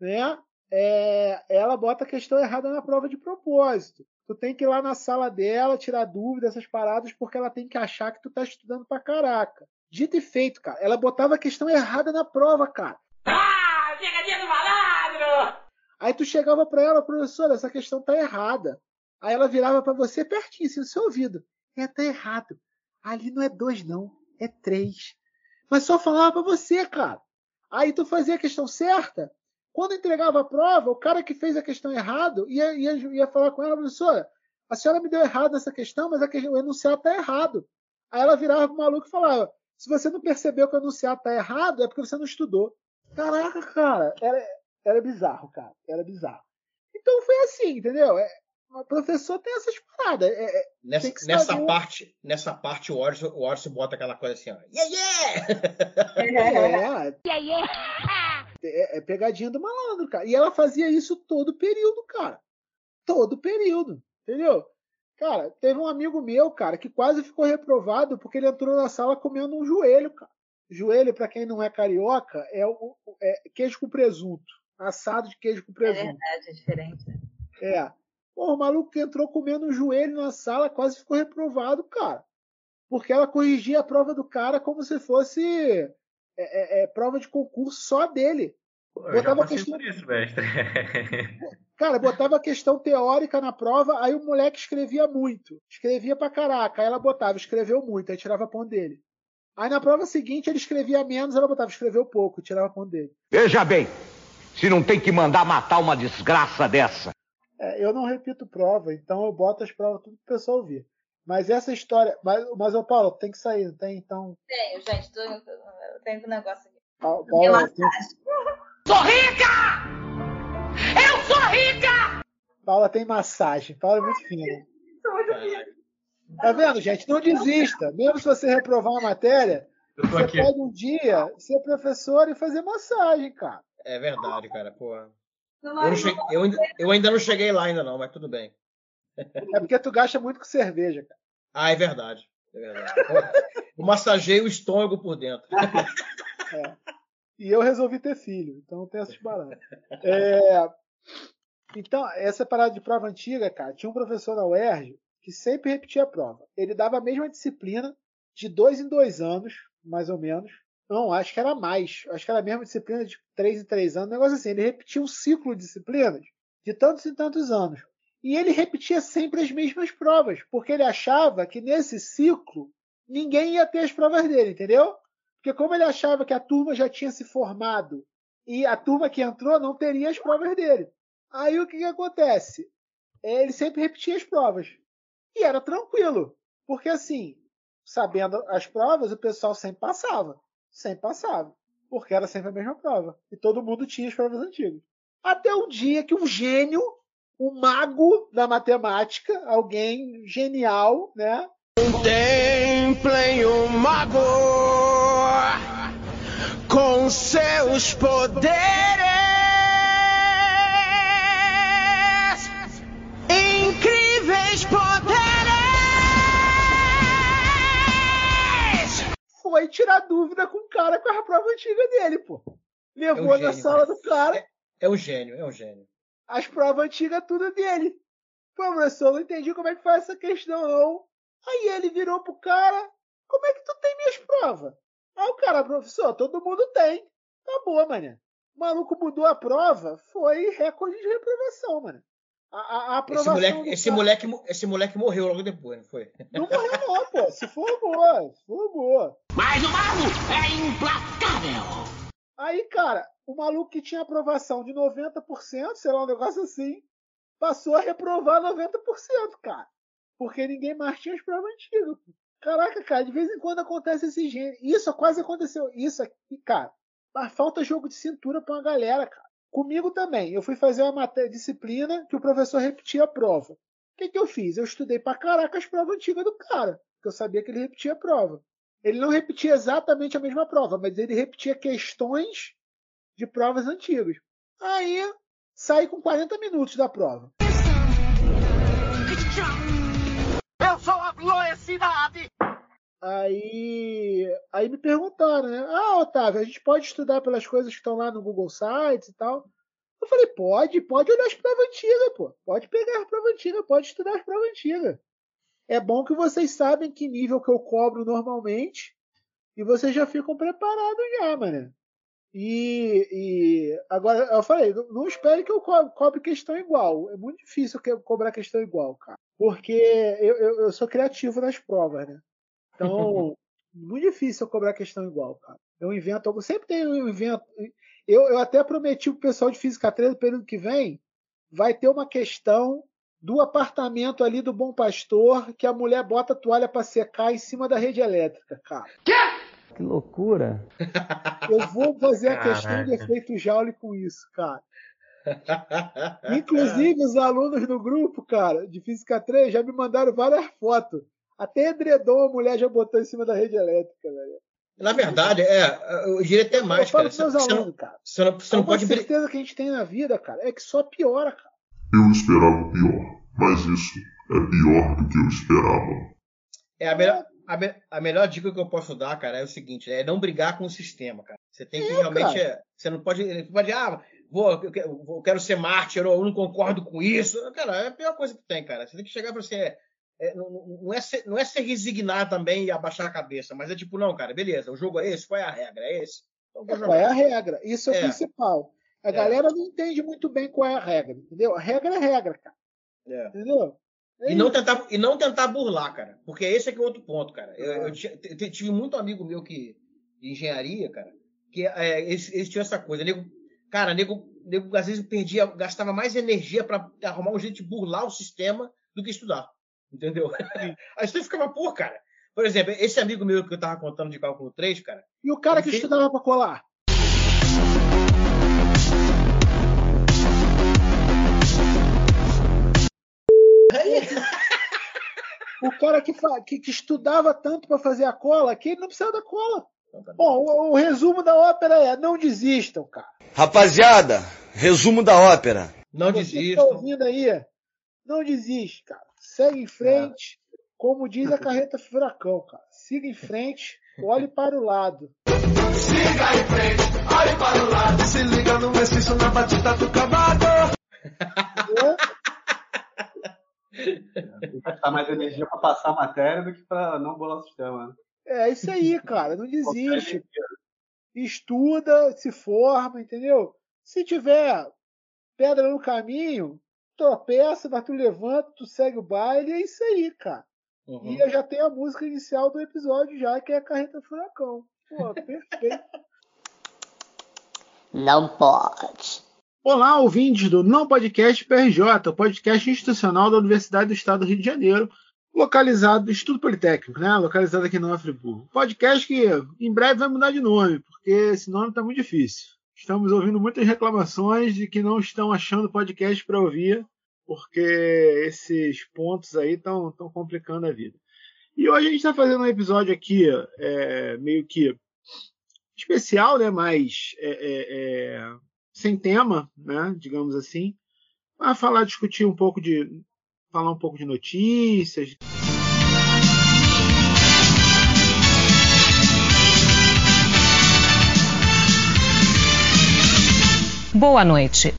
né? É, ela bota a questão errada na prova de propósito. Tu tem que ir lá na sala dela tirar dúvida, essas paradas, porque ela tem que achar que tu tá estudando pra caraca. Dito e feito, cara. Ela botava a questão errada na prova, cara. Ah, pegadinha do malandro! Aí tu chegava pra ela, professora, essa questão tá errada. Aí ela virava pra você pertinho, assim, no seu ouvido. É, tá errado. Ali não é dois, não. É três. Mas só falava pra você, cara. Aí tu fazia a questão certa. Quando entregava a prova, o cara que fez a questão errado ia, ia, ia falar com ela, professora, a senhora me deu errado nessa questão, mas questão, o enunciado tá errado. Aí ela virava pro maluco e falava, se você não percebeu que o enunciado tá errado, é porque você não estudou. Caraca, cara, era, era bizarro, cara. Era bizarro. Então foi assim, entendeu? É, o professor tem essas paradas. É, é, Nessa, nessa parte, nessa parte o Orson, o Orson bota aquela coisa assim, ó. Yeah, [laughs] É, é, é pegadinha do malandro, cara. E ela fazia isso todo período, cara. Todo período, entendeu? Cara, teve um amigo meu, cara, que quase ficou reprovado porque ele entrou na sala comendo um joelho, cara. Joelho, pra quem não é carioca, é, o, é queijo com presunto. Assado de queijo com É presunto. verdade, é diferente. né? É. Pô, o maluco que entrou comendo um joelho na sala quase ficou reprovado, cara. Porque ela corrigia a prova do cara como se fosse é, é, é, prova de concurso só dele. Eu já Botava passei questão, por isso, mestre. [laughs] cara, botava a questão teórica na prova, aí o moleque escrevia muito. Escrevia pra caraca. Aí ela botava, escreveu muito, aí tirava ponto dele. Aí na prova seguinte ele escrevia menos, ela botava, escreveu pouco, tirava ponto dele. Veja bem, se não tem que mandar matar uma desgraça dessa. É, eu não repito prova, então eu boto as provas tudo pro pessoal ouvir. Mas essa história. Mas, mas ô Paulo, tem que sair, não tem? Então. Tenho, gente. Tô, eu tenho um negócio aqui. Paulo, Paulo, tem- massagem. Sou rica! Eu sou rica! Paula tem massagem. Paula é muito fina. Sou muito fina. Tá vendo, gente? Não desista. Mesmo se você reprovar uma matéria, Eu tô você aqui. pode um dia ser professor e fazer massagem, cara. É verdade, cara, pô. Eu, cheguei- eu ainda, eu ainda não cheguei lá ainda não, mas tudo bem. É porque tu gasta muito com cerveja, cara. Ah, é verdade. É verdade. Eu massageio o estômago por dentro. [laughs] É. E eu resolvi ter filho, então tem essas paradas. É, Então, essa parada de prova antiga, cara, tinha um professor na UERJ que sempre repetia a prova. Ele dava a mesma disciplina de dois em dois anos, mais ou menos. Não, acho que era mais. Acho que era a mesma disciplina de três em três anos. Um negócio assim. Ele repetia um ciclo de disciplinas de tantos e tantos anos. E ele repetia sempre as mesmas provas, porque ele achava que nesse ciclo ninguém ia ter as provas dele, entendeu? Porque como ele achava que a turma já tinha se formado e a turma que entrou não teria as provas dele. Aí o que, que acontece? Ele sempre repetia as provas. E era tranquilo. Porque assim, sabendo as provas, o pessoal sempre passava. Sempre passava. Porque era sempre a mesma prova. E todo mundo tinha as provas antigas. Até o dia que um gênio, um mago da matemática, alguém genial, né? Contemplem o mago com seus poderes. Foi tirar dúvida com o cara com a prova antiga dele, pô. Levou É um na gênio, sala cara. do cara É um gênio, é um gênio. as provas antigas tudo dele. Pô, professor, não entendi como é que faz essa questão, não. Aí ele virou pro cara, como é que tu tem minhas provas? Aí o cara, professor, todo mundo tem. Tá boa, mané. O maluco mudou a prova, foi recorde de reprovação, mano. A, a- a Esse aprovação moleque, do esse, cara- moleque, mo- esse moleque morreu logo depois, não foi? Não morreu não, pô. Se for boa, se for boa. Mas o mago é implacável. Aí, cara, o maluco que tinha aprovação de 90%, sei lá, um negócio assim, passou a reprovar 90%, cara. Porque ninguém mais tinha as provas antigas. pô. Caraca, cara, de vez em quando acontece esse gênero. Isso quase aconteceu. Isso aqui, cara. Mas falta jogo de cintura pra uma galera, cara. Comigo também. Eu fui fazer uma matéria, disciplina que o professor repetia a prova. O que, que eu fiz? Eu estudei pra caraca as provas antigas do cara. Porque eu sabia que ele repetia a prova. Ele não repetia exatamente a mesma prova, mas ele repetia questões de provas antigas. Aí saí com 40 minutos da prova. Eu sou a. Aí, aí me perguntaram, né? Ah, Otávio, a gente pode estudar pelas coisas que estão lá no Google Sites e tal. Eu falei, pode, pode olhar as provas antigas, pô. Pode pegar as provas antigas, pode estudar as provas antigas. É bom que vocês sabem que nível que eu cobro normalmente e vocês já ficam preparados já, mano. E, e agora eu falei, não, não espere que eu co- cobre questão igual. É muito difícil eu cobrar questão igual, cara. Porque eu, eu, eu sou criativo nas provas, né? Então, muito difícil eu cobrar questão igual, cara. Eu invento algo, sempre tem um invento. Eu, eu até prometi pro pessoal de Física 3 no período que vem, vai ter uma questão do apartamento ali do Bom Pastor, que a mulher bota a toalha para secar em cima da rede elétrica, cara. Que loucura. Eu vou fazer a questão de Caraca. efeito Joule com isso, cara. [laughs] Inclusive, os alunos do grupo, cara, de Física 3, já me mandaram várias fotos. Até edredom a mulher já botou em cima da rede elétrica, velho. Na verdade, é, eu diria até mais, eu falo cara. meus Você não- alunos, cara. Você não, você não Uma pode brin- certeza que a gente tem na vida, cara, é que só piora, cara. Eu esperava o pior, mas isso é pior do que eu esperava. É a melhor, a, me- a melhor dica que eu posso dar, cara, é o seguinte: é não brigar com o sistema, cara. Você tem que É, realmente. cara. é, você não pode, não pode, ah, vou, eu quero, ser mártir, ou eu não concordo com isso. Cara, é a pior coisa que tem, cara. Você tem que chegar pra você. É, não, não- é ser, não é ser resignar também e abaixar a cabeça, mas é tipo, não, cara, beleza, o jogo é esse, qual é a regra? É esse. Então, Qual é a regra? Isso é, o É. principal. A galera não entende muito bem qual é a regra, entendeu? A regra é regra, cara. É. Entendeu? É E não, tentar, e não tentar burlar, cara. Porque esse é que é outro ponto, cara. Eu, eu tive muito amigo meu que, de engenharia, cara, que é, eles, eles tinham essa coisa. Nego, cara, nego, nego às vezes perdia, gastava mais energia para arrumar um jeito de burlar o sistema do que estudar. Entendeu? Aí você [laughs] ficava, pô, cara. Por exemplo, esse amigo meu que eu tava contando de cálculo 3, cara. E o cara que fez- estudava pra colar? [laughs] O cara que, que- que estudava tanto para fazer a cola, que ele não precisa da cola. Bom, o, o resumo da ópera é: não desistam, cara. Rapaziada, resumo da ópera. Não Você que tá ouvindo aí, não desiste, cara. Segue em frente. Como diz a [laughs] carreta furacão, cara. Siga em frente, olhe para o lado. Siga em frente, olhe para o lado. Se liga no mestiço na batida do cavalo. Tem que gastar mais energia pra passar a matéria do que pra não bolar o sistema. né? É isso aí, cara. Não desiste. Estuda, se forma, entendeu? Se tiver pedra no caminho, tropeça, mas tu levanta, tu segue o baile, é isso aí, cara. E eu já tenho a música inicial do episódio já, que é a Carreta Furacão. Pô, [laughs] perfeito. Não pode. Olá, ouvintes do Não Podcast PRJ, o podcast institucional da Universidade do Estado do Rio de Janeiro, localizado no Instituto Politécnico, né? Localizado aqui no Friburgo. Podcast que em breve vai mudar de nome, porque esse nome está muito difícil. Estamos ouvindo muitas reclamações de que não estão achando podcast para ouvir, porque esses pontos aí estão complicando a vida. E hoje a gente está fazendo um episódio aqui é, meio que especial, né? Mas é, é, é, sem tema, né? Digamos assim, para falar, discutir um pouco de, falar um pouco de notícias. Boa noite.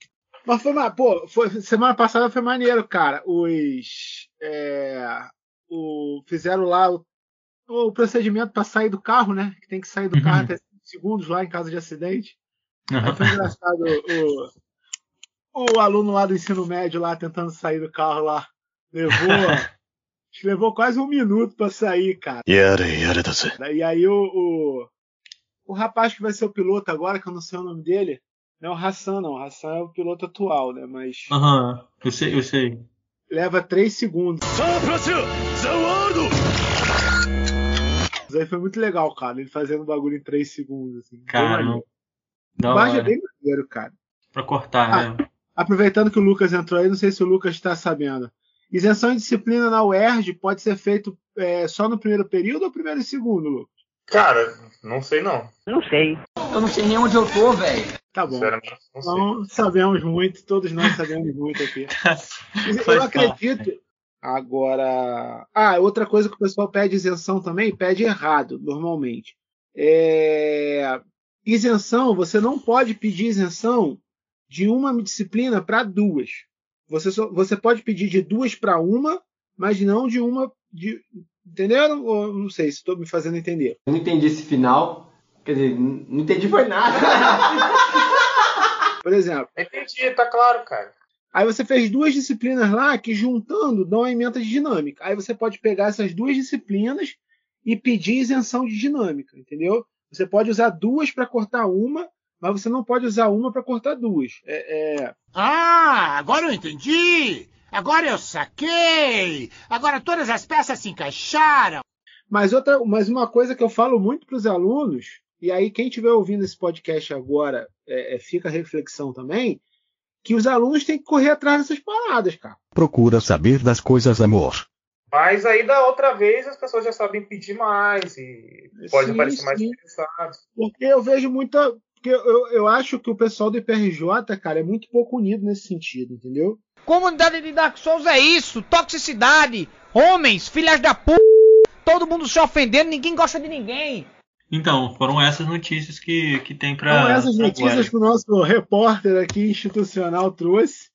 Mas foi, pô, foi, semana passada foi maneiro, cara. Os. É, o, fizeram lá o, o procedimento para sair do carro, né? Que tem que sair do uhum. carro até 5 segundos lá em caso de acidente. Uhum. foi engraçado o, o, aluno lá do ensino médio lá tentando sair do carro lá. Levou. [laughs] levou quase um minuto para sair, cara. Tá e aí o, o, o rapaz que vai ser o piloto agora, que eu não sei o nome dele não é o Hassan, não. O Hassan é o piloto atual, né? Mas Aham, eu sei, eu sei. leva 3 segundos. Isso aí foi muito legal, cara. Ele fazendo o bagulho em 3 segundos. Assim. Cara. Da Baixo é bem maneiro, cara. Pra cortar, Ah, né? Aproveitando que o Lucas entrou aí, não sei se o Lucas está sabendo. Isenção de disciplina na UERJ pode ser feito é, só no primeiro período ou primeiro e segundo, Lucas? Cara, não sei não. Não sei. Eu não sei nem onde eu tô, velho. Tá bom. Não sei. Não sabemos muito, todos nós sabemos muito aqui. [laughs] eu acredito. Agora. Ah, outra coisa que o pessoal pede isenção também, pede errado, normalmente. É... Isenção, você não pode pedir isenção de uma disciplina para duas. Você, só- você pode pedir de duas para uma, mas não de uma. De, entenderam? Ou não sei se estou me fazendo entender. Eu não entendi esse final. Quer dizer, não entendi foi nada. [laughs] Por exemplo. Entendi, tá claro, cara. Aí você fez duas disciplinas lá que juntando dão uma emenda de dinâmica. Aí você pode pegar essas duas disciplinas e pedir isenção de dinâmica, entendeu? Você pode usar duas para cortar uma, mas você não pode usar uma para cortar duas. É, é... Ah, agora eu entendi! Agora eu saquei! Agora todas as peças se encaixaram! Mas, outra, mas uma coisa que eu falo muito para os alunos, e aí quem estiver ouvindo esse podcast agora, é, é, fica a reflexão também, que os alunos têm que correr atrás dessas paradas, cara. Procura saber das coisas, amor. Mas aí da outra vez as pessoas já sabem pedir mais e pode Sim, parecer mais sim. interessados. Porque eu vejo muita. Porque eu, eu acho que o pessoal do IPRJ, cara, é muito pouco unido nesse sentido, entendeu? Comunidade de Dark Souls é isso, toxicidade, homens, filhas da p, todo mundo se ofendendo, ninguém gosta de ninguém. Então, foram essas notícias que, que tem pra. Então, essas notícias agora. que o nosso repórter aqui institucional trouxe.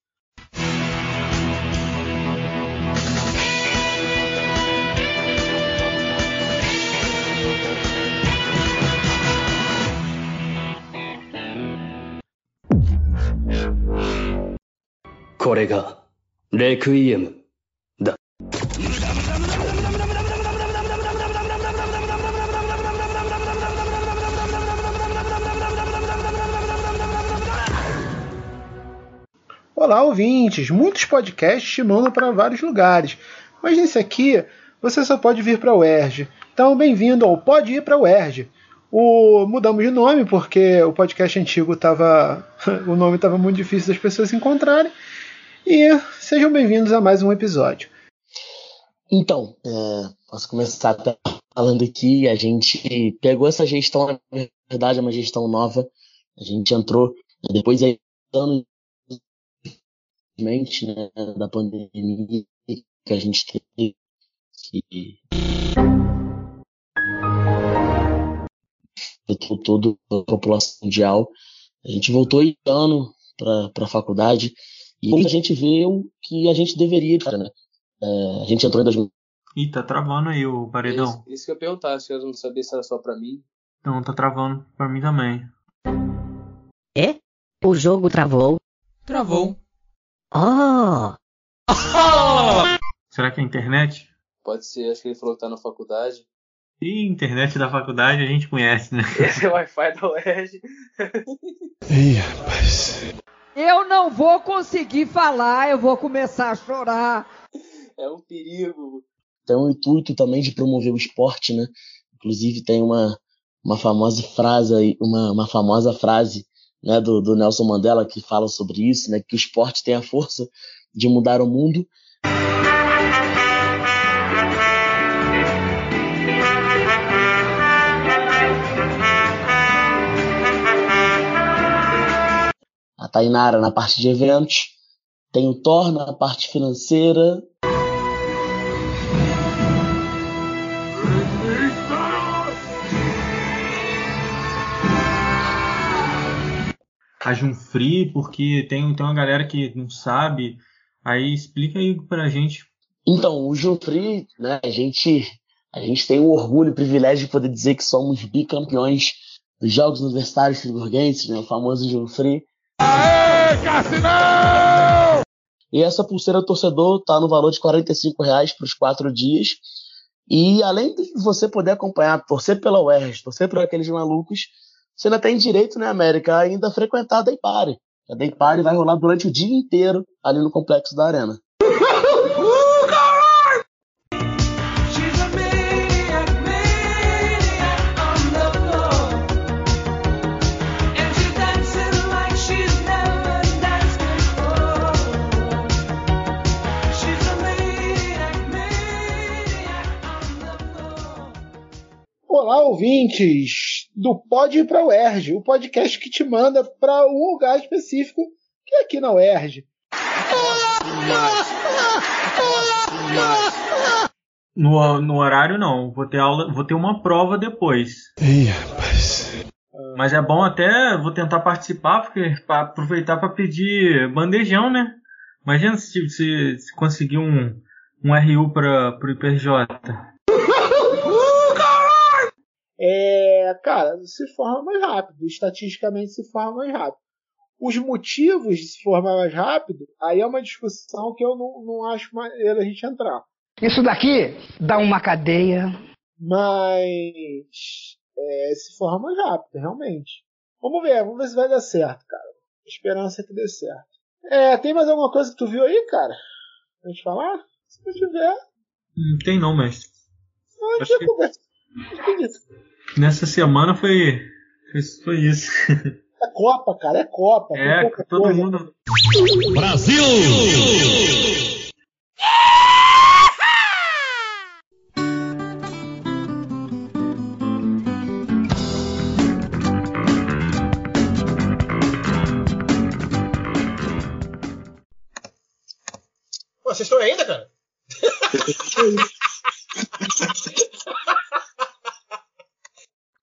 Olá, ouvintes! Muitos podcasts te mandam para vários lugares, mas nesse aqui você só pode vir para o UERJ. Então, bem-vindo ao Pode Ir para o UERJ. O... Mudamos de nome porque o podcast antigo estava. [laughs] o nome estava muito difícil das pessoas encontrarem. E sejam bem-vindos a mais um episódio. Então, é, posso começar falando aqui. A gente pegou essa gestão, na verdade, é uma gestão nova. A gente entrou depois aí anos mente né, da pandemia que a gente teve que afetou toda a população mundial. A gente voltou esse ano para a faculdade e a gente viu que a gente deveria, né? É, a gente entrou em 2000. Ih, tá travando aí o paredão. Isso, isso que eu ia perguntar, se eu não sabia se era só pra mim. Não, tá travando pra mim também. É? O jogo travou. Travou. Oh! Será que é a internet? Pode ser, acho que ele falou que tá na faculdade. E internet da faculdade a gente conhece, né? [laughs] Esse é o Wi-Fi da [laughs] UERJ. Ih, rapaz. Eu não vou conseguir falar, eu vou começar a chorar. É um perigo. Tem um intuito também de promover o esporte, né? Inclusive tem uma, uma famosa frase aí, uma, uma famosa frase né, do, do Nelson Mandela que fala sobre isso, né? Que o esporte tem a força de mudar o mundo. A Tainara na parte de eventos, tem o Thor na parte financeira, A Junfree, porque tem, tem uma galera que não sabe. Aí explica aí pra gente. Então, o Junfree, né, a gente, a gente tem o orgulho e o privilégio de poder dizer que somos bicampeões dos Jogos Universitários Friburguenses, né, o famoso Junfree. Aê, Casse, não! E essa pulseira torcedor tá no valor de 45 reais para os quatro dias. E além de você poder acompanhar, torcer pela UERJ, torcer por aqueles malucos, você ainda tem direito, né, América, ainda frequentar a Day Party. A Day Party vai rolar durante o dia inteiro ali no complexo da Arena. Olá, ouvintes do Pode Ir para o UERJ, o podcast que te manda para um lugar específico, que é aqui na UERJ. No, no horário não, vou ter aula, vou ter uma prova depois. Ih, rapaz. Mas é bom até, vou tentar participar, porque para aproveitar para pedir bandejão, né? Imagina se, se, se conseguir um, um RU para o IPJ. É, cara, se forma mais rápido. Estatisticamente se forma mais rápido. Os motivos de se formar mais rápido, aí é uma discussão que eu não, não acho maneiro a gente entrar. Isso daqui dá uma cadeia. Mas é, se forma mais rápido, realmente. Vamos ver, vamos ver se vai dar certo, cara. Esperança é que dê certo. É, tem mais alguma coisa que tu viu aí, cara? Pra gente falar? Se não tiver. Não tem não, mestre. A Acho que- conversa. É. Nessa semana foi, foi, foi isso. É Copa, cara, é Copa. É, todo coisa. mundo. Brasil! Pô, vocês estão aí ainda, cara? [laughs]